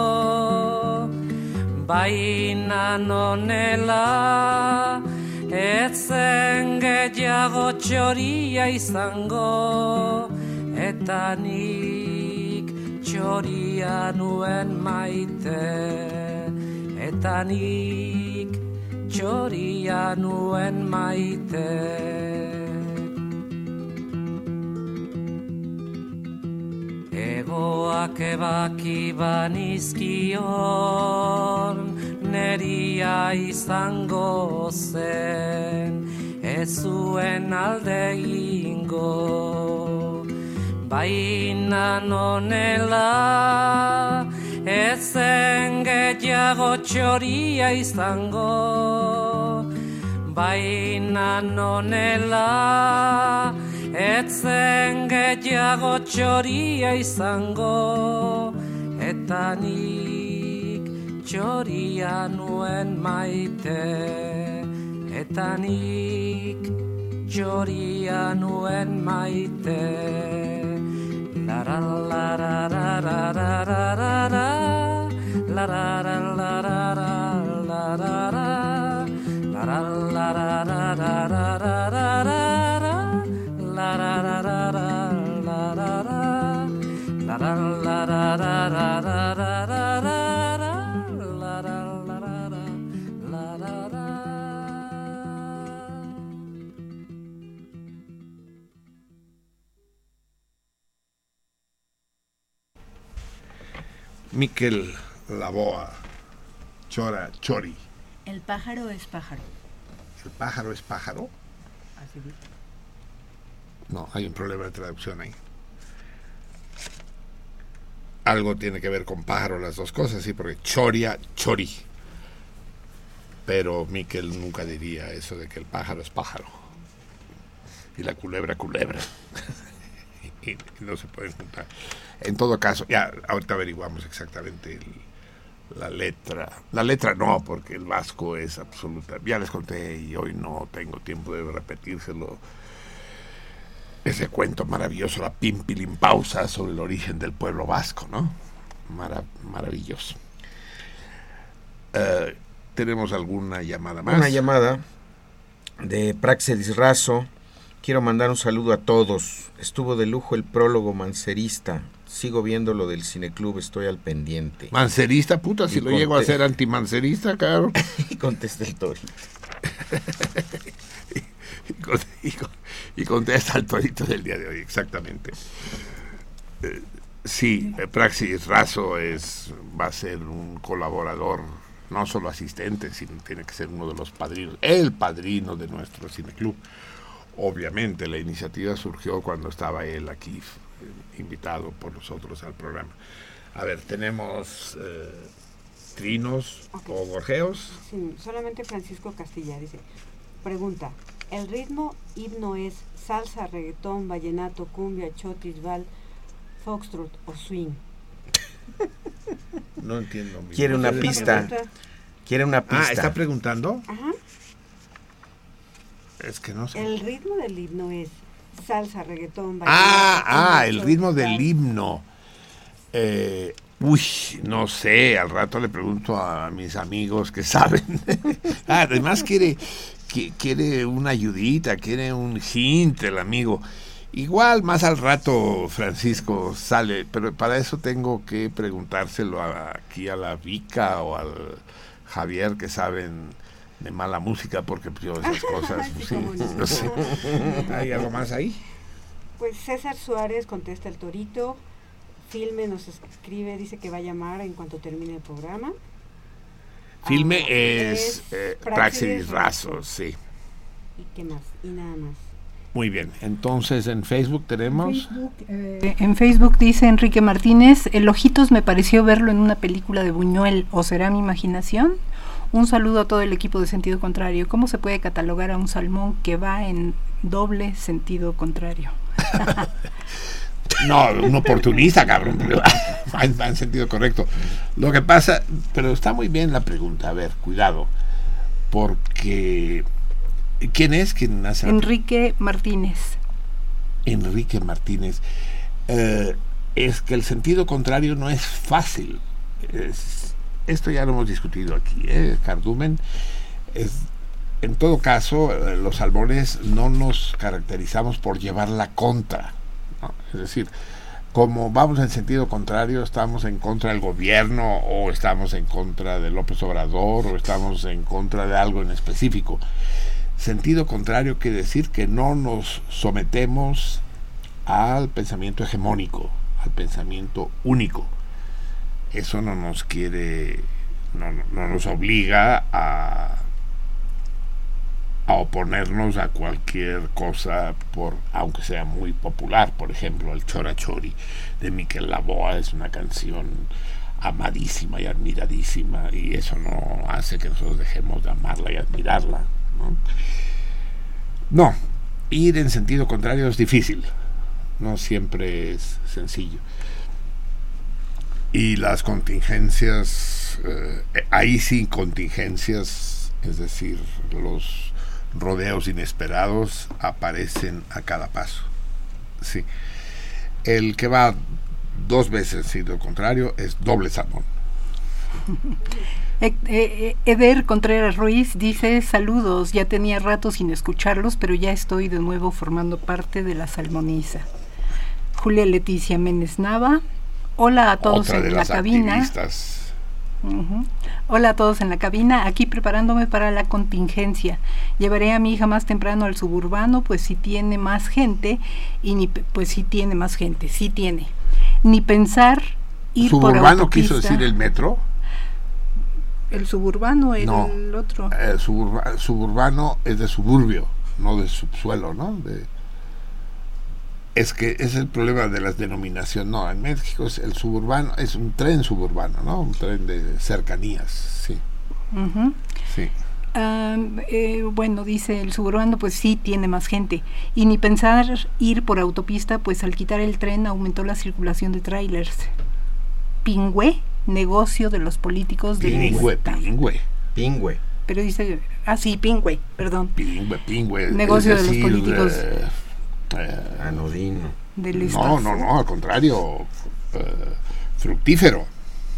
Baina nonela etzen gehiago txoria izango Eta nik txoria nuen maite Eta nik txoria nuen maite Egoak ebaki banizkion Neria izango zen Ez zuen alde egingo Baina nonela Ezen gehiago txoria izango. Baina nonela Etzen gehiago txoria izango Eta nik txoria nuen maite Eta nik txoria nuen maite Lara lara lara lara lara lara lara lara lara lara Miquel Laboa, Chora, Chori. El pájaro es pájaro. ¿El pájaro es pájaro? Así dice. No, hay un problema de traducción ahí. Algo tiene que ver con pájaro, las dos cosas, sí, porque choria, chori. Pero Miquel nunca diría eso de que el pájaro es pájaro. Y la culebra, culebra. y, y no se pueden juntar. En todo caso, ya ahorita averiguamos exactamente el- la letra. La letra no, porque el vasco es absoluta. Ya les conté y hoy no tengo tiempo de repetírselo ese cuento maravilloso, la Pimpilimpausa, sobre el origen del pueblo vasco, ¿no? Mara- maravilloso. Eh, ¿Tenemos alguna llamada más? Una llamada de Praxedis Razo. Quiero mandar un saludo a todos. Estuvo de lujo el prólogo mancerista. Sigo viendo lo del cineclub, estoy al pendiente. Mancerista, puta, si Y lo llego a ser antimancerista, claro. y contesta el torito. y, con- y con- y contesta el torito del día de hoy, exactamente. Eh, sí, Praxis Razo es, va a ser un colaborador, no solo asistente, sino tiene que ser uno de los padrinos, el padrino de nuestro cineclub. Obviamente la iniciativa surgió cuando estaba él aquí, eh, invitado por nosotros al programa. A ver, tenemos eh, trinos o gorjeos. Sí, solamente Francisco Castilla dice, pregunta, ¿el ritmo himno es salsa, reggaetón, vallenato, cumbia, chotis, val, foxtrot o swing? No entiendo. Quiere una ¿Ustedes pista. Quiere una pista. Ah, ¿está preguntando? Ajá. Es que no sé. El ritmo del himno es salsa, reggaetón. Ah, ah, el ritmo del himno. Eh, uy, no sé, al rato le pregunto a mis amigos que saben. Ah, Además quiere, qui- quiere una ayudita, quiere un hint el amigo. Igual más al rato Francisco sale, pero para eso tengo que preguntárselo a- aquí a la Vica o al Javier que saben de mala música porque pues, yo esas cosas Sí, sí, cómo no. sé. ¿Hay algo más ahí? Pues César Suárez contesta el torito. Filme nos escribe, dice que va a llamar en cuanto termine el programa. Filme Ah, es, es eh, Razo. Razo, sí. ¿Y qué más? Y nada más. Muy bien. Entonces en Facebook tenemos. Eh, en Facebook dice Enrique Martínez, el Ojitos me pareció verlo en una película de Buñuel, ¿o será mi imaginación? Un saludo a todo el equipo de sentido contrario. ¿Cómo se puede catalogar a un salmón que va en doble sentido contrario? No, un oportunista, cabrón. va, en- va en sentido correcto. Lo que pasa, pero está muy bien la pregunta. A ver, cuidado. Porque. ¿Quién es quien hace Enrique Martínez. Enrique Martínez, eh, es que el sentido contrario no es fácil. Es- esto ya lo hemos discutido aquí, ¿eh? Cardumen. Es, en todo caso, eh, los salmones no nos caracterizamos por llevar la contra. Es decir, como vamos en sentido contrario, estamos en contra del gobierno o estamos en contra de López Obrador o estamos en contra de algo en específico. Sentido contrario quiere decir que no nos sometemos al pensamiento hegemónico, al pensamiento único. Eso no nos quiere, no, no- no nos obliga a, oponernos a cualquier cosa, por, aunque sea muy popular. Por ejemplo, el Chora Chori de Miquel Laboa es una canción amadísima y admiradísima, y eso no hace que nosotros dejemos de amarla y admirarla. No, ir en sentido contrario es difícil, no siempre es sencillo. Y las contingencias, eh, ahí sí contingencias, es decir, los rodeos inesperados aparecen a cada paso. Sí. El que va dos veces en sentido contrario es doble salmón. Eh, eh, Eder Contreras Ruiz dice saludos, ya tenía rato sin escucharlos, pero ya estoy de nuevo formando parte de la salmoniza. Julia Leticia Méndez Nava, hola a todos Otra de en la las cabina. activistas. Hola a todos en la cabina, aquí preparándome para la contingencia. Llevaré a mi hija más temprano al suburbano, pues si tiene más gente, y ni, pues si tiene más gente, sí tiene. Ni pensar ir por ¿Suburbano quiso autopista. decir el metro? El suburbano, el, No. otro. Eh, suburba- suburbano es de suburbio, no de subsuelo, ¿no? De- es que es el problema de las denominaciones. No, en México es el suburbano, es un tren suburbano, ¿no? Un tren de cercanías, sí, sí. Eh, bueno, dice el suburbano, pues sí tiene más gente. Y ni pensar ir por autopista, pues al quitar el tren aumentó la circulación de trailers. Pingüe, negocio de los políticos del Pingüe, pingüe. Pingüe. Pero dice, ah sí, pingüe, perdón. Pingüe, pingüe. Negocio de los políticos. eh, eh, Anodino. Del no, no, no, al contrario, eh, fructífero.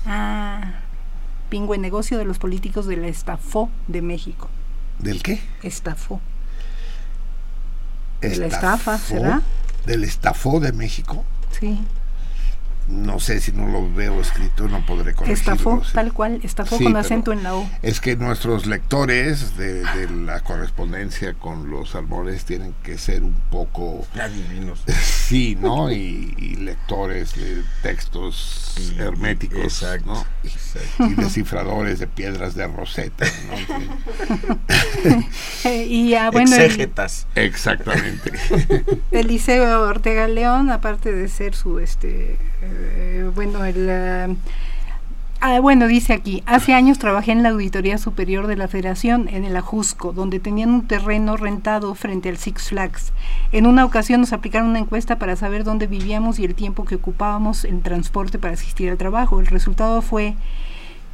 Ah, pingüe, negocio de los políticos de la Estafó de México. ¿Del qué? Estafó. De la estafa, ¿será? Del estafó de México. Sí. No sé si no lo veo escrito, no podré corregirlo. Estafó, sí. tal cual, estafó Sí, con acento en la O. Es que nuestros lectores de, de la correspondencia con los salmones tienen que ser un poco... Adivinos. Sí, ¿no? Y, y lectores de textos herméticos, exacto, ¿no? Y- exacto. Y descifradores de piedras de Rosetta, ¿no? Y ah, bueno, el. Exactamente. Eliseo Ortega León, aparte de ser su, este, eh, bueno, el... ah, ah, bueno, dice aquí, hace años trabajé en la Auditoría Superior de la Federación, en el Ajusco, donde tenían un terreno rentado frente al Six Flags. En una ocasión nos aplicaron una encuesta para saber dónde vivíamos y el tiempo que ocupábamos en transporte para asistir al trabajo. El resultado fue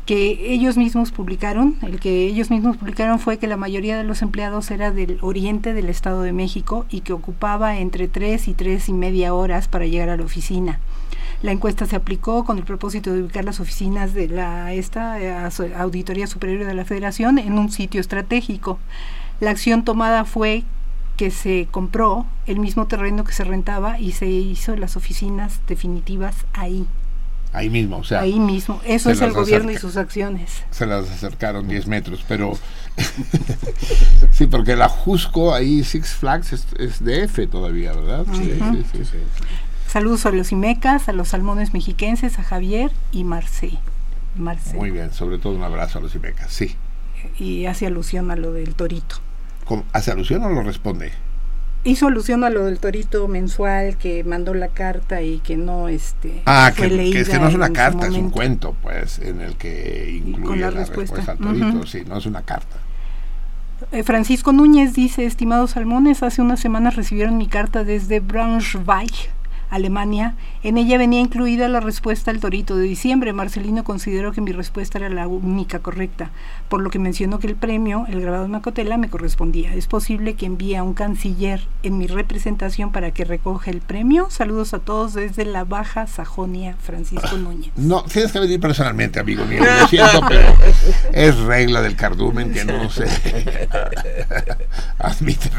que ellos mismos publicaron, el que ellos mismos publicaron fue que la mayoría de los empleados era del oriente del Estado de México y que ocupaba entre tres y tres y media horas para llegar a la oficina. La encuesta se aplicó con el propósito de ubicar las oficinas de la esta eh, Auditoría Superior de la Federación en un sitio estratégico. La acción tomada fue que se compró el mismo terreno que se rentaba y se hizo las oficinas definitivas ahí, Ahí mismo, o sea, ahí mismo. Eso es el gobierno y sus acciones. se las acercaron 10 metros, pero sí, porque la Jusco ahí Six Flags es, es DF todavía, ¿verdad? Sí, sí, sí. Saludos a los Imecas, a los salmones mexiquenses, a Javier y Marcé. Marcé. Muy bien, sobre todo un abrazo a los Imecas, sí. Y hace alusión a lo del torito. ¿Cómo? ¿Hace alusión o lo responde? Hizo alusión a lo del torito mensual que mandó la carta y que no este Ah, fue que, que es que leída no es una carta, es un cuento, pues, en el que incluye la la, respuesta. respuesta. al torito, sí, no es una carta. Eh, Francisco Núñez dice, estimados salmones, hace unas semanas recibieron mi carta desde Braunschweig, Alemania. En ella venía incluida la respuesta al torito de diciembre. Marcelino consideró que mi respuesta era la única correcta, por lo que mencionó que el premio, el grabado de Macotela, me correspondía. ¿Es posible que envíe a un canciller en mi representación para que recoja el premio? Saludos a todos desde la Baja Sajonia, Francisco Núñez. No, tienes que venir personalmente, amigo mío, lo siento, pero es regla del cardumen que no se admite.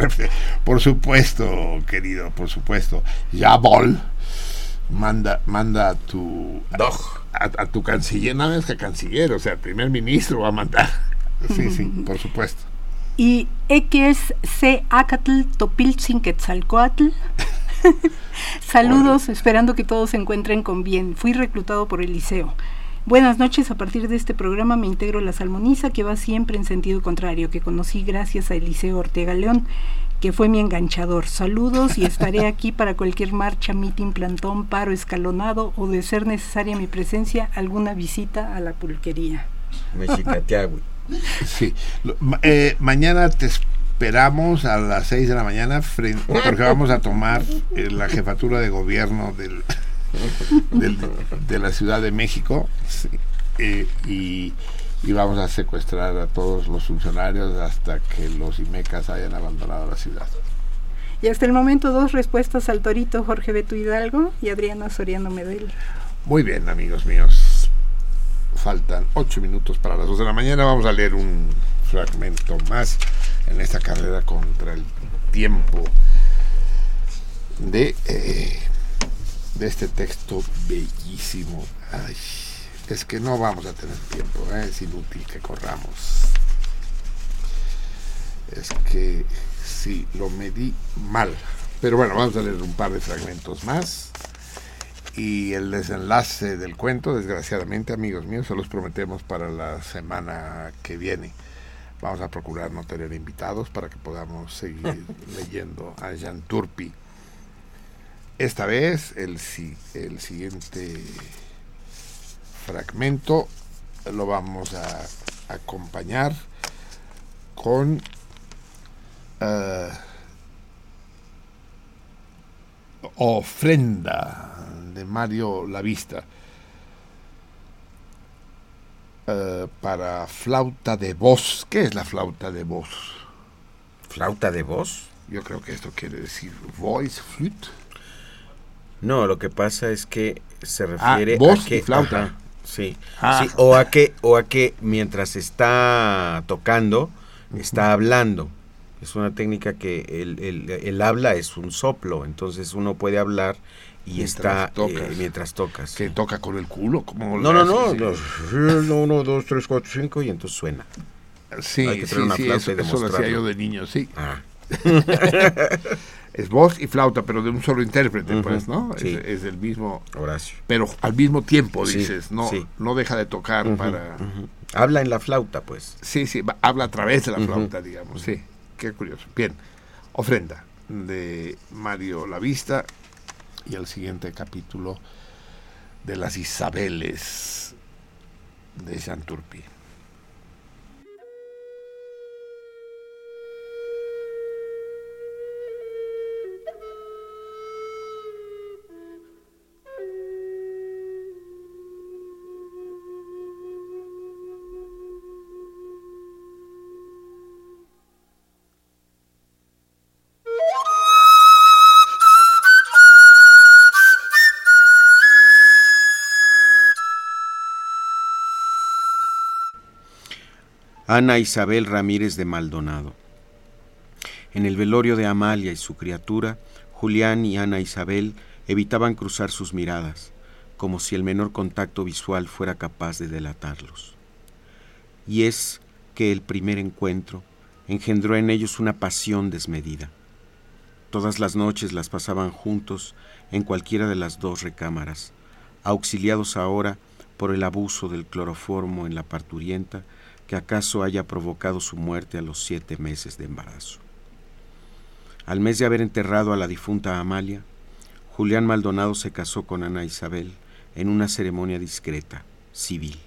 Por supuesto, querido, por supuesto. Ya Bol manda, manda a tu a, a tu canciller, nada más que canciller, o sea, el primer ministro va a mandar. Sí, sí, por supuesto. Y X C Acatl Topiltzin Quetzalcoatl. Saludos, esperando que todos se encuentren con bien. Fui reclutado por el liceo. Buenas noches, a partir de este programa me integro a la salmoniza que va siempre en sentido contrario, que conocí gracias a Eliseo Ortega León, que fue mi enganchador. Saludos y estaré aquí para cualquier marcha, meeting, plantón, paro escalonado o de ser necesaria mi presencia, alguna visita a la pulquería. Mexicatiagui. Sí. Eh, mañana te, es- esperamos a las 6 de la mañana porque vamos a tomar eh, la jefatura de gobierno del, del- de la Ciudad de México sí, eh, y, y vamos a secuestrar a todos los funcionarios hasta que los IMECAS hayan abandonado la ciudad. Y hasta el momento dos respuestas al torito Jorge Beto Hidalgo y Adriana Soriano Medel. Muy bien, amigos míos. Faltan ocho minutos para las 2 de la mañana. Vamos a leer un fragmento más en esta carrera contra el tiempo de, eh, de este texto bellísimo. Ay, es que no vamos a tener tiempo, ¿eh? es inútil que corramos. Es que sí, lo medí mal. Pero bueno, vamos a leer un par de fragmentos más. Y el desenlace del cuento, desgraciadamente, amigos míos, se los prometemos para la semana que viene. Vamos a procurar no tener invitados para que podamos seguir leyendo a Jean Turpi. Esta vez, el, el siguiente fragmento lo vamos a acompañar con eh, Ofrenda de Mario Lavista eh, para flauta de voz. ¿Qué es la flauta de voz? ¿Flauta de voz? Yo creo que esto quiere decir voice flute. No, lo que pasa es que se Ah, refiere voz a que y flauta. ajá, sí, Ah. sí, o a que o a que mientras está tocando está hablando. Es una técnica que el, el- el habla es un soplo, entonces uno puede hablar y Mientras está tocas. eh, mientras tocas. Que toca con el culo. como No, no, no, no, sí. uno, dos, tres, cuatro, cinco y entonces suena. Sí, Hay que sí, una sí, eso, lo hacía yo de niño, sí. Ah. es voz y flauta, pero de un solo intérprete, pues, ¿no? sí. Es, es el mismo. Horacio. Pero al mismo tiempo, Sí, dices, no, sí. no deja de tocar para. Habla en la flauta, pues. Sí, sí, habla a través de la flauta, digamos, sí. Qué curioso. Bien, ofrenda de Mario Lavista y el siguiente capítulo de las Isabeles de Jean Ana Isabel Ramírez de Maldonado. En el velorio de Amalia y su criatura, Julián y Ana Isabel evitaban cruzar sus miradas, como si el menor contacto visual fuera capaz de delatarlos. Y es que el primer encuentro engendró en ellos una pasión desmedida. Todas las noches las pasaban juntos en cualquiera de las dos recámaras, auxiliados ahora por el abuso del cloroformo en la parturienta que acaso haya provocado su muerte a los siete meses de embarazo. Al mes de haber enterrado a la difunta Amalia, Julián Maldonado se casó con Ana Isabel en una ceremonia discreta, civil.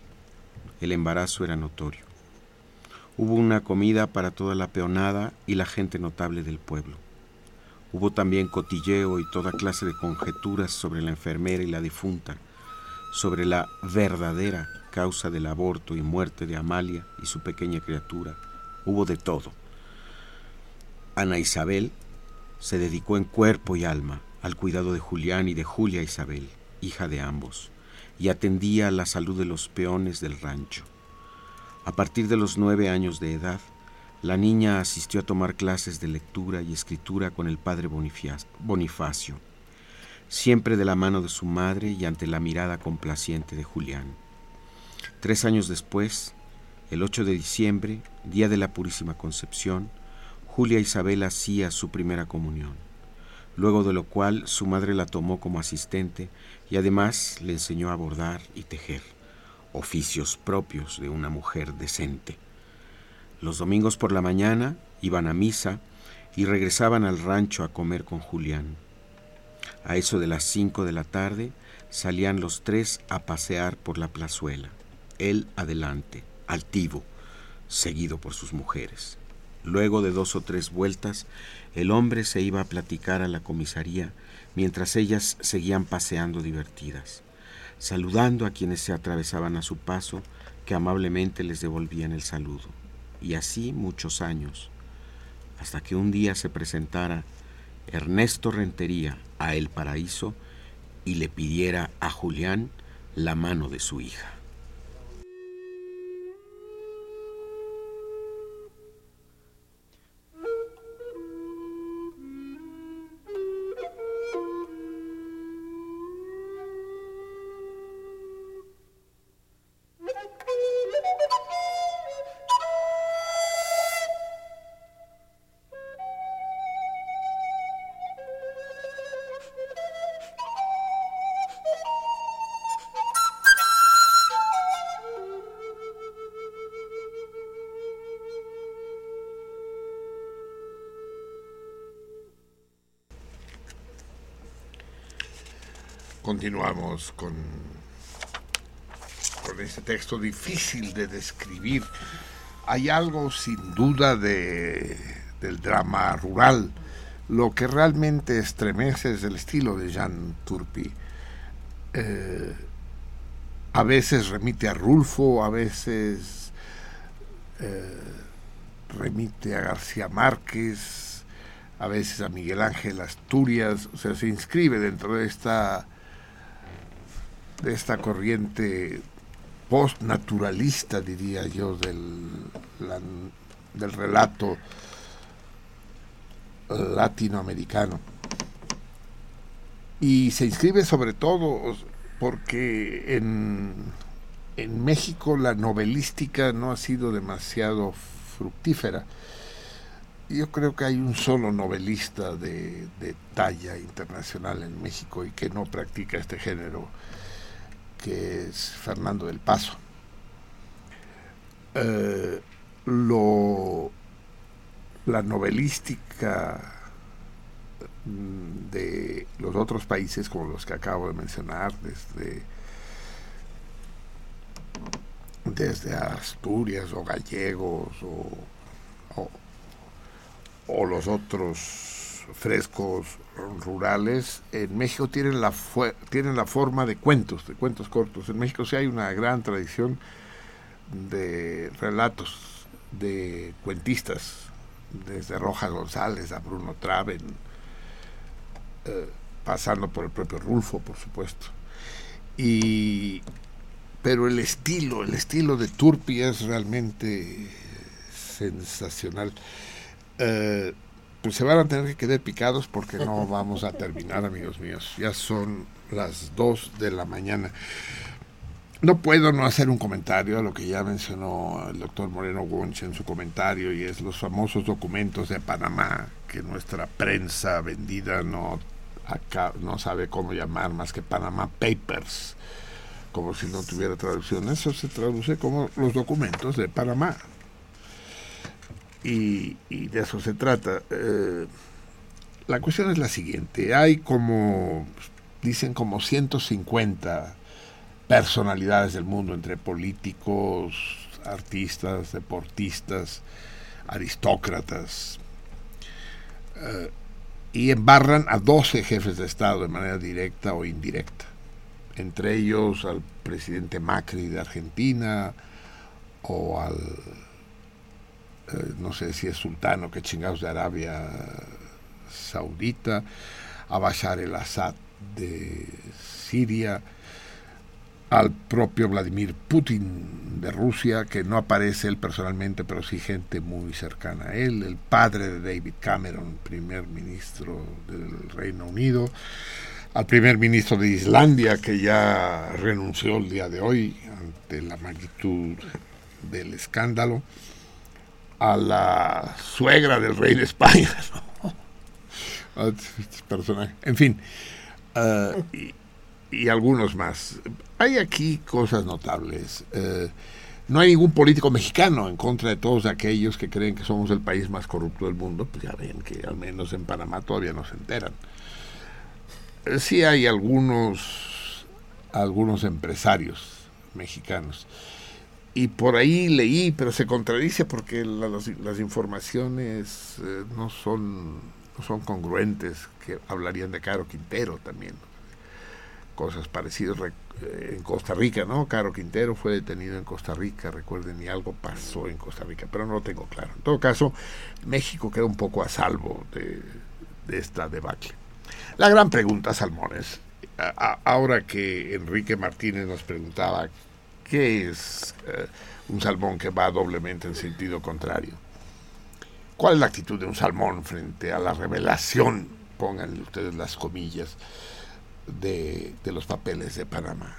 El embarazo era notorio. Hubo una comida para toda la peonada y la gente notable del pueblo. Hubo también cotilleo y toda clase de conjeturas sobre la enfermera y la difunta, sobre la verdadera causa del aborto y muerte de Amalia y su pequeña criatura. Hubo de todo. Ana Isabel se dedicó en cuerpo y alma al cuidado de Julián y de Julia Isabel, hija de ambos, y atendía la salud de los peones del rancho. A partir de los nueve años de edad, la niña asistió a tomar clases de lectura y escritura con el padre Bonifacio, siempre de la mano de su madre y ante la mirada complaciente de Julián. Tres años después, el 8 de diciembre, día de la Purísima Concepción, Julia Isabel hacía su primera comunión, luego de lo cual su madre la tomó como asistente y además le enseñó a bordar y tejer, oficios propios de una mujer decente. Los domingos por la mañana iban a misa y regresaban al rancho a comer con Julián. A eso de las cinco de la tarde salían los tres a pasear por la plazuela, él adelante, altivo, seguido por sus mujeres. Luego de dos o tres vueltas, el hombre se iba a platicar a la comisaría mientras ellas seguían paseando divertidas, saludando a quienes se atravesaban a su paso, que amablemente les devolvían el saludo. Y así muchos años, hasta que un día se presentara Ernesto Rentería a El Paraíso y le pidiera a Julián la mano de su hija. Continuamos con, con este texto difícil de describir. Hay algo sin duda de, del drama rural. Lo que realmente estremece es el estilo de Jean Turpi. Eh, a veces remite a Rulfo, a veces eh, remite a García Márquez, a veces a Miguel Ángel Asturias, o sea, se inscribe dentro de esta de esta corriente postnaturalista, diría yo, del, del relato latinoamericano. Y se inscribe sobre todo porque en, en México la novelística no ha sido demasiado fructífera. Yo creo que hay un solo novelista de, de talla internacional en México y que no practica este género, que es Fernando del Paso. Eh, lo, la novelística mm, de los otros países, como los que acabo de mencionar, desde, desde Asturias o gallegos o, o, o los otros frescos rurales, en México tienen la, tienen la forma de cuentos, de cuentos cortos. En México sí hay una gran tradición de relatos de cuentistas, desde Rojas González a Bruno Traven, eh, pasando por el propio Rulfo, por supuesto. Y, pero el estilo, el estilo de Turpi es realmente sensacional. Eh, pues se van a tener que quedar picados porque no vamos a terminar, amigos míos. Ya son las 2 de la mañana. No puedo no hacer un comentario a lo que ya mencionó el doctor Moreno Wunsch en su comentario y es los famosos documentos de Panamá que nuestra prensa vendida no, acá, no sabe cómo llamar más que Panamá Papers, como si no tuviera traducción. Eso se traduce como los documentos de Panamá. Y, de eso se trata. Eh, la cuestión es la siguiente. Hay como, dicen como 150 personalidades del mundo, entre políticos, artistas, deportistas, aristócratas, eh, y embarran a 12 jefes de Estado de manera directa o indirecta, entre ellos al presidente Macri de Argentina o al, eh, no sé si es sultano, que chingados de Arabia Saudita, a Bashar el Assad de Siria, al propio Vladimir Putin de Rusia, que no aparece él personalmente, pero sí gente muy cercana a él, el padre de David Cameron, primer ministro del Reino Unido, al primer ministro de Islandia, que ya renunció el día de hoy ante la magnitud del escándalo, a la suegra del rey de España. Ah, este personaje. En fin, ah, y, y algunos más. Hay aquí cosas notables. Eh, no hay ningún político mexicano en contra de todos aquellos que creen que somos el país más corrupto del mundo. Pues ya ven que al menos en Panamá todavía no se enteran. Eh, sí hay algunos, algunos empresarios mexicanos. Y por ahí leí, pero se contradice porque la- las, informaciones eh, no son son congruentes, que hablarían de Caro Quintero también. Cosas parecidas re- eh, en Costa Rica, ¿no? Caro Quintero fue detenido en Costa Rica, recuerden, y algo pasó en Costa Rica, pero no lo tengo claro. En todo caso, México queda un poco a salvo de, de esta debacle. La gran pregunta, Salmones, ahora que Enrique Martínez nos preguntaba qué es eh, un salmón que va doblemente en sentido contrario. ¿Cuál es la actitud de un salmón frente a la revelación, pónganle ustedes las comillas, de, de los papeles de Panamá?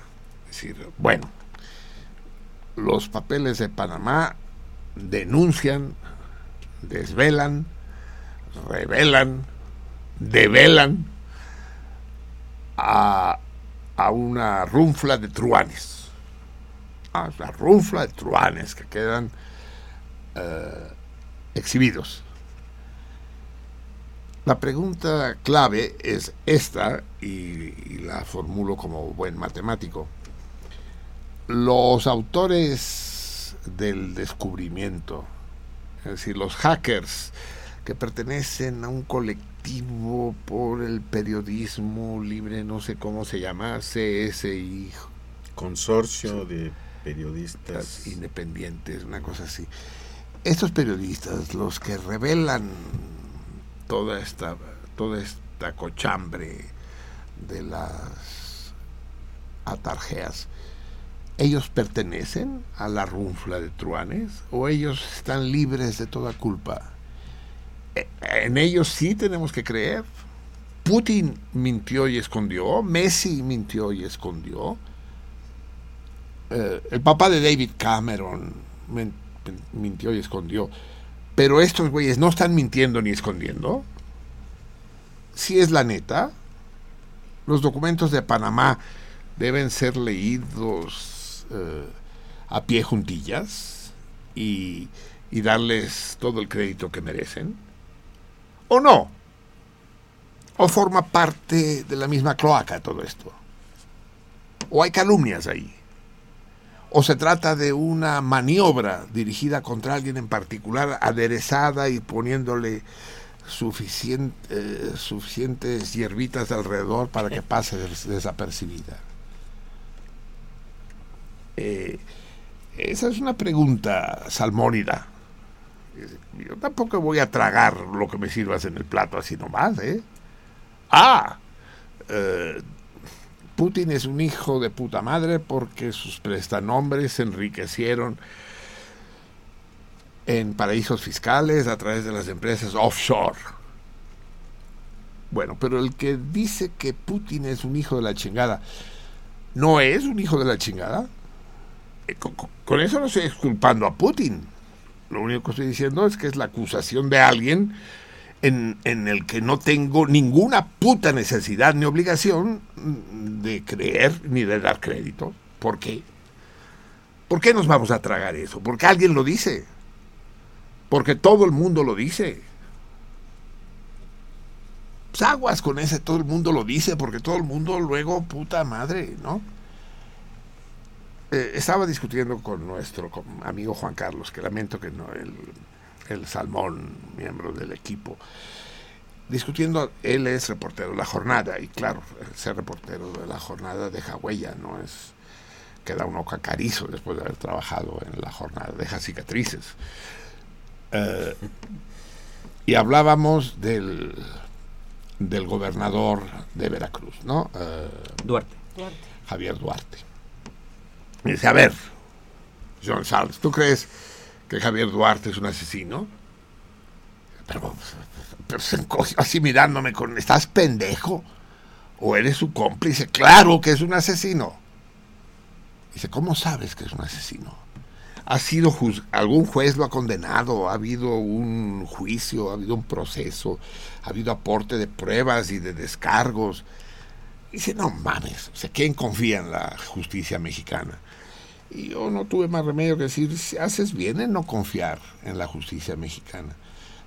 Es decir, bueno, los papeles de Panamá denuncian, desvelan, revelan, develan a, a una runfla de truanes. Ah, la runfla de truanes que quedan eh, exhibidos. La pregunta clave es esta, y la formulo como buen matemático. Los autores del descubrimiento, es decir, los hackers que pertenecen a un colectivo por el periodismo libre, no sé cómo se llama, CSI. Consorcio de periodistas independientes, una cosa así. Estos periodistas, los que revelan toda esta, toda esta cochambre de las atarjeas, ¿ellos pertenecen a la runfla de truanes o ellos están libres de toda culpa? Eh, En ellos sí tenemos que creer. Putin mintió y escondió, Messi mintió y escondió, eh, el papá de David Cameron mintió y escondió. Pero estos güeyes no están mintiendo ni escondiendo. Si es la neta, los documentos de Panamá deben ser leídos eh, a pie juntillas y darles todo el crédito que merecen. ¿O no? ¿O forma parte de la misma cloaca todo esto? ¿O hay calumnias ahí? O se trata de una maniobra dirigida contra alguien en particular, aderezada y poniéndole suficien- eh, suficientes hierbitas alrededor para que pase des- desapercibida. Eh, esa es una pregunta salmónida. Yo tampoco voy a tragar lo que me sirvas en el plato así nomás, ¿eh? Ah, eh, Putin es un hijo de puta madre porque sus prestanombres se enriquecieron en paraísos fiscales a través de las empresas offshore. Bueno, pero el que dice que Putin es un hijo de la chingada, ¿no es un hijo de la chingada? Eh, Con, eso no estoy exculpando a Putin. Lo único que estoy diciendo es que es la acusación de alguien en, en el que no tengo ninguna puta necesidad ni obligación de creer ni de dar crédito. ¿Por qué? ¿Por qué nos vamos a tragar eso? Porque alguien lo dice. Porque todo el mundo lo dice. Pues aguas con ese, todo el mundo lo dice, porque todo el mundo luego, puta madre, ¿no? Eh, estaba discutiendo con nuestro amigo Juan Carlos, que lamento que no, el Salmón, miembro del equipo, discutiendo, él es reportero de la jornada, y claro, ser reportero de la jornada deja huella, no es queda uno cacarizo después de haber trabajado en la jornada, deja cicatrices. Eh, y hablábamos del, del gobernador de Veracruz, ¿no? Eh, Duarte. Javier Duarte. Y dice, a ver, John Charles, ¿tú crees que Javier Duarte es un asesino? Pero, pero se así mirándome con, ¿estás pendejo? ¿O eres su cómplice? Claro que es un asesino. Dice, ¿cómo sabes que es un asesino? ¿Ha sido algún juez lo ha condenado? ¿Ha habido un juicio? ¿Ha habido un proceso? ¿Ha habido aporte de pruebas y de descargos? Dice, no mames, o ¿quién confía en la justicia mexicana? Y yo no tuve más remedio que decir, si haces bien en no confiar en la justicia mexicana.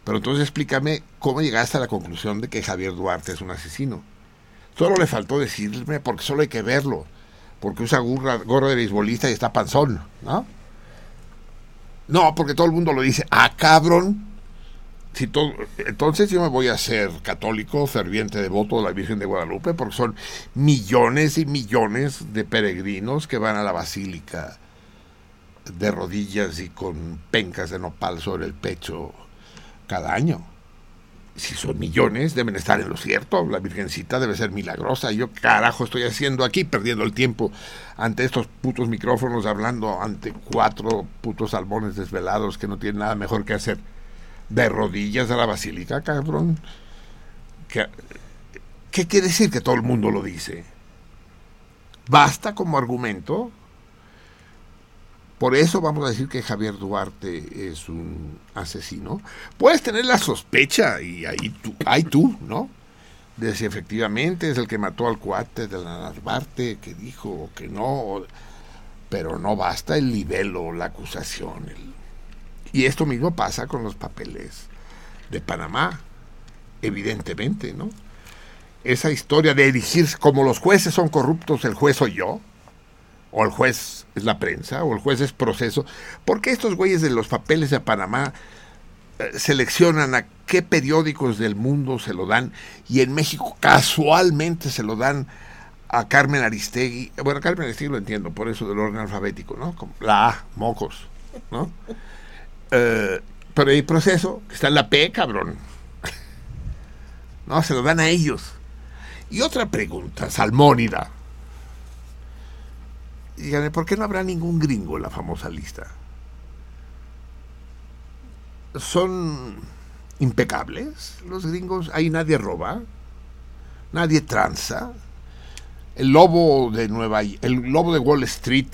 Pero entonces explícame cómo llegaste a la conclusión de que Javier Duarte es un asesino. Solo le faltó decirme, porque solo hay que verlo, porque usa gorra, gorra de beisbolista y está panzón, ¿no? No, porque todo el mundo lo dice, ah, cabrón. Si todo, entonces yo me voy a ser católico, ferviente devoto de la Virgen de Guadalupe, porque son millones y millones de peregrinos que van a la basílica de rodillas y con pencas de nopal sobre el pecho cada año. Si son millones, deben estar en lo cierto. La Virgencita debe ser milagrosa. Yo, carajo, estoy haciendo aquí, perdiendo el tiempo ante estos putos micrófonos, hablando ante cuatro putos salmones desvelados que no tienen nada mejor que hacer. De rodillas a la basílica, cabrón. ¿Qué, ¿Qué quiere decir que todo el mundo lo dice? ¿Basta como argumento? Por eso vamos a decir que Javier Duarte es un asesino. Puedes tener la sospecha y ahí tú, ahí tú ¿no? De si efectivamente es el que mató al cuate de la Narvarte, que dijo que no, pero no basta el nivel o la acusación. el- y esto mismo pasa con los papeles de Panamá, evidentemente, ¿no? Esa historia de erigirse, como los jueces son corruptos, el juez soy yo, o el juez es la prensa, o el juez es proceso. ¿Por qué estos güeyes de los papeles de Panamá eh, seleccionan a qué periódicos del mundo se lo dan y en México casualmente se lo dan a Carmen Aristegui? Bueno, Carmen Aristegui lo entiendo, por eso del orden alfabético, ¿no? La A, mocos, ¿no? Eh, pero hay proceso, que está en la P, cabrón. No, se lo dan a ellos. Y otra pregunta, salmónida. Díganme, ¿por qué no habrá ningún gringo en la famosa lista? Son impecables los gringos, ahí nadie roba, nadie tranza. El lobo de Nueva el lobo de Wall Street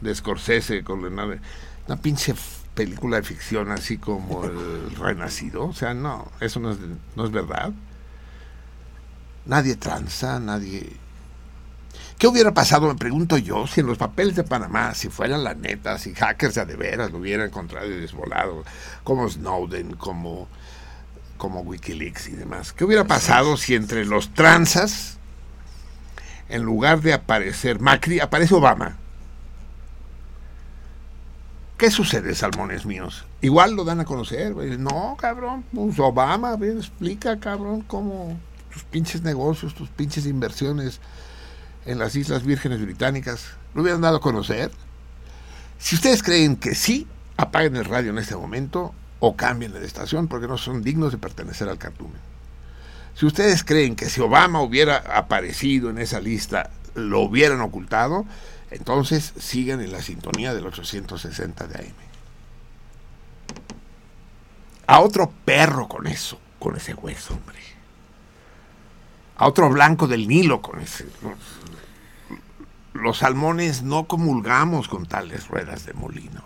de Scorsese con una pinche película de ficción así como el Renacido, o sea, no, eso no es, no es verdad. Nadie tranza, nadie ¿Qué hubiera pasado, me pregunto yo, si en los papeles de Panamá, si fueran la neta, si hackers de de veras lo hubieran encontrado y desvolado, como Snowden, como, como Wikileaks y demás? ¿Qué hubiera pasado si entre los tranzas, en lugar de aparecer Macri, aparece Obama? ¿Qué sucede, salmones míos? Igual lo dan a conocer. No, cabrón, pues Obama, ver, explica, cabrón, cómo tus pinches negocios, tus pinches inversiones en las Islas Vírgenes Británicas, lo hubieran dado a conocer. Si ustedes creen que sí, apaguen el radio en este momento o cambien de estación porque no son dignos de pertenecer al cardumen. Si ustedes creen que si Obama hubiera aparecido en esa lista, lo hubieran ocultado, entonces sigan en la sintonía del 860 de AM. A otro perro con eso, con ese hueso, hombre. A otro blanco del Nilo con ese. Los salmones no comulgamos con tales ruedas de molino.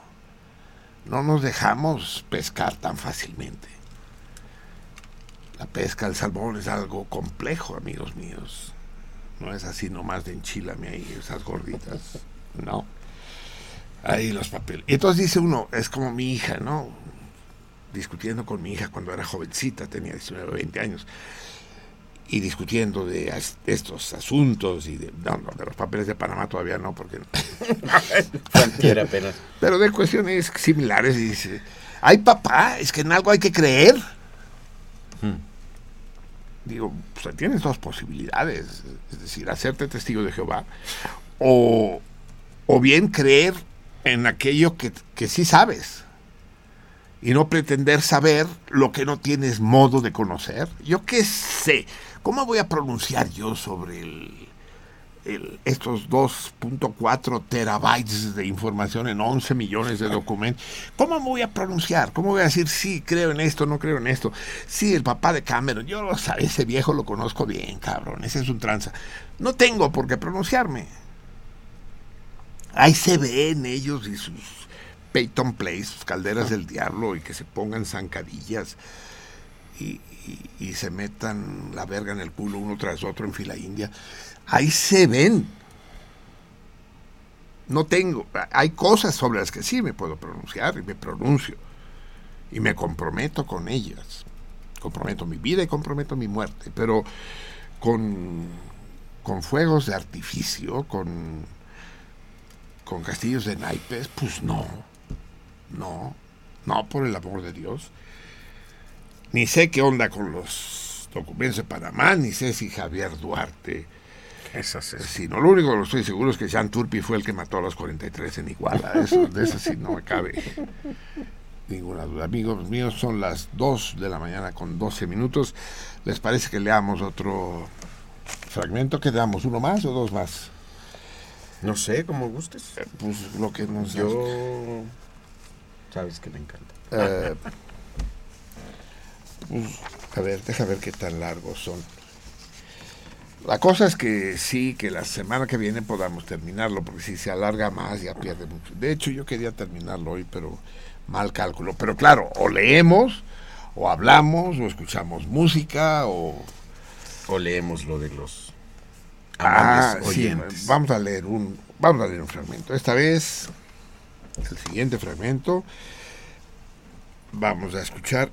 No nos dejamos pescar tan fácilmente. La pesca del salmón es algo complejo, amigos míos. No es así nomás de enchilame ahí esas gorditas. No. Ahí los papeles. Y entonces dice uno, es como mi hija, ¿no? Discutiendo con mi hija cuando era jovencita, tenía 19, 20 años y discutiendo de as- estos asuntos y de, no, no, de los papeles de Panamá todavía no, porque Cualquiera apenas. pero de cuestiones similares y dice, ay papá, es que en algo hay que creer. Digo, pues tienes dos posibilidades, es decir, hacerte testigo de Jehová o, o bien creer en aquello que, que sí sabes y no pretender saber lo que no tienes modo de conocer. Yo qué sé, ¿cómo voy a pronunciar yo sobre el, el- estos 2.4 terabytes de información en 11 millones de documentos? ¿Cómo me voy a pronunciar? ¿Cómo voy a decir sí, creo en esto, no creo en esto? Sí, el papá de Cameron, yo ese viejo lo conozco bien, cabrón, ese es un tranza. No tengo por qué pronunciarme. Ahí se ven ellos y sus Peyton Place, sus calderas del diablo, y que se pongan zancadillas y se metan la verga en el culo uno tras otro en fila india. Ahí se ven. No tengo. Hay cosas sobre las que sí me puedo pronunciar y me pronuncio. Y me comprometo con ellas. Comprometo mi vida y comprometo mi muerte. Pero con, con fuegos de artificio, con, con castillos de naipes, pues no. No, no, por el amor de Dios. Ni sé qué onda con los documentos de Panamá, ni sé si Javier Duarte. Es. Si no, lo único que estoy seguro es que Jean Turpi fue el que mató a los 43 en Iguala. Eso, de eso sí no me cabe ninguna duda. Amigos míos, son las 2 de la mañana con 12 minutos. ¿Les parece que leamos otro fragmento? ¿Que damos uno más o dos más? No sé, como gustes. Eh, pues lo que nos... Yo... Sabes que me encanta. Eh, pues, a ver, deja ver qué tan largos son. La cosa es que sí, que la semana que viene podamos terminarlo, porque si se alarga más ya pierde mucho. De hecho, yo quería terminarlo hoy, pero mal cálculo. Pero claro, o leemos, o hablamos, o escuchamos música, o... O leemos lo de los Ah, sí, vamos a leer un vamos a leer un fragmento. Esta vez el siguiente fragmento vamos a escuchar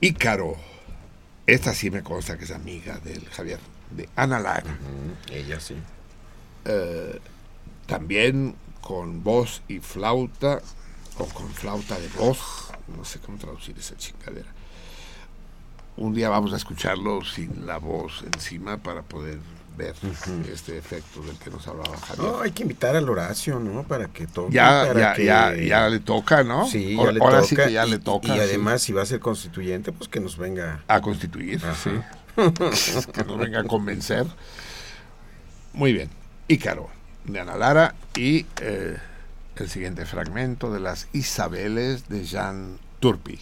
Ícaro. Esta sí me consta que es amiga del Javier de Ana Lara. Ujú, Ella sí. Eh, también con voz y flauta o con flauta de voz, no sé cómo traducir esa chingadera. Un día vamos a escucharlo sin la voz encima para poder ver este efecto del que nos hablaba Javier. No, hay que invitar al Horacio, ¿no? Para que toque. Ya, para ya, que- ya, ya le toca, ¿no? Sí, Ahora- ya le ahora toca. sí que ya y, le toca. Y sí. además, si va a ser constituyente, pues que nos venga. a constituir, Ajá. sí. que nos venga a convencer. Muy bien. Ícaro, de Ana Lara, y eh, el siguiente fragmento de las Isabeles de Jean Turpi.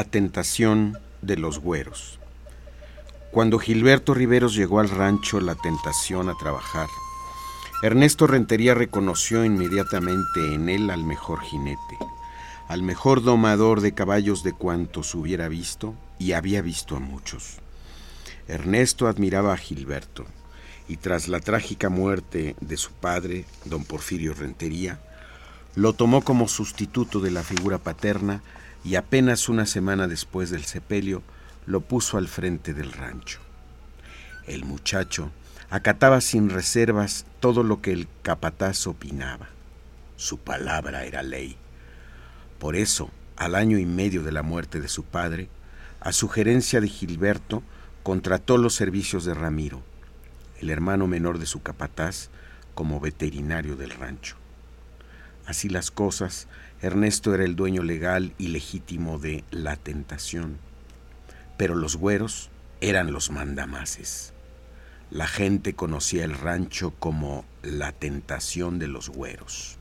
La tentación de los güeros. Cuando Gilberto Riveros llegó al rancho La Tentación a trabajar, Ernesto Rentería reconoció inmediatamente en él al mejor jinete, al mejor domador de caballos de cuantos hubiera visto y había visto a muchos. Ernesto admiraba a Gilberto y tras la trágica muerte de su padre, don Porfirio Rentería, lo tomó como sustituto de la figura paterna y apenas una semana después del sepelio lo puso al frente del rancho. El muchacho acataba sin reservas todo lo que el capataz opinaba. Su palabra era ley. Por eso, al año y medio de la muerte de su padre, a sugerencia de Gilberto, contrató los servicios de Ramiro, el hermano menor de su capataz, como veterinario del rancho. Así las cosas, Ernesto era el dueño legal y legítimo de la tentación, pero los güeros eran los mandamases. La gente conocía el rancho como la tentación de los güeros.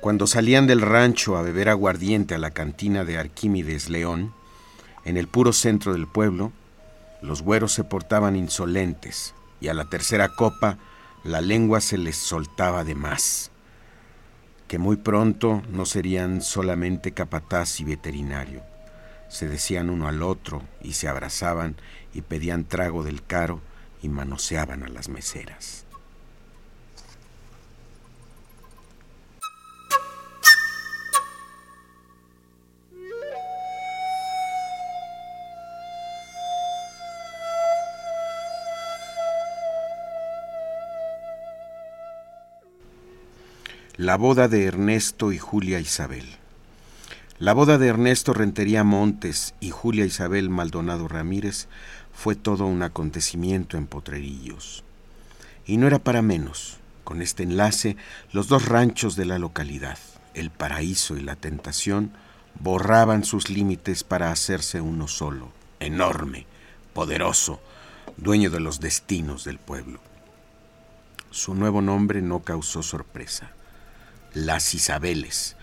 Cuando salían del rancho a beber aguardiente a la cantina de Arquímedes León, en el puro centro del pueblo, los güeros se portaban insolentes y a la tercera copa la lengua se les soltaba de más, que muy pronto no serían solamente capataz y veterinario. Se decían uno al otro y se abrazaban y pedían trago del caro y manoseaban a las meseras. La boda de Ernesto y Julia Isabel. La boda de Ernesto Rentería Montes y Julia Isabel Maldonado Ramírez fue todo un acontecimiento en Potrerillos. Y no era para menos. Con este enlace, los dos ranchos de la localidad, el paraíso y la tentación, borraban sus límites para hacerse uno solo, enorme, poderoso, dueño de los destinos del pueblo. Su nuevo nombre no causó sorpresa las Isabeles,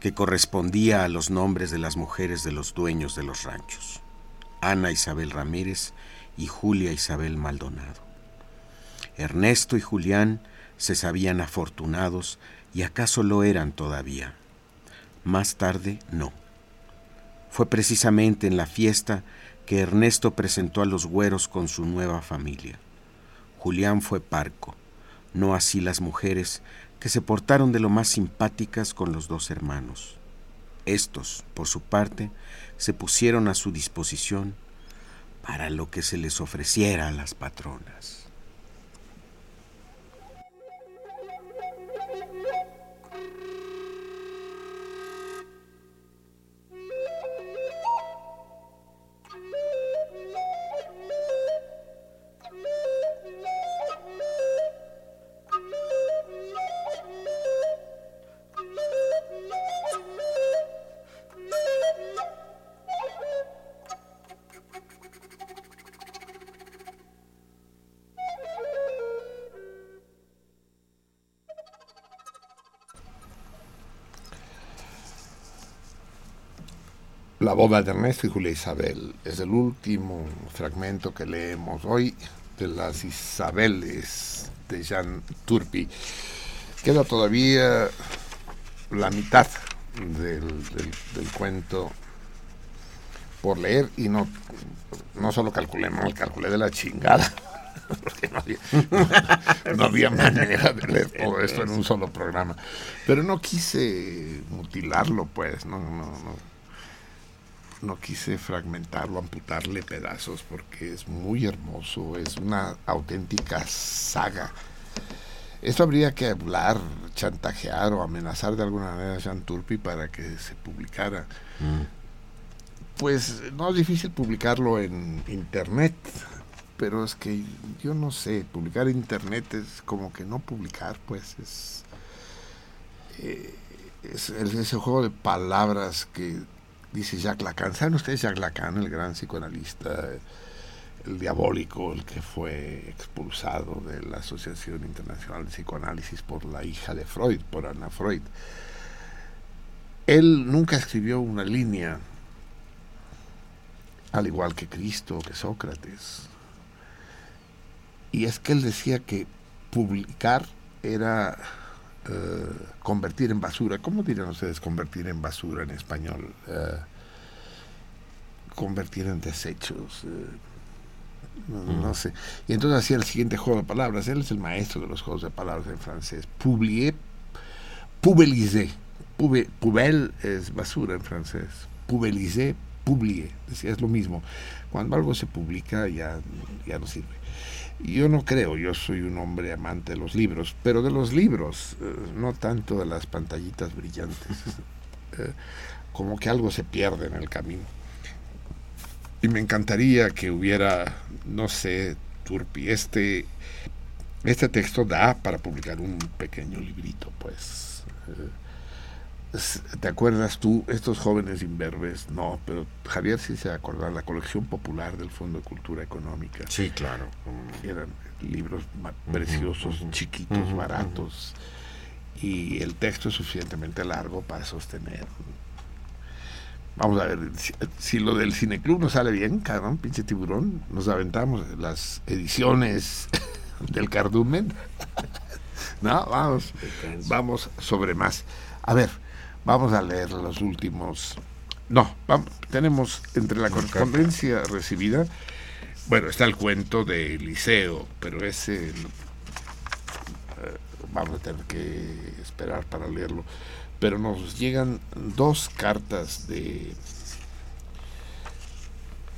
que correspondía a los nombres de las mujeres de los dueños de los ranchos, Ana Isabel Ramírez y Julia Isabel Maldonado. Ernesto y Julián se sabían afortunados y acaso lo eran todavía. Más tarde, no. Fue precisamente en la fiesta que Ernesto presentó a los güeros con su nueva familia. Julián fue parco, no así las mujeres, que se portaron de lo más simpáticas con los dos hermanos. Estos, por su parte, se pusieron a su disposición para lo que se les ofreciera a las patronas. La boda de Ernesto y Julia Isabel es el último fragmento que leemos hoy de las Isabeles de Jean Turpi. Queda todavía la mitad del, cuento por leer y no, no solo calculé mal, calculé de la chingada. Porque no había, no había manera de leer todo esto en un solo programa. Pero no quise mutilarlo, pues, no, no, no no quise fragmentarlo, amputarle pedazos, porque es muy hermoso, es una auténtica saga. Esto habría que hablar, chantajear o amenazar de alguna manera a Jean Turpi para que se publicara. Pues no es difícil publicarlo en internet, pero es que yo no sé, publicar en internet es como que no publicar, pues es, eh, es ese juego de palabras que dice Jacques Lacan. ¿Saben ustedes Jacques Lacan, el gran psicoanalista, el diabólico, el que fue expulsado de la Asociación Internacional de Psicoanálisis por la hija de Freud, por Ana Freud? Él nunca escribió una línea, al igual que Cristo, que Sócrates. Y es que él decía que publicar era eh, convertir en basura. ¿Cómo dirían ustedes convertir en basura en español? Eh, convertir en desechos. eh, no, no sé. Y entonces hacía el siguiente juego de palabras. Él es el maestro de los juegos de palabras en francés. Publier, pubeliser. Pube, poubelle es basura en francés. Pubeliser, publier. Decía, es lo mismo. Cuando algo se publica ya, ya no sirve. Yo no creo, yo soy un hombre amante de los libros, pero de los libros, eh, no tanto de las pantallitas brillantes. Eh, como que algo se pierde en el camino. Y me encantaría que hubiera, no sé, Turpi, este, este texto da para publicar un pequeño librito, pues. Eh, ¿Te acuerdas tú, estos jóvenes imberbes? No, pero Javier sí se acuerda, la colección popular del Fondo de Cultura Económica. Sí, claro. Eran libros preciosos, chiquitos, baratos. Y el texto es suficientemente largo para sostener. Vamos a ver, si, si lo del cineclub nos sale bien, cabrón, pinche tiburón, nos aventamos las ediciones del cardumen. no, vamos, vamos sobre más. A ver, vamos a leer los últimos. No, vamos, tenemos entre la correspondencia recibida, bueno, está el cuento de Liceo, pero ese eh, vamos a tener que esperar para leerlo. Pero nos llegan dos cartas de...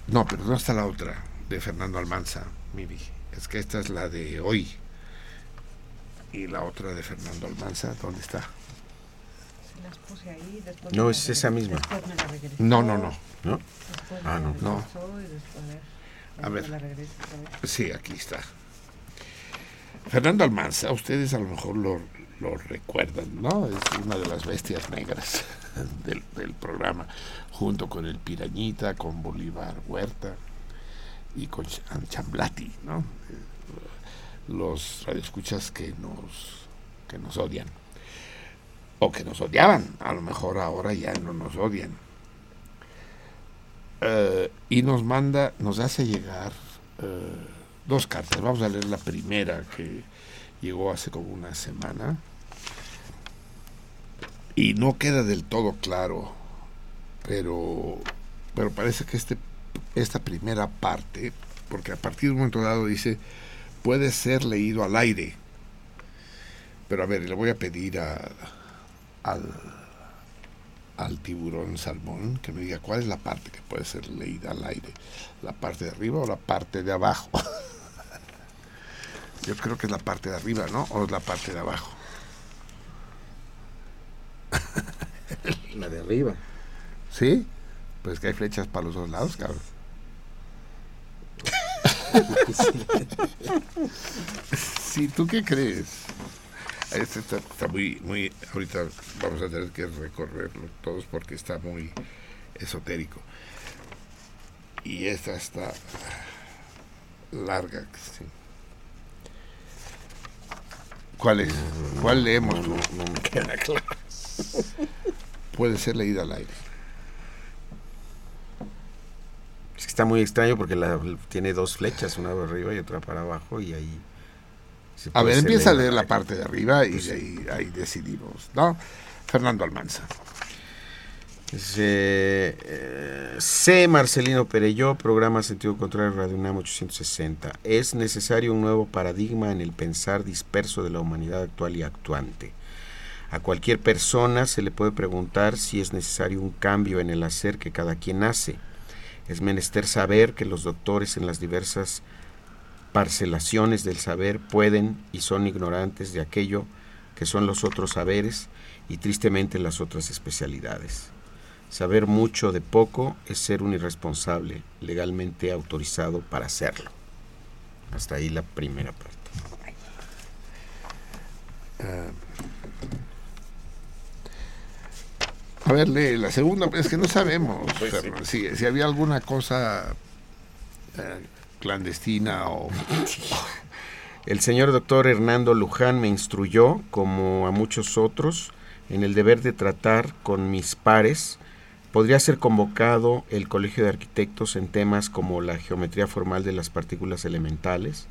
No, pero no está la otra, de Fernando Almanza, Miri. Es que esta es la de hoy. Y la otra de Fernando Almanza, ¿dónde está? Las puse ahí, después No, es esa misma. Después me la regresó. No, no, no. ¿No? Después Ah, me no. la No. regresó y después, a ver. A ver. me la regreso otra vez. Sí, aquí está. Fernando Almanza, ustedes a lo mejor lo, lo recuerdan, ¿no? Es una de las bestias negras del, del programa, junto con el Pirañita, con Bolívar Huerta y con Ch- Chamblati, ¿no? Eh, Los radioescuchas que nos, que nos odian. O que nos odiaban. A lo mejor ahora ya no nos odian. Eh, y nos manda, nos hace llegar eh, dos cartas. Vamos a leer la primera que llegó hace como una semana. Y no queda del todo claro, pero, pero parece que este, esta primera parte, porque a partir de un momento dado dice, puede ser leído al aire. Pero a ver, le voy a pedir a, al, al tiburón salmón que me diga cuál es la parte que puede ser leída al aire, la parte de arriba o la parte de abajo. Yo creo que es la parte de arriba, ¿no? O es la parte de abajo. La de arriba. ¿Sí? Pues que hay flechas para los dos lados, cabrón. sí, ¿tú qué crees? Este está, está muy, muy, ahorita vamos a tener que recorrerlo todos porque está muy esotérico. Y esta está larga. sí. ¿Cuál es? ¿Cuál leemos? No me queda claro. Puede ser leída al aire. Es que está muy extraño porque la, tiene dos flechas, una para arriba y otra para abajo y ahí... A ver, empieza a leer la parte de arriba y Pues ahí, ahí decidimos, ¿no? Fernando Almanza. Eh, C. Marcelino Pereyó, programa Sentido Contrario Radio UNAM 860. Es necesario un nuevo paradigma en el pensar disperso de la humanidad actual y actuante. A cualquier persona se le puede preguntar si es necesario un cambio en el hacer que cada quien hace. Es menester saber que los doctores en las diversas parcelaciones del saber pueden y son ignorantes de aquello que son los otros saberes y tristemente las otras especialidades. Saber mucho de poco es ser un irresponsable, legalmente autorizado para hacerlo. Hasta ahí la primera parte. Ah. a ver, lee la segunda, es que no sabemos Pues sí. Si, si había alguna cosa eh, clandestina o... El señor doctor Hernando Luján me instruyó, como a muchos otros, en el deber de tratar con mis pares. Podría ser convocado el Colegio de Arquitectos en temas como la geometría formal de las partículas elementales.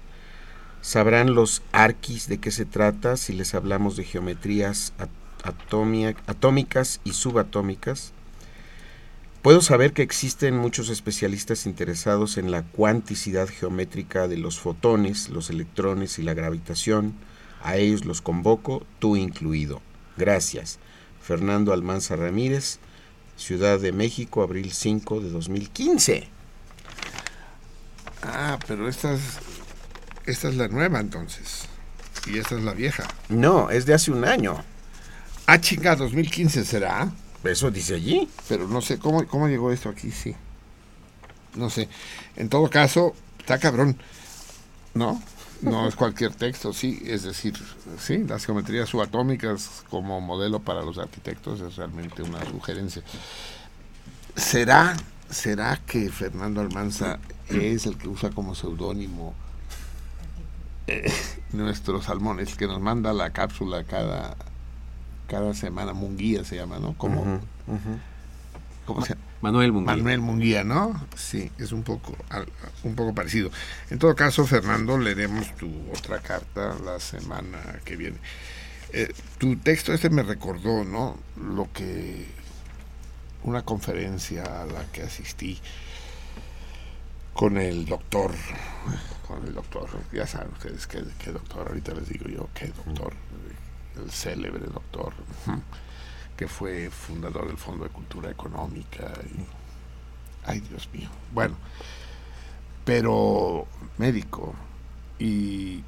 Sabrán los arquis de qué se trata si les hablamos de geometrías atómicas y subatómicas. Puedo saber que existen muchos especialistas interesados en la cuanticidad geométrica de los fotones, los electrones y la gravitación. A ellos los convoco, tú incluido. Gracias. Fernando Almanza Ramírez, Ciudad de México, abril 5 de 2015. Ah, pero esta es, esta es la nueva entonces. Y esta es la vieja. No, es de hace un año. Ah, chinga, 2015 será. Eso dice allí. Pero no sé, ¿cómo, cómo llegó esto aquí? Sí. No sé. En todo caso, está cabrón. ¿No? No es cualquier texto, sí. Es decir, sí, las geometrías subatómicas como modelo para los arquitectos es realmente una sugerencia. ¿Será, será que Fernando Almanza es el que usa como seudónimo eh, nuestro salmón, el que nos manda la cápsula cada, cada semana? Munguía se llama, ¿no? Como. ¿Cómo se llama? Manuel Munguía. Manuel Munguía, ¿no? Sí, es un poco, al- un poco parecido. En todo caso, Fernando, leeremos tu otra carta la semana que viene. Eh, tu texto este me recordó, ¿no? Lo que una conferencia a la que asistí con el doctor, con el doctor, ya saben ustedes qué, qué doctor, ahorita les digo yo qué doctor, el célebre doctor, que fue fundador del Fondo de Cultura Económica. Y, ay, Dios mío. Bueno, pero médico y,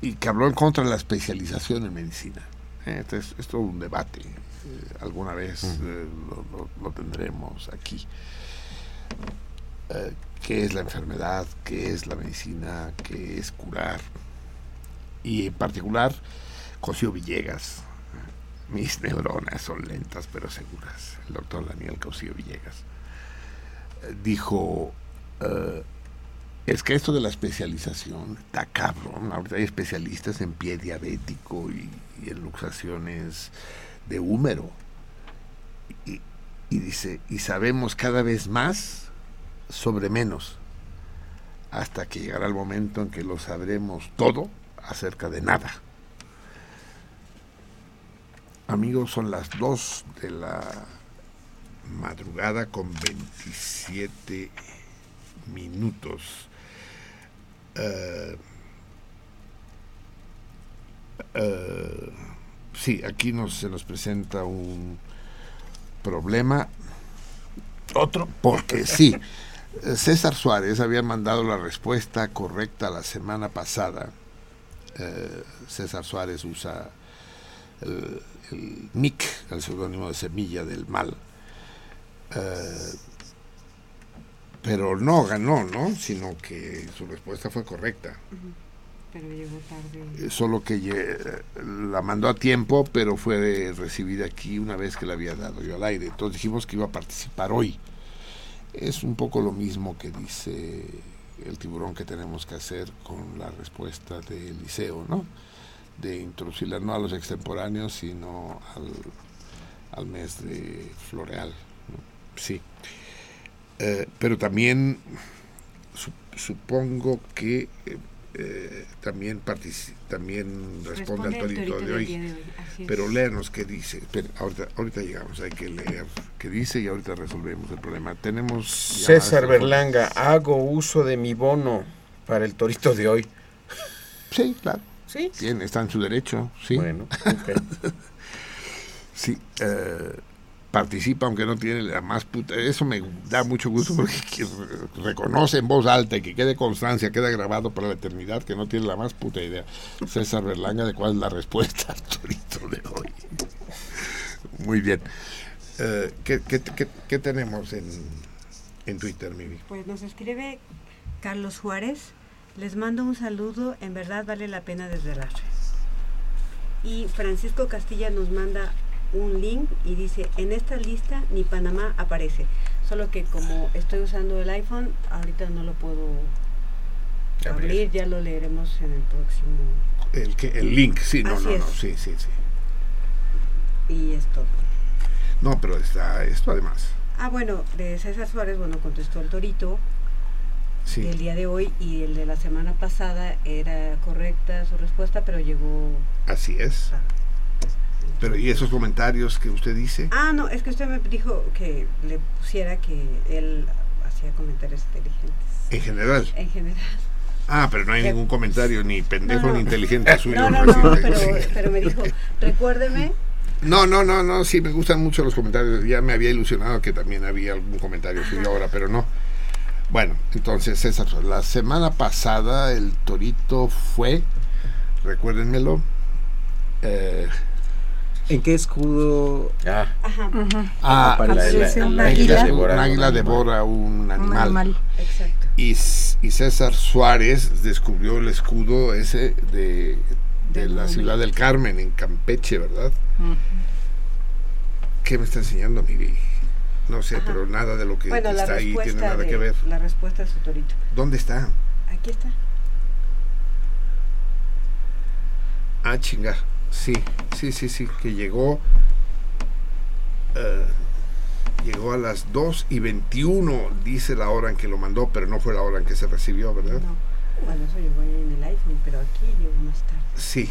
y que habló en contra de la especialización en medicina. Eh, Este es, es todo un debate. eh, alguna vez eh, lo, lo- lo tendremos aquí. Eh, ¿Qué es la enfermedad? ¿Qué es la medicina? ¿Qué es curar? Y en particular, Cosío Villegas. Mis neuronas son lentas pero seguras. El doctor Daniel Cosío Villegas eh, dijo, eh, Es que esto de la especialización está cabrón. Ahorita hay especialistas en pie diabético y, en luxaciones de húmero. Y dice, y sabemos cada vez más sobre menos, hasta que llegará el momento en que lo sabremos todo acerca de nada. Amigos, son las 2 de la madrugada con 27 minutos. Eh, eh, sí, aquí nos, se nos presenta un problema. Otro, porque sí. César Suárez había mandado la respuesta correcta la semana pasada. Eh, César Suárez usa el, el nick, el seudónimo de Semilla del Mal. Eh, pero no ganó, ¿no? Sino que su respuesta fue correcta. Pero llegó tarde. Eh, Solo que la mandó a tiempo, pero fue recibida aquí una vez que la había dado yo al aire. Entonces dijimos que iba a participar hoy. Es un poco lo mismo que dice el tiburón que tenemos que hacer con la respuesta del liceo, ¿no? De introducirla no a los extemporáneos, sino al, al mes de Floreal. Sí. Eh, pero también su- supongo que eh, eh, también también responde, al Responde torito torito de hoy. de. Pero léanos qué dice. Espera, ahorita, ahorita llegamos, hay que leer qué dice y ahorita resolvemos el problema. Tenemos César. Berlanga, hago uso de mi bono para el torito de hoy. Sí, claro. Sí. Bien, está en su derecho, sí. Bueno, sí, eh, participa aunque no tiene la más puta. Eso me da mucho gusto porque que re- reconoce en voz alta y que quede constancia, queda grabado para la eternidad que no tiene la más puta idea. César Berlanga de cuál es la respuesta al torito de hoy. Muy bien. Eh, ¿qué, qué, qué- qué tenemos en, en Twitter, Mimi? Pues nos escribe Carlos Juárez. Les mando un saludo, en verdad vale la pena desvelar. Y Francisco Castilla nos manda un link y dice, en esta lista ni Panamá aparece. Solo que como estoy usando el iPhone, ahorita no lo puedo Abrir. abrir, ya lo leeremos en el próximo. El, que, el link, sí, no, Así no, no, sí, sí, sí. Y es todo. No, pero está esto además. Ah, bueno, de César Suárez, bueno, contestó el torito Sí. del día de hoy y el de la semana pasada era correcta su respuesta, pero llegó... Así es. Pero ¿y esos comentarios que usted dice? Ah, no, es que usted me dijo que le pusiera que él hacía comentarios inteligentes. En general. En general. Ah, pero no hay ningún comentario ni pendejo No, no. ni inteligente suyo. No, no, no, pero, pero me dijo, recuérdeme, No, no, no, no, sí, me gustan mucho los comentarios. Ya me había ilusionado que también había algún comentario suyo ahora, pero no. Bueno, entonces, César, la semana pasada el torito fue, recuérdenmelo, eh, ¿En qué escudo? Ah, ajá, ah, para la- la- un la águila. águila devora un águila animal. devora un Un animal. animal. exacto. Y, César Suárez descubrió el escudo ese de, la ciudad del Carmen, en Campeche, ¿verdad? ¿Qué me está enseñando, Miri? No sé, Ajá. pero nada de lo que Bueno, la está ahí tiene nada de, que ver. la respuesta de su torito. ¿Dónde está? Aquí está. Ah, chinga. Sí, sí, sí, sí, que llegó. eh, llegó a las 2 y 21, dice la hora en que lo mandó, pero no fue la hora en que se recibió, ¿verdad? No, bueno, eso llegó en el iPhone, pero aquí llegó más tarde. Sí.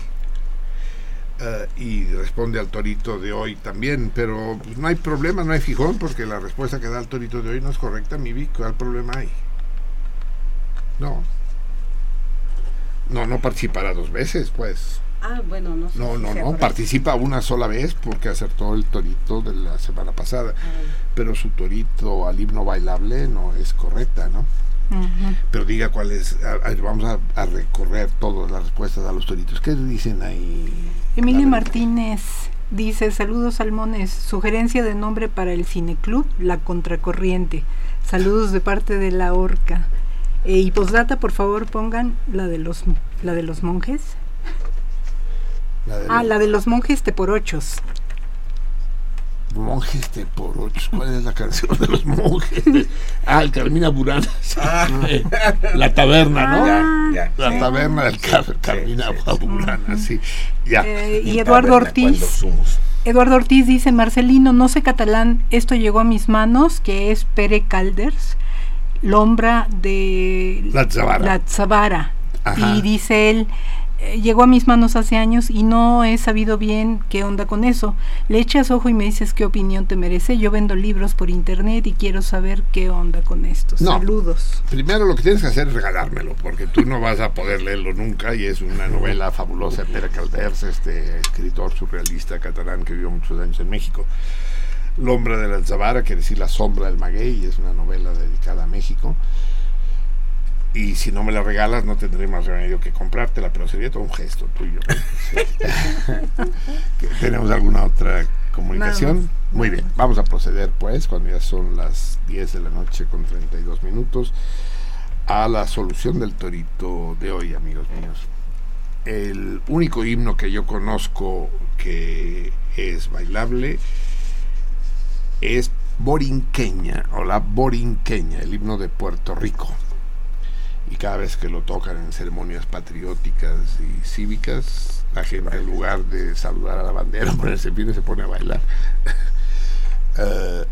Eh, y responde al torito de hoy también, pero pues, no hay problema, no hay fijón, porque la respuesta que da el torito de hoy no es correcta, mi Vic, ¿cuál problema hay? No. No, no participará dos veces, pues. Ah, bueno, no sé. No, no, no, participa una sola vez porque acertó el torito de la semana pasada, Ah, pero su torito al himno bailable no es correcta, ¿no? Pero diga cuál es, a- a- vamos a, a recorrer todas las respuestas a los toritos. ¿Qué dicen ahí? Emilio Martínez dice, saludos Salmones, sugerencia de nombre para el cineclub, La Contracorriente. Saludos de parte de la Orca. Eh, y postdata, por favor, pongan la de los, la de los monjes. La de Ah, la de los monjes teporochos. monjes de por ocho. ¿Cuál es la canción de los monjes? Ah, el Carmina Burana. Ah. La taberna, ¿no? Ya, ya, La sí. taberna del Car- Carmina Burana, sí. Ya. Eh, y Eduardo Ortiz. Eduardo Ortiz dice, Marcelino, no sé catalán, esto llegó a mis manos, que es Pere Calders, Lombra de La Tzavara. La Tzavara. Y dice él, eh, llegó a mis manos hace años y no he sabido bien qué onda con eso. Le echas ojo y me dices qué opinión te merece. Yo vendo libros por internet y quiero saber qué onda con esto. No. Saludos. Primero lo que tienes que hacer es regalármelo, porque tú no vas a poder leerlo nunca y es una novela fabulosa de Pere Calders, este escritor surrealista catalán que vivió muchos años en México. Lombra de la Zavara, quiere decir La sombra del maguey, es una novela dedicada a México. Y si no me la regalas, no tendré más remedio que comprártela, pero sería todo un gesto tuyo. Sí. ¿Que ¿Tenemos alguna otra comunicación? Muy bien, vamos a proceder pues, cuando ya son las 10 de la noche con 32 minutos, a la solución del torito de hoy, amigos míos. El único himno que yo conozco que es bailable es Borinqueña, o la Borinqueña, el himno de Puerto Rico. Y cada vez que lo tocan en ceremonias patrióticas y cívicas, la gente en lugar de saludar a la bandera, ponerse en pie, se pone a bailar. Eh,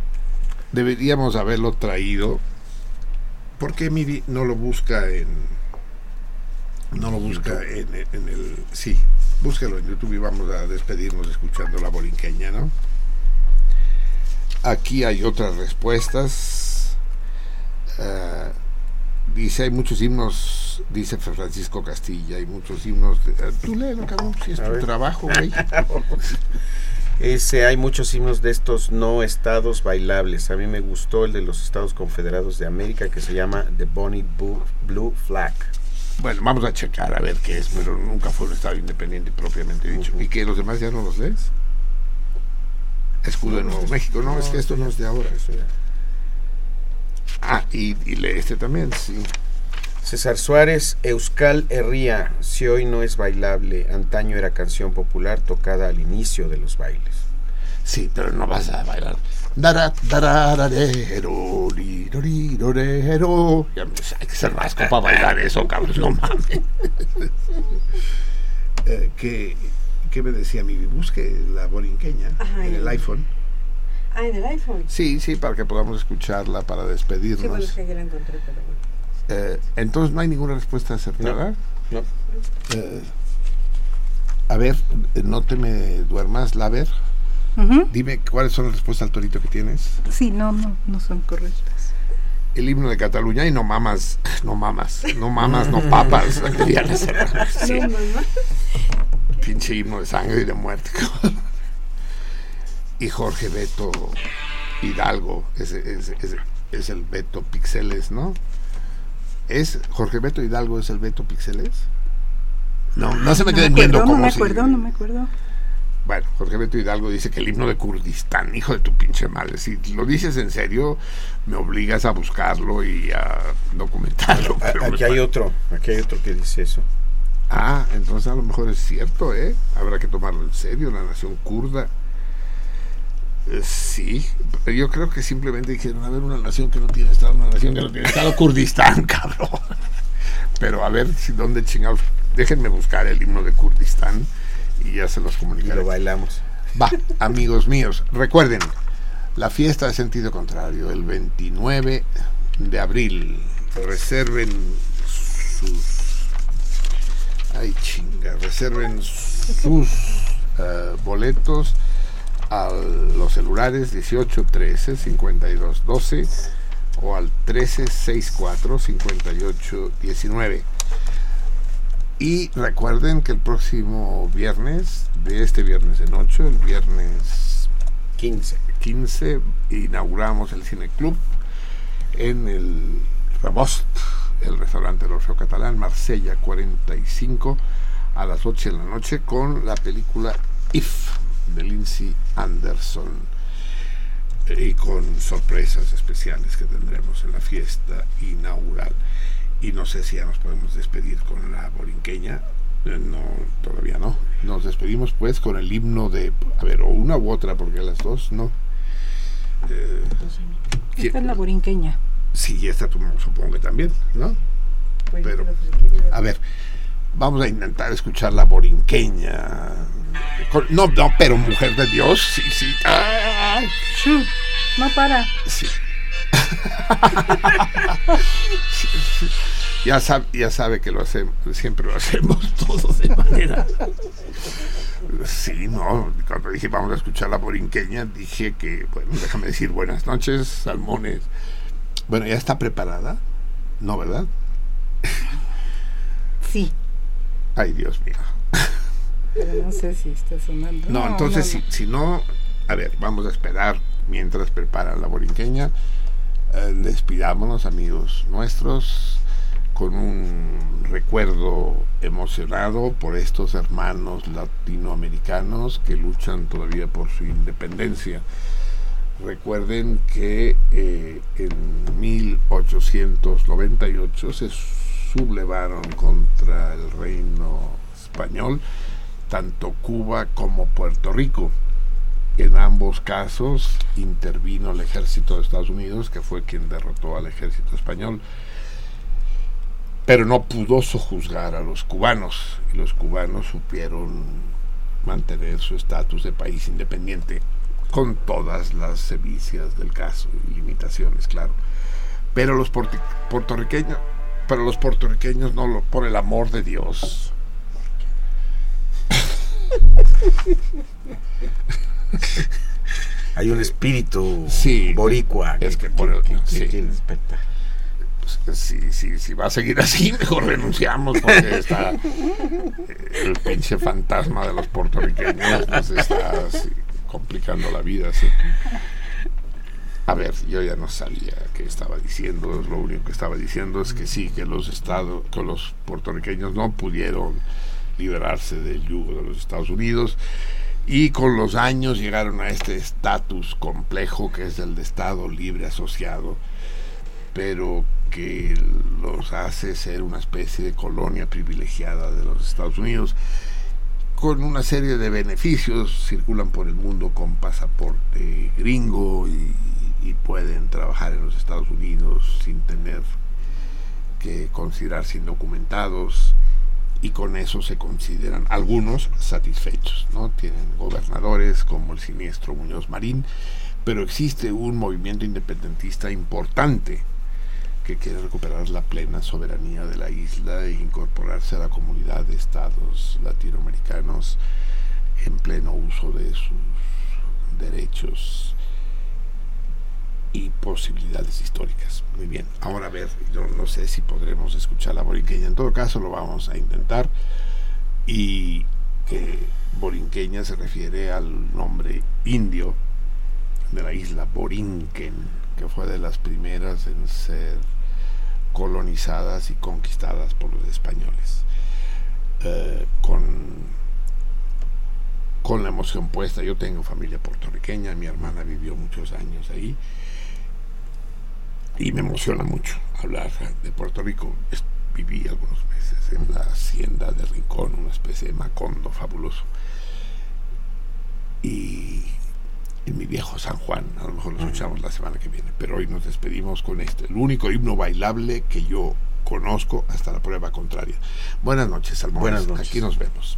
deberíamos haberlo traído. ¿Por qué Miri no lo busca en... No lo busca en, en el... Sí, búsquelo en YouTube y vamos a despedirnos escuchando la borinqueña, ¿no? Aquí hay otras respuestas. Eh, dice, hay muchos himnos, dice Francisco Castilla, hay muchos himnos. de- eh, tú léelo, cabrón, si es A tu ver. trabajo, güey. Ese, hay muchos himnos de estos no estados bailables. A mí me gustó el de los Estados Confederados de América que se llama The Bonnie Blue Flag. Bueno, vamos a checar a ver qué es, pero nunca fue un estado independiente propiamente dicho. ¿Y que los demás ya no los lees? Escudo de Nuevo México, no, es que esto no es de ahora. Ah, y, y lee este también, sí. César Suárez, Euskal Herría, si hoy no es bailable, antaño era canción popular tocada al inicio de los bailes. Sí, pero no vas a bailar. Ya me- hay que ser vasco para bailar eso, cabrón, no mames. Eh, ¿qué, ¿Qué me decía mi Busque la borinqueña Ajá, en el iPhone. Ah, en el iPhone. Sí, sí, para que podamos escucharla, para Sí, bueno, despedirnos. es que ya la encontré, pero bueno. Eh, entonces, ¿no hay ninguna respuesta acertada? No. Eh, a ver, eh, no te me duermas, la ver. Ujú. Dime cuáles son las respuestas al torito que tienes. Sí, no, no, no son correctas. El himno de Cataluña y no mamas, no mamas, no mamas, no papas. Sí. No, mamá. Pinche himno de sangre y de muerte. Y Jorge Beto Hidalgo, ese, ese- ese- es el Beto Pixeles, ¿no? ¿Es Jorge Beto Hidalgo es el Beto Pixeles? No, no se me No queden me viendo acuerdo, no me si- acuerdo, no me acuerdo. Bueno, Jorge Beto Hidalgo dice que el himno de Kurdistán, hijo de tu pinche madre, si lo dices en serio, me obligas a buscarlo y a documentarlo. A- pero me Aquí hay otro, aquí hay otro que dice eso. Ah, entonces a lo mejor es cierto, ¿eh? Habrá que tomarlo en serio, la nación kurda. Eh, sí, pero yo creo que simplemente dijeron, a ver, una nación que no tiene Estado, una nación que no tiene Estado, Kurdistán, cabrón. Pero a ver si dónde chingados, déjenme buscar el himno de Kurdistán y ya se los Y comunicaré. lo bailamos. Va, amigos míos, recuerden, la fiesta de sentido contrario, el 29 de abril. Reserven sus. Ay, chinga, reserven sus eh, boletos a los celulares 18 13 52 12 o al 13 64 58 19. Y recuerden que el próximo viernes, de este viernes en 8, el viernes 15. 15, inauguramos el Cine Club en el Rabost, el restaurante del Orfeo Catalán, Marsella 45, a las 8 de la noche, con la película If de Lindsay Anderson y con sorpresas especiales que tendremos en la fiesta inaugural. Y no sé si ya nos podemos despedir con la borinqueña. Eh, No, todavía no. Nos despedimos pues con el himno de, a ver, o una u otra, porque las dos no. eh, Esta es la borinqueña. Sí, esta tú supongo que también, ¿no? Pues, Pero, ya- a ver, vamos a intentar escuchar la borinqueña. No, no, pero mujer de Dios, sí, sí. Ay, no para. sí. Sí, sí. Ya sabe, ya sabe que lo hacemos, siempre lo hacemos todos de manera. Sí, no, cuando dije vamos a escuchar la borinqueña, dije que, bueno, déjame decir buenas noches, salmones. Bueno, ¿ya está preparada? No, ¿verdad? Sí, Ay, Dios mío. pero no sé si está sonando. No, entonces, no, no. Si, si no, a ver, vamos a esperar mientras preparan la borinqueña. Eh, despidámonos, amigos nuestros, con un recuerdo emocionado por estos hermanos latinoamericanos que luchan todavía por su independencia. Recuerden que eh, en 1898 se sublevaron contra el reino español tanto Cuba como Puerto Rico. En ambos casos intervino el ejército de Estados Unidos, que fue quien derrotó al ejército español, pero no pudo sojuzgar a los cubanos, y los cubanos supieron mantener su estatus de país independiente, con todas las sevicias del caso y limitaciones, claro. Pero los puertorriqueños, pero los puertorriqueños no lo, por el amor de Dios, Hay un espíritu Sí, boricua es que por el- que- que sí. quiere despertar. pues, si, si, si va a seguir así, mejor renunciamos porque está eh, el pinche fantasma de los puertorriqueños nos está así, complicando la vida. sí. A ver, yo ya no sabía qué estaba diciendo, lo único que estaba diciendo es que sí, que los estados, que los puertorriqueños no pudieron liberarse del yugo de los Estados Unidos y con los años llegaron a este estatus complejo que es el de Estado libre asociado pero que los hace ser una especie de colonia privilegiada de los Estados Unidos, con una serie de beneficios, circulan por el mundo con pasaporte gringo y, y pueden trabajar en los Estados Unidos sin tener que considerarse indocumentados y con eso se consideran algunos satisfechos, ¿no? Tienen gobernadores como el siniestro Muñoz Marín, pero existe un movimiento independentista importante que quiere recuperar la plena soberanía de la isla e incorporarse a la comunidad de estados latinoamericanos en pleno uso de sus derechos y posibilidades históricas. Muy bien, ahora a ver, yo no sé si podremos escuchar la borinqueña, en todo caso lo vamos a intentar y que borinqueña se refiere al nombre indio de la isla Borinquen, que fue de las primeras en ser colonizadas y conquistadas por los españoles. Eh, con, con la emoción puesta, yo tengo familia puertorriqueña, mi hermana vivió muchos años ahí y me emociona mucho hablar de Puerto Rico. Es- viví algunos meses en la hacienda de Rincón, una especie de macondo fabuloso. Y en mi viejo San Juan, a lo mejor lo escuchamos la semana que viene, pero hoy nos despedimos con este, el único himno bailable que yo conozco hasta la prueba contraria. Buenas noches, Salmones. Buenas noches. Aquí nos vemos.